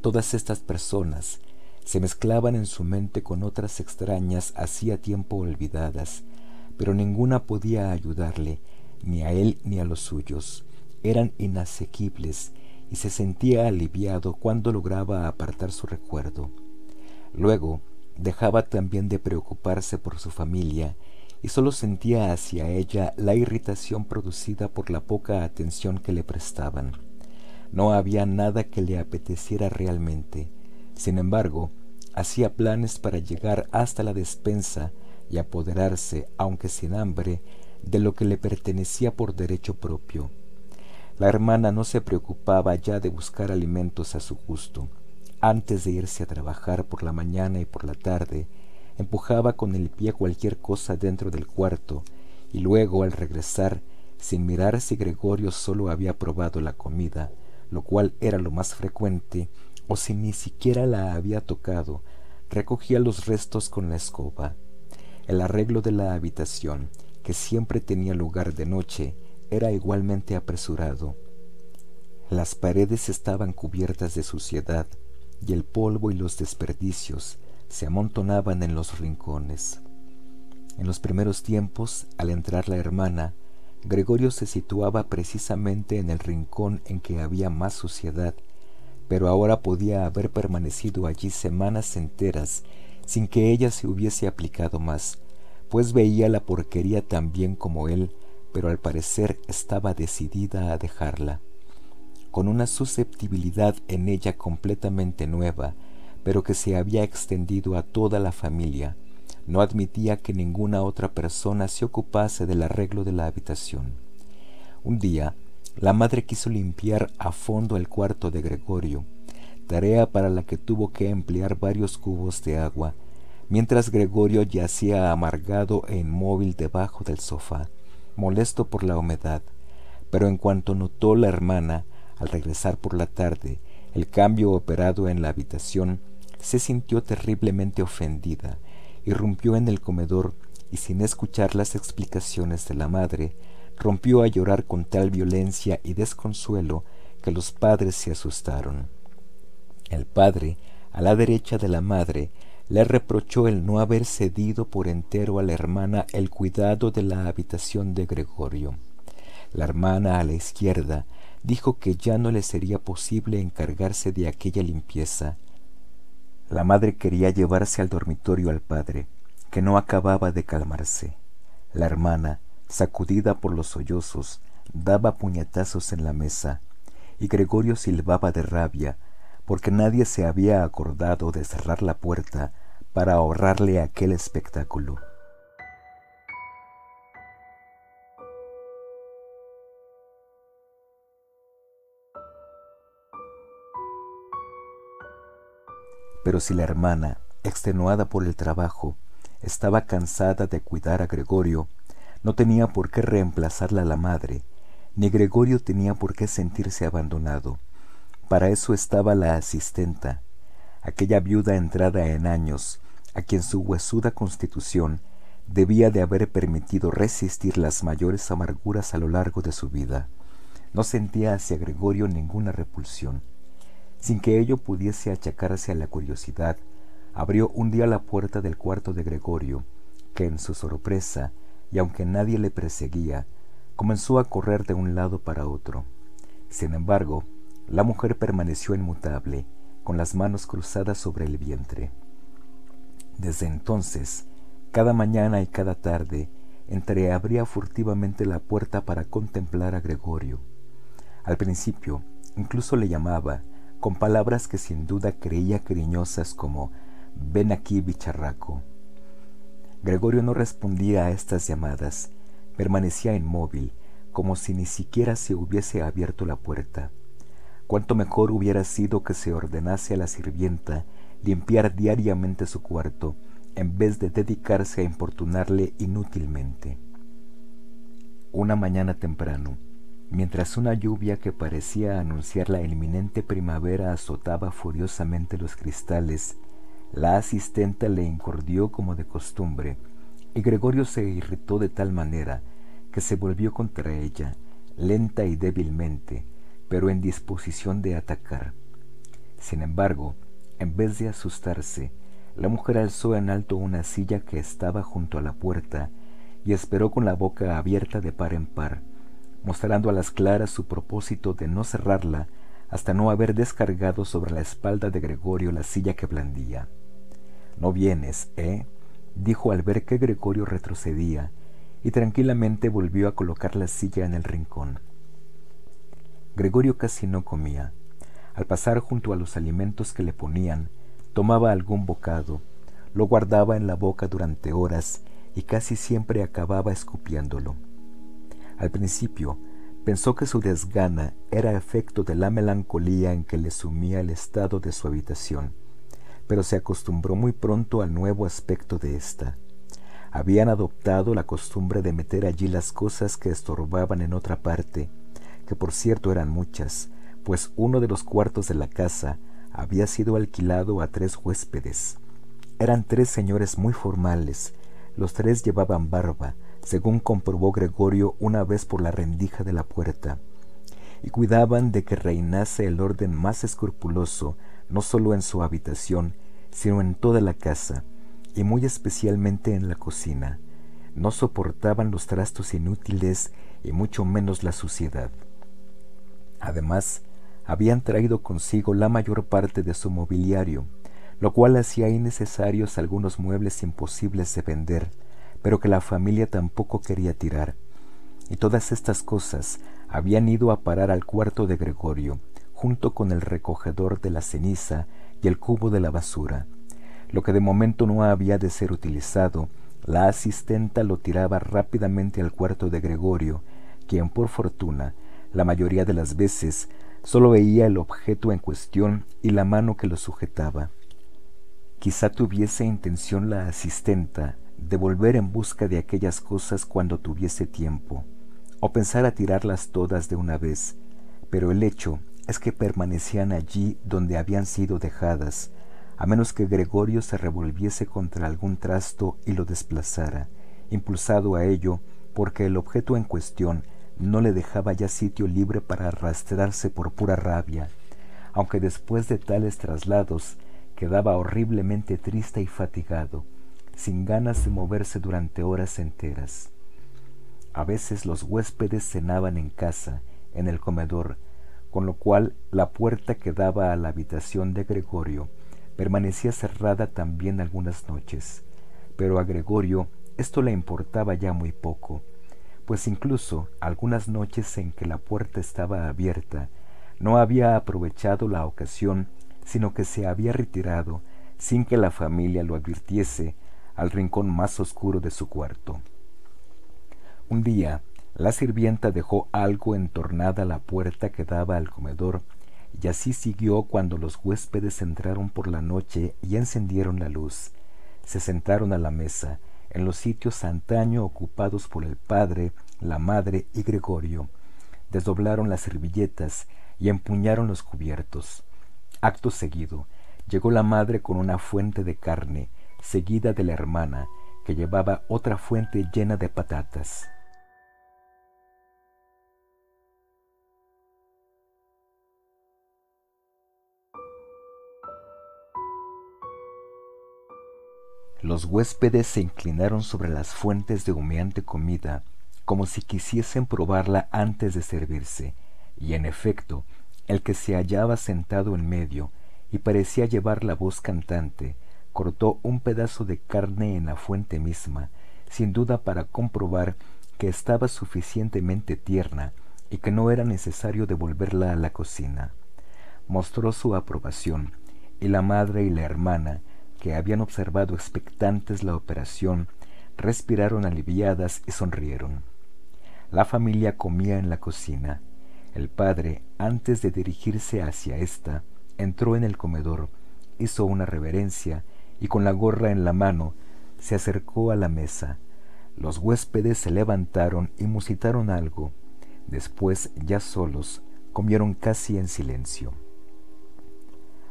Todas estas personas se mezclaban en su mente con otras extrañas hacía tiempo olvidadas, pero ninguna podía ayudarle, ni a él ni a los suyos. Eran inasequibles y se sentía aliviado cuando lograba apartar su recuerdo. Luego, dejaba también de preocuparse por su familia y sólo sentía hacia ella la irritación producida por la poca atención que le prestaban. No había nada que le apeteciera realmente. Sin embargo, hacía planes para llegar hasta la despensa y apoderarse, aunque sin hambre, de lo que le pertenecía por derecho propio. La hermana no se preocupaba ya de buscar alimentos a su gusto. Antes de irse a trabajar por la mañana y por la tarde, empujaba con el pie cualquier cosa dentro del cuarto y luego al regresar, sin mirar si Gregorio solo había probado la comida, lo cual era lo más frecuente, o si ni siquiera la había tocado, recogía los restos con la escoba. El arreglo de la habitación, que siempre tenía lugar de noche, era igualmente apresurado. Las paredes estaban cubiertas de suciedad y el polvo y los desperdicios se amontonaban en los rincones. En los primeros tiempos, al entrar la hermana, Gregorio se situaba precisamente en el rincón en que había más suciedad, pero ahora podía haber permanecido allí semanas enteras sin que ella se hubiese aplicado más, pues veía la porquería tan bien como él pero al parecer estaba decidida a dejarla, con una susceptibilidad en ella completamente nueva, pero que se había extendido a toda la familia. No admitía que ninguna otra persona se ocupase del arreglo de la habitación. Un día, la madre quiso limpiar a fondo el cuarto de Gregorio, tarea para la que tuvo que emplear varios cubos de agua, mientras Gregorio yacía amargado e inmóvil debajo del sofá molesto por la humedad, pero en cuanto notó la hermana, al regresar por la tarde, el cambio operado en la habitación, se sintió terriblemente ofendida, irrumpió en el comedor y sin escuchar las explicaciones de la madre, rompió a llorar con tal violencia y desconsuelo que los padres se asustaron. El padre, a la derecha de la madre, le reprochó el no haber cedido por entero a la hermana el cuidado de la habitación de Gregorio. La hermana a la izquierda dijo que ya no le sería posible encargarse de aquella limpieza. La madre quería llevarse al dormitorio al padre, que no acababa de calmarse. La hermana, sacudida por los sollozos, daba puñetazos en la mesa, y Gregorio silbaba de rabia, porque nadie se había acordado de cerrar la puerta para ahorrarle aquel espectáculo. Pero si la hermana, extenuada por el trabajo, estaba cansada de cuidar a Gregorio, no tenía por qué reemplazarla a la madre, ni Gregorio tenía por qué sentirse abandonado. Para eso estaba la asistenta, aquella viuda entrada en años, a quien su huesuda constitución debía de haber permitido resistir las mayores amarguras a lo largo de su vida. No sentía hacia Gregorio ninguna repulsión. Sin que ello pudiese achacarse a la curiosidad, abrió un día la puerta del cuarto de Gregorio, que en su sorpresa, y aunque nadie le perseguía, comenzó a correr de un lado para otro. Sin embargo, la mujer permaneció inmutable, con las manos cruzadas sobre el vientre. Desde entonces, cada mañana y cada tarde, entreabría furtivamente la puerta para contemplar a Gregorio. Al principio, incluso le llamaba, con palabras que sin duda creía cariñosas como Ven aquí, bicharraco. Gregorio no respondía a estas llamadas, permanecía inmóvil, como si ni siquiera se hubiese abierto la puerta. Cuánto mejor hubiera sido que se ordenase a la sirvienta limpiar diariamente su cuarto, en vez de dedicarse a importunarle inútilmente. Una mañana temprano, mientras una lluvia que parecía anunciar la inminente primavera azotaba furiosamente los cristales, la asistenta le incordió como de costumbre, y Gregorio se irritó de tal manera que se volvió contra ella, lenta y débilmente, pero en disposición de atacar. Sin embargo, en vez de asustarse, la mujer alzó en alto una silla que estaba junto a la puerta y esperó con la boca abierta de par en par, mostrando a las claras su propósito de no cerrarla hasta no haber descargado sobre la espalda de Gregorio la silla que blandía. No vienes, ¿eh? dijo al ver que Gregorio retrocedía y tranquilamente volvió a colocar la silla en el rincón. Gregorio casi no comía. Al pasar junto a los alimentos que le ponían, tomaba algún bocado, lo guardaba en la boca durante horas y casi siempre acababa escupiéndolo. Al principio pensó que su desgana era efecto de la melancolía en que le sumía el estado de su habitación, pero se acostumbró muy pronto al nuevo aspecto de ésta. Habían adoptado la costumbre de meter allí las cosas que estorbaban en otra parte, que por cierto eran muchas, pues uno de los cuartos de la casa había sido alquilado a tres huéspedes. Eran tres señores muy formales, los tres llevaban barba, según comprobó Gregorio una vez por la rendija de la puerta, y cuidaban de que reinase el orden más escrupuloso, no solo en su habitación, sino en toda la casa, y muy especialmente en la cocina. No soportaban los trastos inútiles y mucho menos la suciedad. Además, habían traído consigo la mayor parte de su mobiliario, lo cual hacía innecesarios algunos muebles imposibles de vender, pero que la familia tampoco quería tirar. Y todas estas cosas habían ido a parar al cuarto de Gregorio, junto con el recogedor de la ceniza y el cubo de la basura. Lo que de momento no había de ser utilizado, la asistenta lo tiraba rápidamente al cuarto de Gregorio, quien por fortuna, la mayoría de las veces, Solo veía el objeto en cuestión y la mano que lo sujetaba. Quizá tuviese intención la asistenta de volver en busca de aquellas cosas cuando tuviese tiempo, o pensar a tirarlas todas de una vez, pero el hecho es que permanecían allí donde habían sido dejadas, a menos que Gregorio se revolviese contra algún trasto y lo desplazara, impulsado a ello porque el objeto en cuestión no le dejaba ya sitio libre para arrastrarse por pura rabia, aunque después de tales traslados quedaba horriblemente triste y fatigado, sin ganas de moverse durante horas enteras. A veces los huéspedes cenaban en casa, en el comedor, con lo cual la puerta que daba a la habitación de Gregorio permanecía cerrada también algunas noches, pero a Gregorio esto le importaba ya muy poco, pues incluso algunas noches en que la puerta estaba abierta, no había aprovechado la ocasión, sino que se había retirado, sin que la familia lo advirtiese, al rincón más oscuro de su cuarto. Un día, la sirvienta dejó algo entornada la puerta que daba al comedor y así siguió cuando los huéspedes entraron por la noche y encendieron la luz. Se sentaron a la mesa, en los sitios antaño ocupados por el padre, la madre y Gregorio. Desdoblaron las servilletas y empuñaron los cubiertos. Acto seguido, llegó la madre con una fuente de carne, seguida de la hermana, que llevaba otra fuente llena de patatas. Los huéspedes se inclinaron sobre las fuentes de humeante comida, como si quisiesen probarla antes de servirse, y en efecto, el que se hallaba sentado en medio y parecía llevar la voz cantante, cortó un pedazo de carne en la fuente misma, sin duda para comprobar que estaba suficientemente tierna y que no era necesario devolverla a la cocina. Mostró su aprobación, y la madre y la hermana, que habían observado expectantes la operación, respiraron aliviadas y sonrieron. La familia comía en la cocina. El padre, antes de dirigirse hacia ésta, entró en el comedor, hizo una reverencia y con la gorra en la mano se acercó a la mesa. Los huéspedes se levantaron y musitaron algo. Después, ya solos, comieron casi en silencio.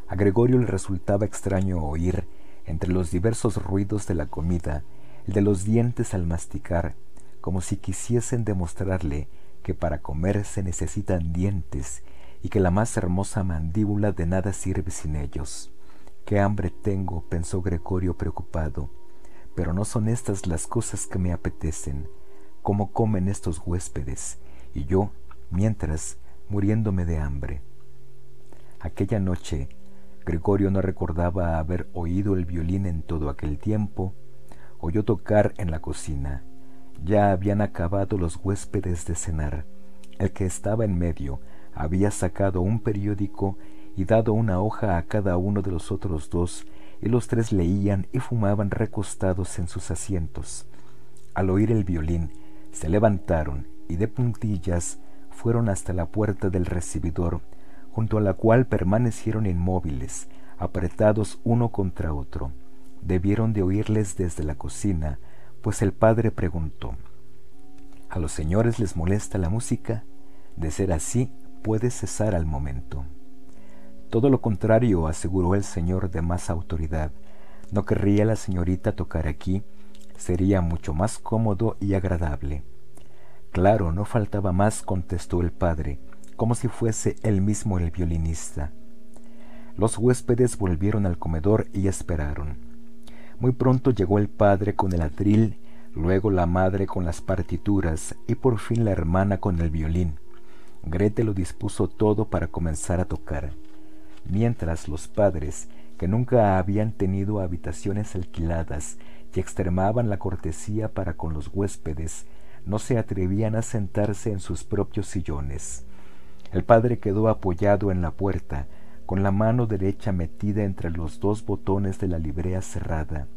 A Gregorio le resultaba extraño oír entre los diversos ruidos de la comida, el de los dientes al masticar, como si quisiesen demostrarle que para comer se necesitan dientes y que la más hermosa mandíbula de nada sirve sin ellos. Qué hambre tengo, pensó Gregorio preocupado, pero no son estas las cosas que me apetecen, como comen estos huéspedes, y yo, mientras, muriéndome de hambre. Aquella noche Gregorio no recordaba haber oído el violín en todo aquel tiempo. Oyó tocar en la cocina. Ya habían acabado los huéspedes de cenar. El que estaba en medio había sacado un periódico y dado una hoja a cada uno de los otros dos, y los tres leían y fumaban recostados en sus asientos. Al oír el violín, se levantaron y de puntillas fueron hasta la puerta del recibidor junto a la cual permanecieron inmóviles, apretados uno contra otro. Debieron de oírles desde la cocina, pues el padre preguntó, ¿A los señores les molesta la música? De ser así, puede cesar al momento. Todo lo contrario, aseguró el señor de más autoridad. No querría la señorita tocar aquí, sería mucho más cómodo y agradable. Claro, no faltaba más, contestó el padre, como si fuese él mismo el violinista. Los huéspedes volvieron al comedor y esperaron. Muy pronto llegó el padre con el atril, luego la madre con las partituras y por fin la hermana con el violín. Grete lo dispuso todo para comenzar a tocar, mientras los padres, que nunca habían tenido habitaciones alquiladas y extremaban la cortesía para con los huéspedes, no se atrevían a sentarse en sus propios sillones. El padre quedó apoyado en la puerta, con la mano derecha metida entre los dos botones de la librea cerrada.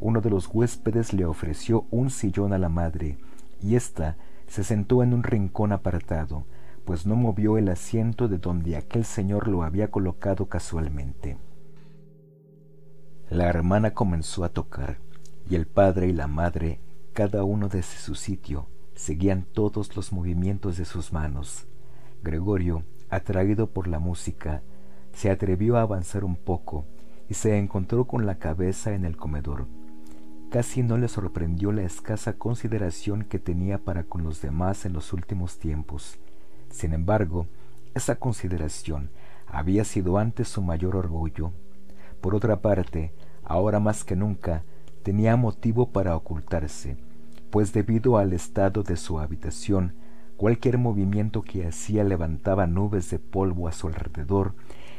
Uno de los huéspedes le ofreció un sillón a la madre, y ésta se sentó en un rincón apartado, pues no movió el asiento de donde aquel señor lo había colocado casualmente. La hermana comenzó a tocar, y el padre y la madre, cada uno desde su sitio, seguían todos los movimientos de sus manos. Gregorio, atraído por la música, se atrevió a avanzar un poco y se encontró con la cabeza en el comedor. Casi no le sorprendió la escasa consideración que tenía para con los demás en los últimos tiempos. Sin embargo, esa consideración había sido antes su mayor orgullo. Por otra parte, ahora más que nunca, tenía motivo para ocultarse, pues debido al estado de su habitación, Cualquier movimiento que hacía levantaba nubes de polvo a su alrededor,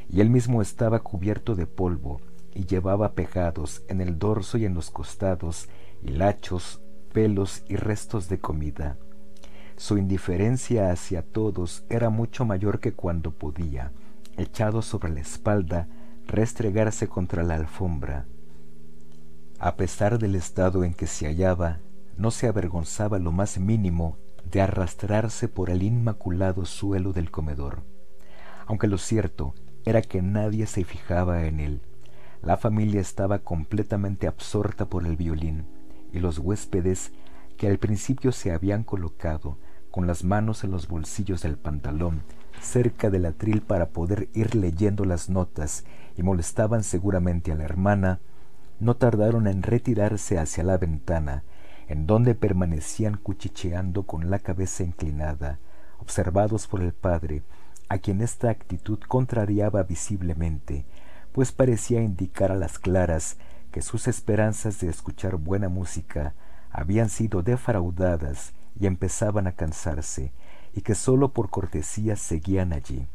y él mismo estaba cubierto de polvo, y llevaba pegados en el dorso y en los costados hilachos, pelos y restos de comida. Su indiferencia hacia todos era mucho mayor que cuando podía, echado sobre la espalda, restregarse contra la alfombra. A pesar del estado en que se hallaba, no se avergonzaba lo más mínimo de arrastrarse por el inmaculado suelo del comedor. aunque lo cierto era que nadie se fijaba en él. La familia estaba completamente absorta por el violín, y los huéspedes, que al principio se habían colocado con las manos en los bolsillos del pantalón, cerca del atril para poder ir leyendo las notas y molestaban seguramente a la hermana, no tardaron en retirarse hacia la ventana, en donde permanecían cuchicheando con la cabeza inclinada, observados por el padre, a quien esta actitud contrariaba visiblemente, pues parecía indicar a las claras que sus esperanzas de escuchar buena música habían sido defraudadas y empezaban a cansarse, y que sólo por cortesía seguían allí,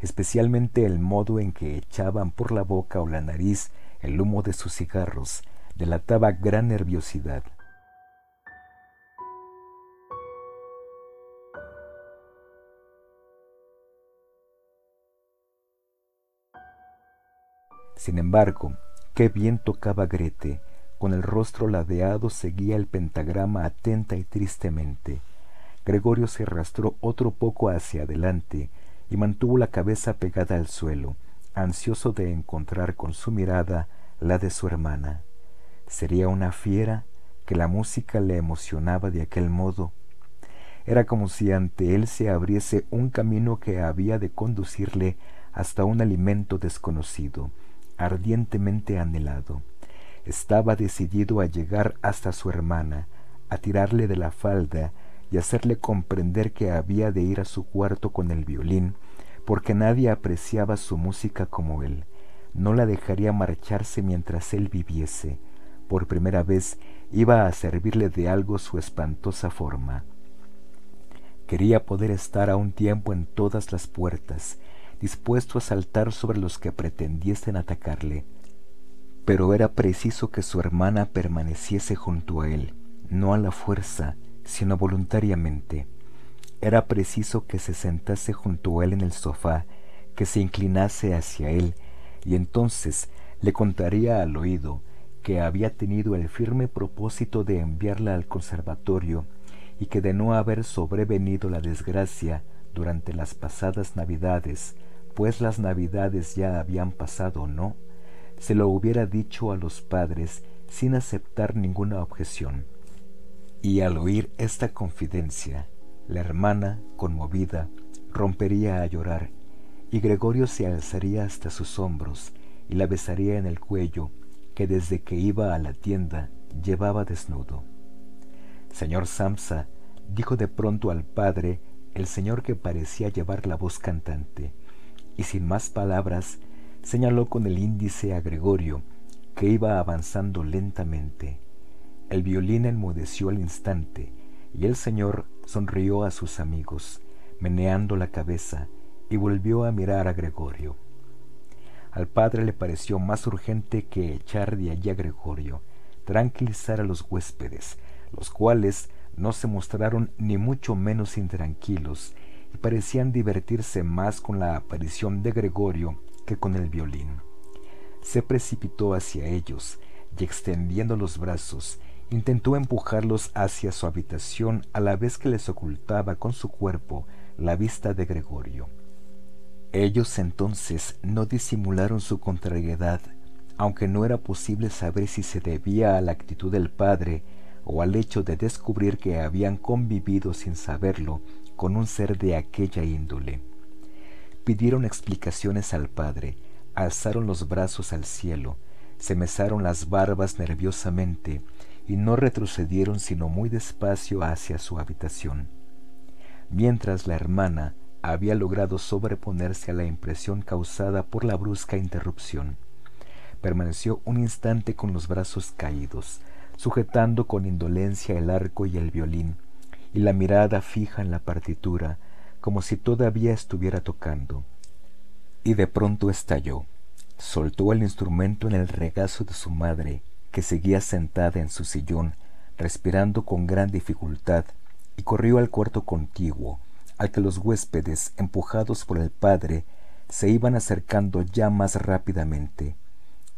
especialmente el modo en que echaban por la boca o la nariz el humo de sus cigarros, delataba gran nerviosidad. Sin embargo, qué bien tocaba Grete, con el rostro ladeado seguía el pentagrama atenta y tristemente. Gregorio se arrastró otro poco hacia adelante y mantuvo la cabeza pegada al suelo, ansioso de encontrar con su mirada la de su hermana. ¿Sería una fiera que la música le emocionaba de aquel modo? Era como si ante él se abriese un camino que había de conducirle hasta un alimento desconocido, ardientemente anhelado. Estaba decidido a llegar hasta su hermana, a tirarle de la falda y hacerle comprender que había de ir a su cuarto con el violín, porque nadie apreciaba su música como él. No la dejaría marcharse mientras él viviese. Por primera vez iba a servirle de algo su espantosa forma. Quería poder estar a un tiempo en todas las puertas, dispuesto a saltar sobre los que pretendiesen atacarle. Pero era preciso que su hermana permaneciese junto a él, no a la fuerza, sino voluntariamente. Era preciso que se sentase junto a él en el sofá, que se inclinase hacia él, y entonces le contaría al oído que había tenido el firme propósito de enviarla al conservatorio y que de no haber sobrevenido la desgracia durante las pasadas navidades pues las navidades ya habían pasado, ¿no? Se lo hubiera dicho a los padres sin aceptar ninguna objeción. Y al oír esta confidencia, la hermana, conmovida, rompería a llorar, y Gregorio se alzaría hasta sus hombros y la besaría en el cuello, que desde que iba a la tienda llevaba desnudo. Señor Samsa, dijo de pronto al padre el señor que parecía llevar la voz cantante, y sin más palabras señaló con el índice a Gregorio, que iba avanzando lentamente. El violín enmudeció al instante, y el señor sonrió a sus amigos, meneando la cabeza, y volvió a mirar a Gregorio. Al padre le pareció más urgente que echar de allí a Gregorio, tranquilizar a los huéspedes, los cuales no se mostraron ni mucho menos intranquilos y parecían divertirse más con la aparición de Gregorio que con el violín. Se precipitó hacia ellos y extendiendo los brazos, intentó empujarlos hacia su habitación a la vez que les ocultaba con su cuerpo la vista de Gregorio. Ellos entonces no disimularon su contrariedad, aunque no era posible saber si se debía a la actitud del padre o al hecho de descubrir que habían convivido sin saberlo con un ser de aquella índole. Pidieron explicaciones al padre, alzaron los brazos al cielo, se mesaron las barbas nerviosamente y no retrocedieron sino muy despacio hacia su habitación. Mientras la hermana había logrado sobreponerse a la impresión causada por la brusca interrupción. Permaneció un instante con los brazos caídos, sujetando con indolencia el arco y el violín, y la mirada fija en la partitura, como si todavía estuviera tocando. Y de pronto estalló. Soltó el instrumento en el regazo de su madre, que seguía sentada en su sillón, respirando con gran dificultad, y corrió al cuarto contiguo, al que los huéspedes, empujados por el padre, se iban acercando ya más rápidamente.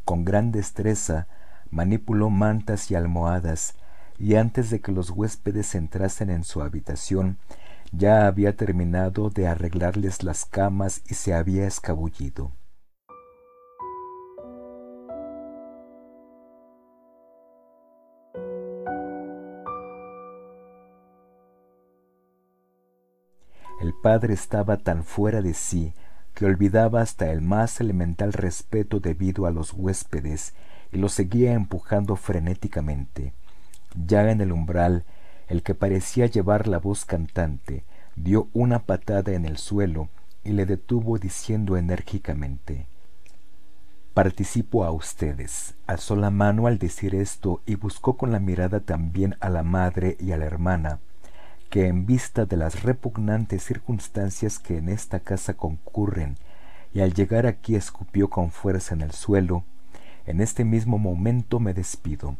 Con gran destreza manipuló mantas y almohadas, y antes de que los huéspedes entrasen en su habitación, ya había terminado de arreglarles las camas y se había escabullido. El padre estaba tan fuera de sí que olvidaba hasta el más elemental respeto debido a los huéspedes y los seguía empujando frenéticamente. Ya en el umbral, el que parecía llevar la voz cantante dio una patada en el suelo y le detuvo diciendo enérgicamente Participo a ustedes. Alzó la mano al decir esto y buscó con la mirada también a la madre y a la hermana, que en vista de las repugnantes circunstancias que en esta casa concurren, y al llegar aquí escupió con fuerza en el suelo, en este mismo momento me despido.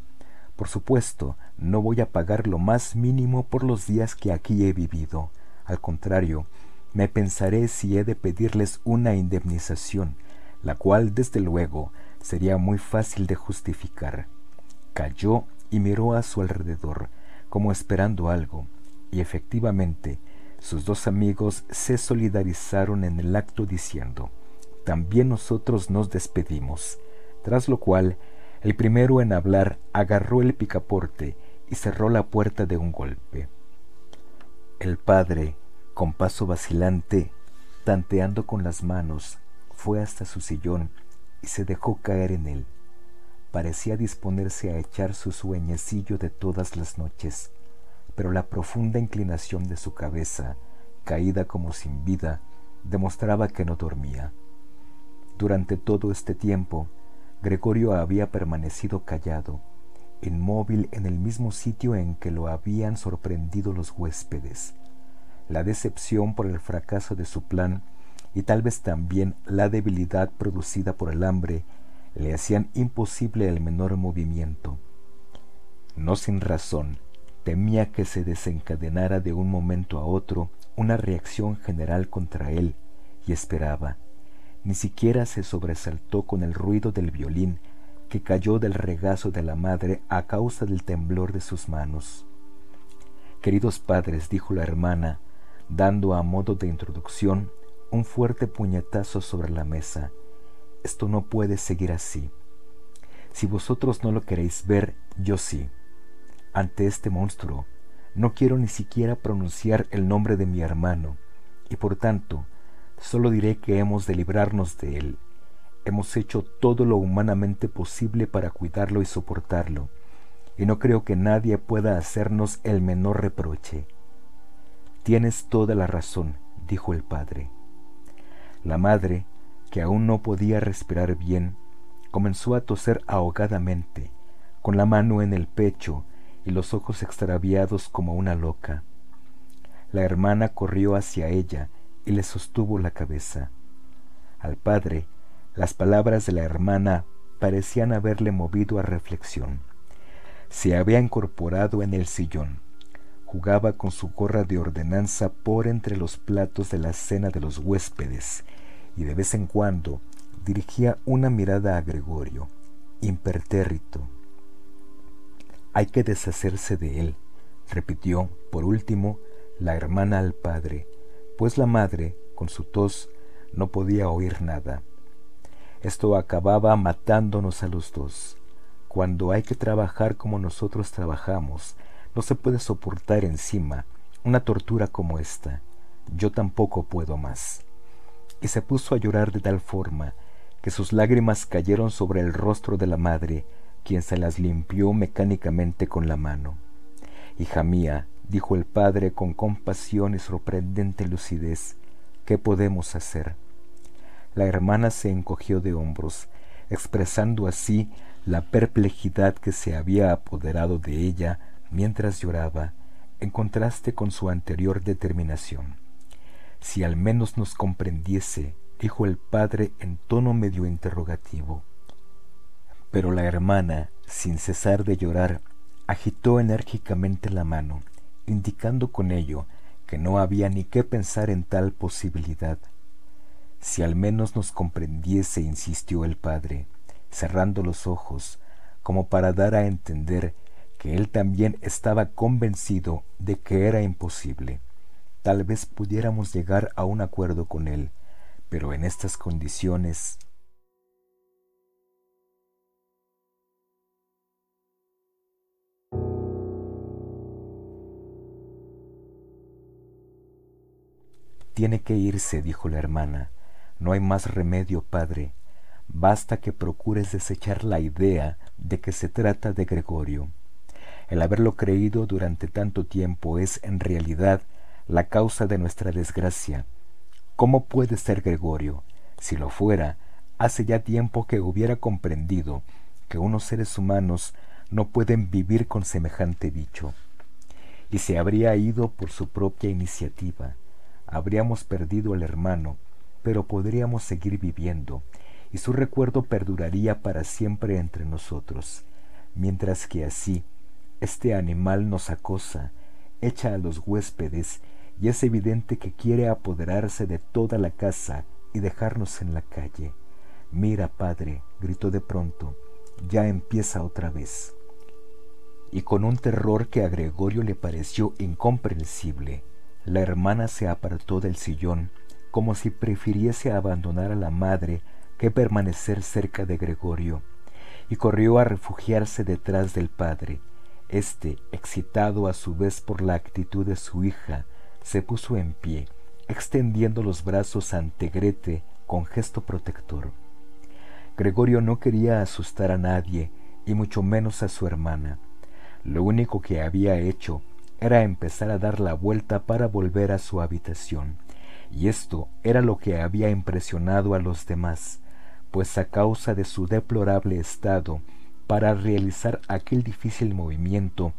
Por supuesto, no voy a pagar lo más mínimo por los días que aquí he vivido. Al contrario, me pensaré si he de pedirles una indemnización, la cual desde luego sería muy fácil de justificar. Calló y miró a su alrededor, como esperando algo, y efectivamente sus dos amigos se solidarizaron en el acto diciendo, también nosotros nos despedimos, tras lo cual el primero en hablar agarró el picaporte y cerró la puerta de un golpe. El padre, con paso vacilante, tanteando con las manos, fue hasta su sillón y se dejó caer en él. Parecía disponerse a echar su sueñecillo de todas las noches, pero la profunda inclinación de su cabeza, caída como sin vida, demostraba que no dormía. Durante todo este tiempo, Gregorio había permanecido callado, inmóvil en el mismo sitio en que lo habían sorprendido los huéspedes. La decepción por el fracaso de su plan y tal vez también la debilidad producida por el hambre le hacían imposible el menor movimiento. No sin razón, temía que se desencadenara de un momento a otro una reacción general contra él y esperaba. Ni siquiera se sobresaltó con el ruido del violín que cayó del regazo de la madre a causa del temblor de sus manos. Queridos padres, dijo la hermana, dando a modo de introducción un fuerte puñetazo sobre la mesa, esto no puede seguir así. Si vosotros no lo queréis ver, yo sí ante este monstruo. No quiero ni siquiera pronunciar el nombre de mi hermano, y por tanto, solo diré que hemos de librarnos de él. Hemos hecho todo lo humanamente posible para cuidarlo y soportarlo, y no creo que nadie pueda hacernos el menor reproche. Tienes toda la razón, dijo el padre. La madre, que aún no podía respirar bien, comenzó a toser ahogadamente, con la mano en el pecho y los ojos extraviados como una loca. La hermana corrió hacia ella y le sostuvo la cabeza. Al padre, las palabras de la hermana parecían haberle movido a reflexión. Se había incorporado en el sillón. Jugaba con su gorra de ordenanza por entre los platos de la cena de los huéspedes y de vez en cuando dirigía una mirada a Gregorio, impertérrito, hay que deshacerse de él, repitió, por último, la hermana al padre, pues la madre, con su tos, no podía oír nada. Esto acababa matándonos a los dos. Cuando hay que trabajar como nosotros trabajamos, no se puede soportar encima una tortura como esta. Yo tampoco puedo más. Y se puso a llorar de tal forma que sus lágrimas cayeron sobre el rostro de la madre, quien se las limpió mecánicamente con la mano. Hija mía, dijo el padre con compasión y sorprendente lucidez, ¿qué podemos hacer? La hermana se encogió de hombros, expresando así la perplejidad que se había apoderado de ella mientras lloraba, en contraste con su anterior determinación. Si al menos nos comprendiese, dijo el padre en tono medio interrogativo. Pero la hermana, sin cesar de llorar, agitó enérgicamente la mano, indicando con ello que no había ni qué pensar en tal posibilidad. Si al menos nos comprendiese, insistió el padre, cerrando los ojos, como para dar a entender que él también estaba convencido de que era imposible. tal vez pudiéramos llegar a un acuerdo con él, pero en estas condiciones Tiene que irse, dijo la hermana. No hay más remedio, padre. Basta que procures desechar la idea de que se trata de Gregorio. El haberlo creído durante tanto tiempo es en realidad la causa de nuestra desgracia. ¿Cómo puede ser Gregorio? Si lo fuera, hace ya tiempo que hubiera comprendido que unos seres humanos no pueden vivir con semejante bicho. Y se habría ido por su propia iniciativa habríamos perdido al hermano, pero podríamos seguir viviendo, y su recuerdo perduraría para siempre entre nosotros, mientras que así este animal nos acosa, echa a los huéspedes, y es evidente que quiere apoderarse de toda la casa y dejarnos en la calle. Mira, padre, gritó de pronto, ya empieza otra vez. Y con un terror que a Gregorio le pareció incomprensible, la hermana se apartó del sillón como si prefiriese abandonar a la madre que permanecer cerca de Gregorio, y corrió a refugiarse detrás del padre. Este, excitado a su vez por la actitud de su hija, se puso en pie, extendiendo los brazos ante Grete con gesto protector. Gregorio no quería asustar a nadie, y mucho menos a su hermana. Lo único que había hecho era empezar a dar la vuelta para volver a su habitación, y esto era lo que había impresionado a los demás, pues a causa de su deplorable estado, para realizar aquel difícil movimiento,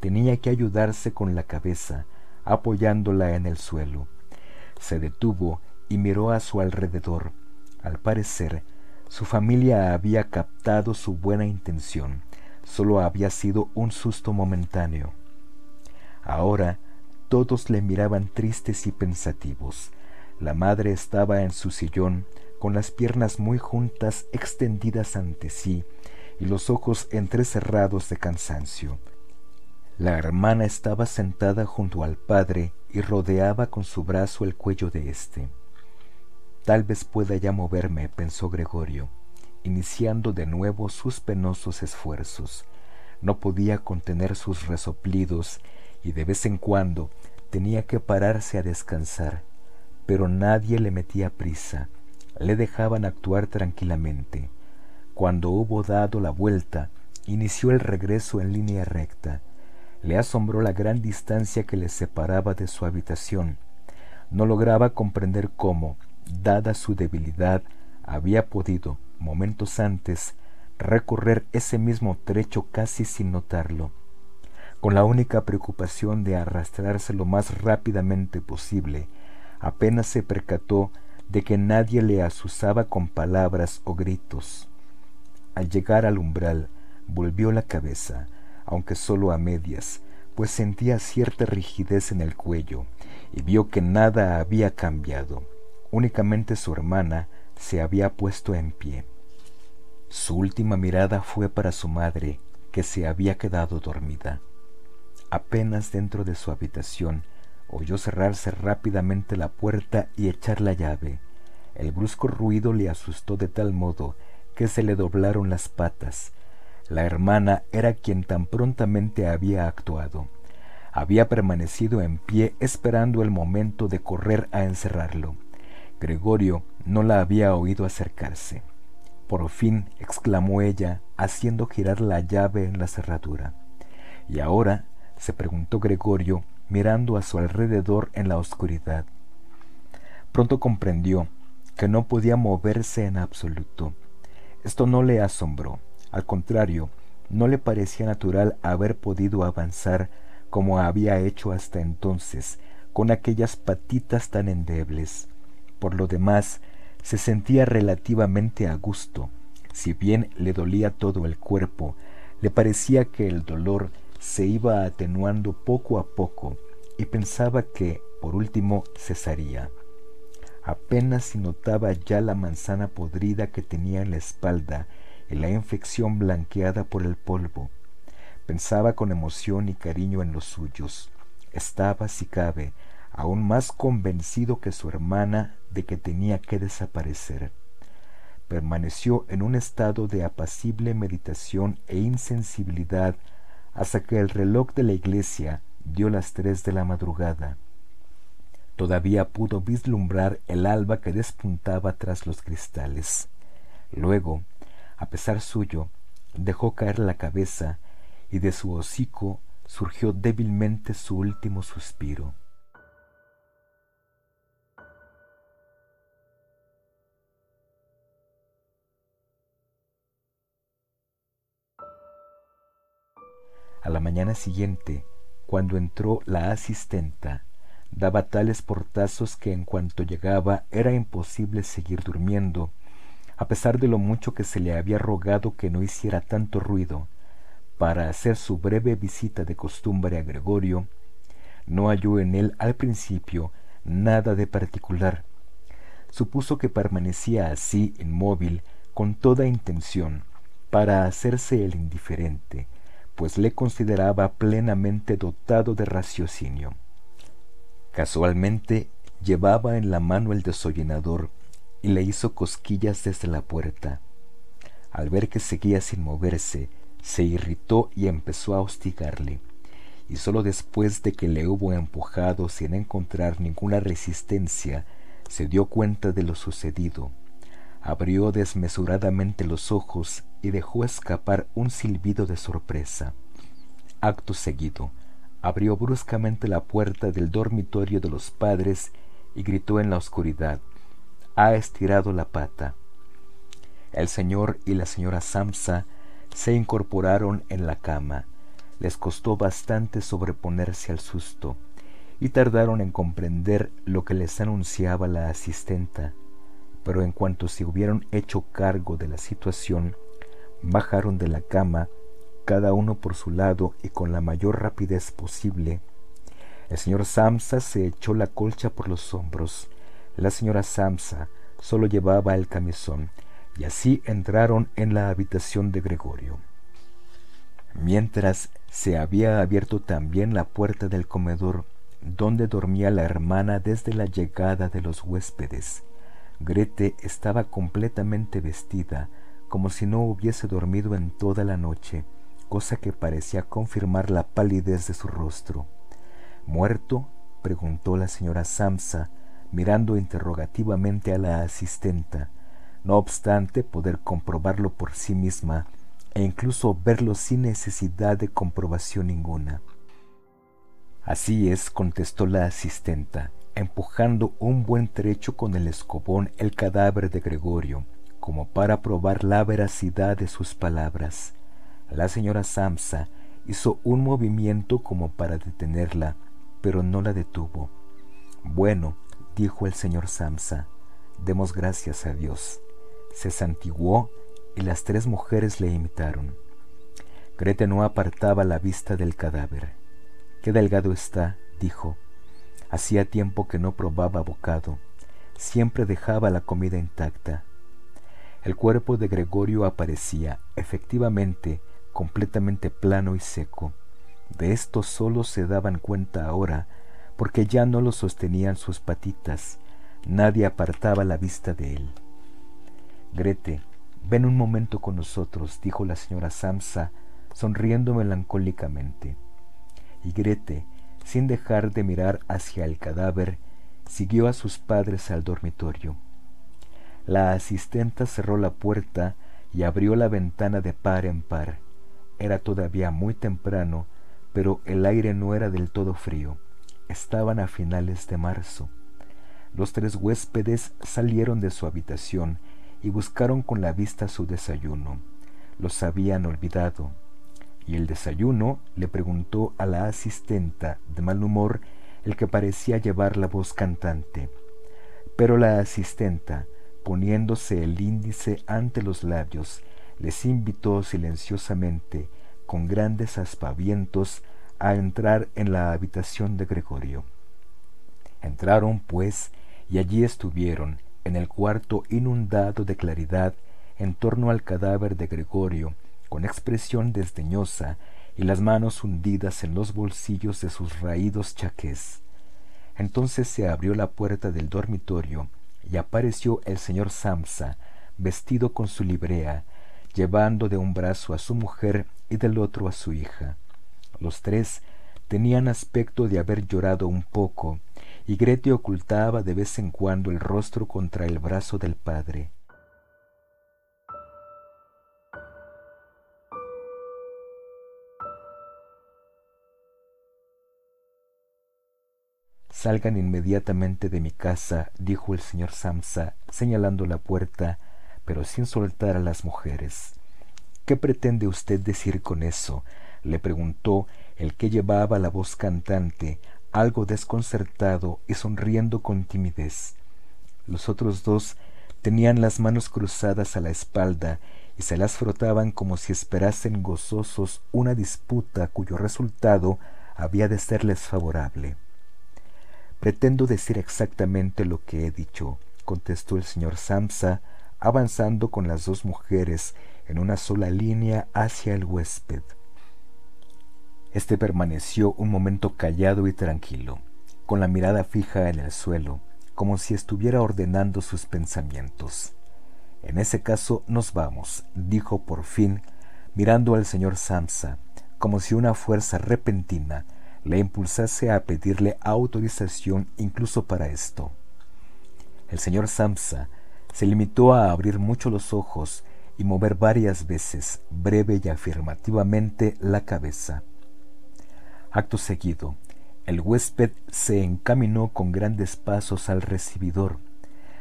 tenía que ayudarse con la cabeza, apoyándola en el suelo. Se detuvo y miró a su alrededor. Al parecer, su familia había captado su buena intención, solo había sido un susto momentáneo. Ahora todos le miraban tristes y pensativos. La madre estaba en su sillón, con las piernas muy juntas extendidas ante sí y los ojos entrecerrados de cansancio. La hermana estaba sentada junto al padre y rodeaba con su brazo el cuello de éste. Tal vez pueda ya moverme, pensó Gregorio, iniciando de nuevo sus penosos esfuerzos. No podía contener sus resoplidos y de vez en cuando tenía que pararse a descansar, pero nadie le metía prisa, le dejaban actuar tranquilamente. Cuando hubo dado la vuelta, inició el regreso en línea recta. Le asombró la gran distancia que le separaba de su habitación. No lograba comprender cómo, dada su debilidad, había podido, momentos antes, recorrer ese mismo trecho casi sin notarlo con la única preocupación de arrastrarse lo más rápidamente posible, apenas se percató de que nadie le asusaba con palabras o gritos. Al llegar al umbral, volvió la cabeza, aunque solo a medias, pues sentía cierta rigidez en el cuello, y vio que nada había cambiado, únicamente su hermana se había puesto en pie. Su última mirada fue para su madre, que se había quedado dormida. Apenas dentro de su habitación, oyó cerrarse rápidamente la puerta y echar la llave. El brusco ruido le asustó de tal modo que se le doblaron las patas. La hermana era quien tan prontamente había actuado. Había permanecido en pie esperando el momento de correr a encerrarlo. Gregorio no la había oído acercarse. Por fin exclamó ella, haciendo girar la llave en la cerradura. Y ahora se preguntó Gregorio, mirando a su alrededor en la oscuridad. Pronto comprendió que no podía moverse en absoluto. Esto no le asombró, al contrario, no le parecía natural haber podido avanzar como había hecho hasta entonces, con aquellas patitas tan endebles. Por lo demás, se sentía relativamente a gusto. Si bien le dolía todo el cuerpo, le parecía que el dolor se iba atenuando poco a poco y pensaba que, por último, cesaría. Apenas si notaba ya la manzana podrida que tenía en la espalda y la infección blanqueada por el polvo. Pensaba con emoción y cariño en los suyos. Estaba, si cabe, aún más convencido que su hermana de que tenía que desaparecer. Permaneció en un estado de apacible meditación e insensibilidad hasta que el reloj de la iglesia dio las tres de la madrugada. Todavía pudo vislumbrar el alba que despuntaba tras los cristales. Luego, a pesar suyo, dejó caer la cabeza y de su hocico surgió débilmente su último suspiro. A la mañana siguiente, cuando entró la asistenta, daba tales portazos que en cuanto llegaba era imposible seguir durmiendo, a pesar de lo mucho que se le había rogado que no hiciera tanto ruido, para hacer su breve visita de costumbre a Gregorio, no halló en él al principio nada de particular. Supuso que permanecía así inmóvil con toda intención, para hacerse el indiferente, pues le consideraba plenamente dotado de raciocinio. Casualmente llevaba en la mano el desollenador y le hizo cosquillas desde la puerta. Al ver que seguía sin moverse, se irritó y empezó a hostigarle, y sólo después de que le hubo empujado sin encontrar ninguna resistencia, se dio cuenta de lo sucedido. Abrió desmesuradamente los ojos y dejó escapar un silbido de sorpresa. Acto seguido, abrió bruscamente la puerta del dormitorio de los padres y gritó en la oscuridad Ha estirado la pata. El señor y la señora Samsa se incorporaron en la cama. Les costó bastante sobreponerse al susto y tardaron en comprender lo que les anunciaba la asistenta, pero en cuanto se hubieron hecho cargo de la situación, bajaron de la cama, cada uno por su lado y con la mayor rapidez posible. El señor Samsa se echó la colcha por los hombros. La señora Samsa solo llevaba el camisón, y así entraron en la habitación de Gregorio. Mientras se había abierto también la puerta del comedor donde dormía la hermana desde la llegada de los huéspedes. Grete estaba completamente vestida, como si no hubiese dormido en toda la noche, cosa que parecía confirmar la palidez de su rostro. ¿Muerto? preguntó la señora Samsa, mirando interrogativamente a la asistenta. No obstante poder comprobarlo por sí misma e incluso verlo sin necesidad de comprobación ninguna. Así es, contestó la asistenta, empujando un buen trecho con el escobón el cadáver de Gregorio, como para probar la veracidad de sus palabras. La señora Samsa hizo un movimiento como para detenerla, pero no la detuvo. Bueno, dijo el señor Samsa, demos gracias a Dios. Se santiguó y las tres mujeres le imitaron. Grete no apartaba la vista del cadáver. Qué delgado está, dijo. Hacía tiempo que no probaba bocado. Siempre dejaba la comida intacta. El cuerpo de Gregorio aparecía, efectivamente, completamente plano y seco. De esto solo se daban cuenta ahora, porque ya no lo sostenían sus patitas. Nadie apartaba la vista de él. Grete, ven un momento con nosotros, dijo la señora Samsa, sonriendo melancólicamente. Y Grete, sin dejar de mirar hacia el cadáver, siguió a sus padres al dormitorio. La asistenta cerró la puerta y abrió la ventana de par en par. Era todavía muy temprano, pero el aire no era del todo frío. Estaban a finales de marzo. Los tres huéspedes salieron de su habitación y buscaron con la vista su desayuno. Los habían olvidado. Y el desayuno le preguntó a la asistenta de mal humor el que parecía llevar la voz cantante. Pero la asistenta, poniéndose el índice ante los labios, les invitó silenciosamente, con grandes aspavientos, a entrar en la habitación de Gregorio. Entraron, pues, y allí estuvieron, en el cuarto inundado de claridad, en torno al cadáver de Gregorio, con expresión desdeñosa y las manos hundidas en los bolsillos de sus raídos chaqués. Entonces se abrió la puerta del dormitorio y apareció el señor Samsa, vestido con su librea, llevando de un brazo a su mujer y del otro a su hija. Los tres tenían aspecto de haber llorado un poco, y Grete ocultaba de vez en cuando el rostro contra el brazo del padre. Salgan inmediatamente de mi casa, dijo el señor Samsa, señalando la puerta, pero sin soltar a las mujeres. ¿Qué pretende usted decir con eso? le preguntó el que llevaba la voz cantante, algo desconcertado y sonriendo con timidez. Los otros dos tenían las manos cruzadas a la espalda y se las frotaban como si esperasen gozosos una disputa cuyo resultado había de serles favorable. Pretendo decir exactamente lo que he dicho, contestó el señor Samsa, avanzando con las dos mujeres en una sola línea hacia el huésped. Este permaneció un momento callado y tranquilo, con la mirada fija en el suelo, como si estuviera ordenando sus pensamientos. En ese caso nos vamos, dijo por fin, mirando al señor Samsa, como si una fuerza repentina le impulsase a pedirle autorización incluso para esto. El señor Samsa se limitó a abrir mucho los ojos y mover varias veces, breve y afirmativamente, la cabeza. Acto seguido, el huésped se encaminó con grandes pasos al recibidor.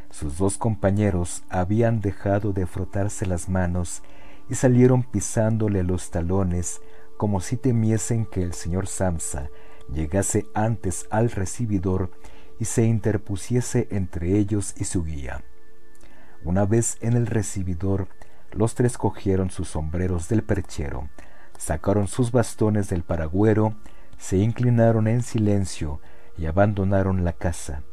Sus dos compañeros habían dejado de frotarse las manos y salieron pisándole los talones como si temiesen que el señor Samsa llegase antes al recibidor y se interpusiese entre ellos y su guía. Una vez en el recibidor, los tres cogieron sus sombreros del perchero, sacaron sus bastones del paragüero, se inclinaron en silencio y abandonaron la casa.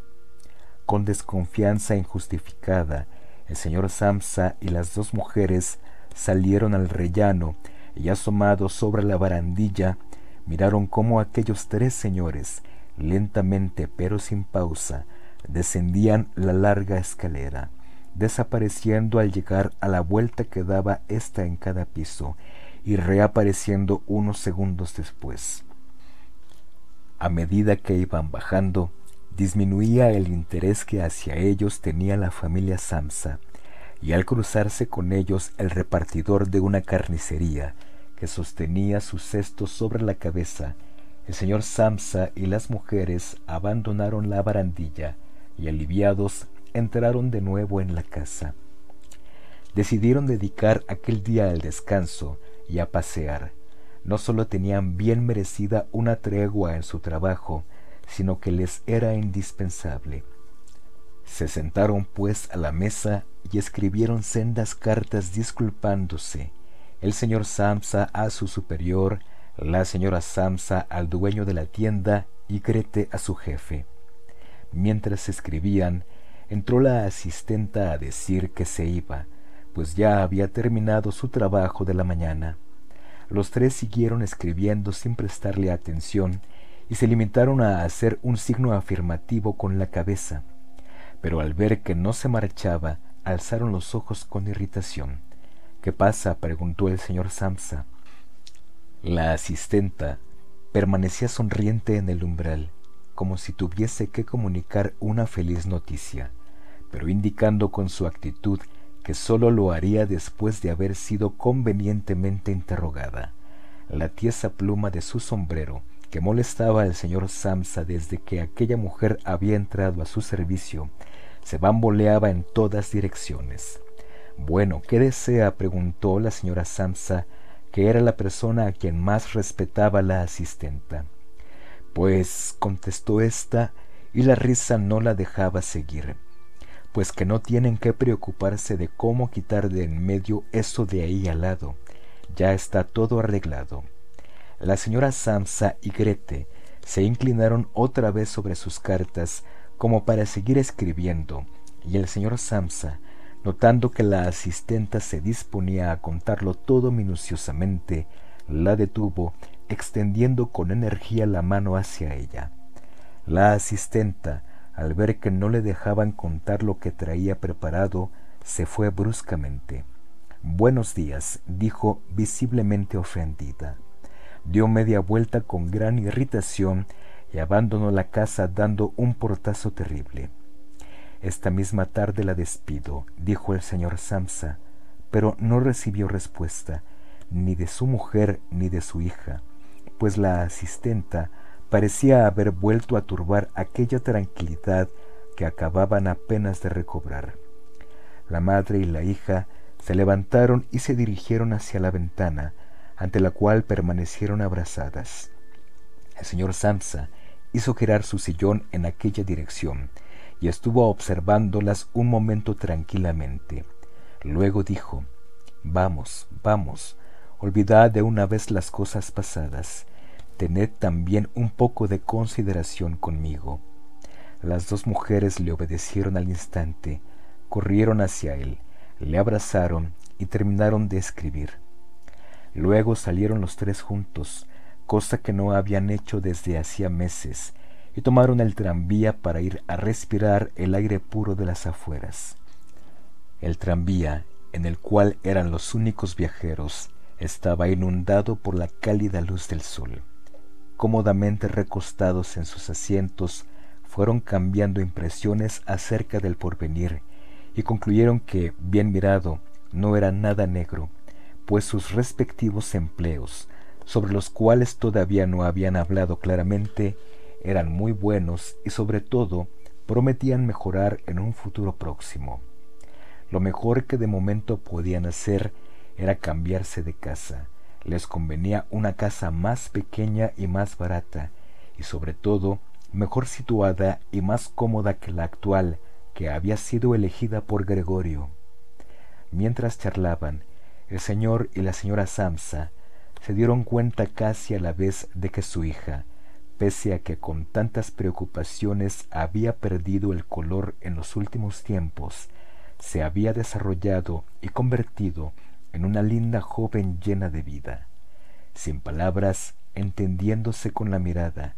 Con desconfianza injustificada, el señor Samsa y las dos mujeres salieron al rellano y asomados sobre la barandilla, miraron cómo aquellos tres señores, lentamente pero sin pausa, descendían la larga escalera, desapareciendo al llegar a la vuelta que daba ésta en cada piso y reapareciendo unos segundos después. A medida que iban bajando, disminuía el interés que hacia ellos tenía la familia Samsa, y al cruzarse con ellos el repartidor de una carnicería, que sostenía su cesto sobre la cabeza, el señor Samsa y las mujeres abandonaron la barandilla y aliviados entraron de nuevo en la casa. Decidieron dedicar aquel día al descanso y a pasear. No sólo tenían bien merecida una tregua en su trabajo, sino que les era indispensable. Se sentaron pues a la mesa y escribieron sendas cartas disculpándose, el señor Samsa a su superior, la señora Samsa al dueño de la tienda y Grete a su jefe. Mientras escribían, entró la asistenta a decir que se iba, pues ya había terminado su trabajo de la mañana. Los tres siguieron escribiendo sin prestarle atención y se limitaron a hacer un signo afirmativo con la cabeza, pero al ver que no se marchaba, alzaron los ojos con irritación. ¿Qué pasa? preguntó el señor Samsa. La asistenta permanecía sonriente en el umbral, como si tuviese que comunicar una feliz noticia, pero indicando con su actitud que sólo lo haría después de haber sido convenientemente interrogada. La tiesa pluma de su sombrero, que molestaba al señor Samsa desde que aquella mujer había entrado a su servicio, se bamboleaba en todas direcciones. Bueno, ¿qué desea? preguntó la señora Samsa, que era la persona a quien más respetaba la asistenta. Pues contestó ésta, y la risa no la dejaba seguir, pues que no tienen que preocuparse de cómo quitar de en medio eso de ahí al lado, ya está todo arreglado. La señora Samsa y Grete se inclinaron otra vez sobre sus cartas como para seguir escribiendo, y el señor Samsa, Notando que la asistenta se disponía a contarlo todo minuciosamente, la detuvo, extendiendo con energía la mano hacia ella. La asistenta, al ver que no le dejaban contar lo que traía preparado, se fue bruscamente. Buenos días, dijo visiblemente ofendida. Dio media vuelta con gran irritación y abandonó la casa dando un portazo terrible. Esta misma tarde la despido, dijo el señor Samsa, pero no recibió respuesta, ni de su mujer ni de su hija, pues la asistenta parecía haber vuelto a turbar aquella tranquilidad que acababan apenas de recobrar. La madre y la hija se levantaron y se dirigieron hacia la ventana, ante la cual permanecieron abrazadas. El señor Samsa hizo girar su sillón en aquella dirección y estuvo observándolas un momento tranquilamente. Luego dijo, Vamos, vamos, olvidad de una vez las cosas pasadas, tened también un poco de consideración conmigo. Las dos mujeres le obedecieron al instante, corrieron hacia él, le abrazaron y terminaron de escribir. Luego salieron los tres juntos, cosa que no habían hecho desde hacía meses, y tomaron el tranvía para ir a respirar el aire puro de las afueras. El tranvía, en el cual eran los únicos viajeros, estaba inundado por la cálida luz del sol. Cómodamente recostados en sus asientos, fueron cambiando impresiones acerca del porvenir y concluyeron que, bien mirado, no era nada negro, pues sus respectivos empleos, sobre los cuales todavía no habían hablado claramente, eran muy buenos y sobre todo prometían mejorar en un futuro próximo. Lo mejor que de momento podían hacer era cambiarse de casa. Les convenía una casa más pequeña y más barata, y sobre todo mejor situada y más cómoda que la actual, que había sido elegida por Gregorio. Mientras charlaban, el señor y la señora Samsa se dieron cuenta casi a la vez de que su hija, pese a que con tantas preocupaciones había perdido el color en los últimos tiempos, se había desarrollado y convertido en una linda joven llena de vida. Sin palabras, entendiéndose con la mirada,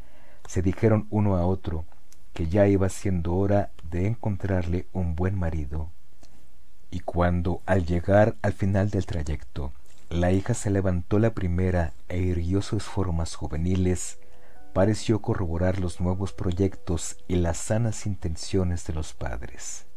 se dijeron uno a otro que ya iba siendo hora de encontrarle un buen marido. Y cuando, al llegar al final del trayecto, la hija se levantó la primera e irguió sus formas juveniles, pareció corroborar los nuevos proyectos y las sanas intenciones de los padres.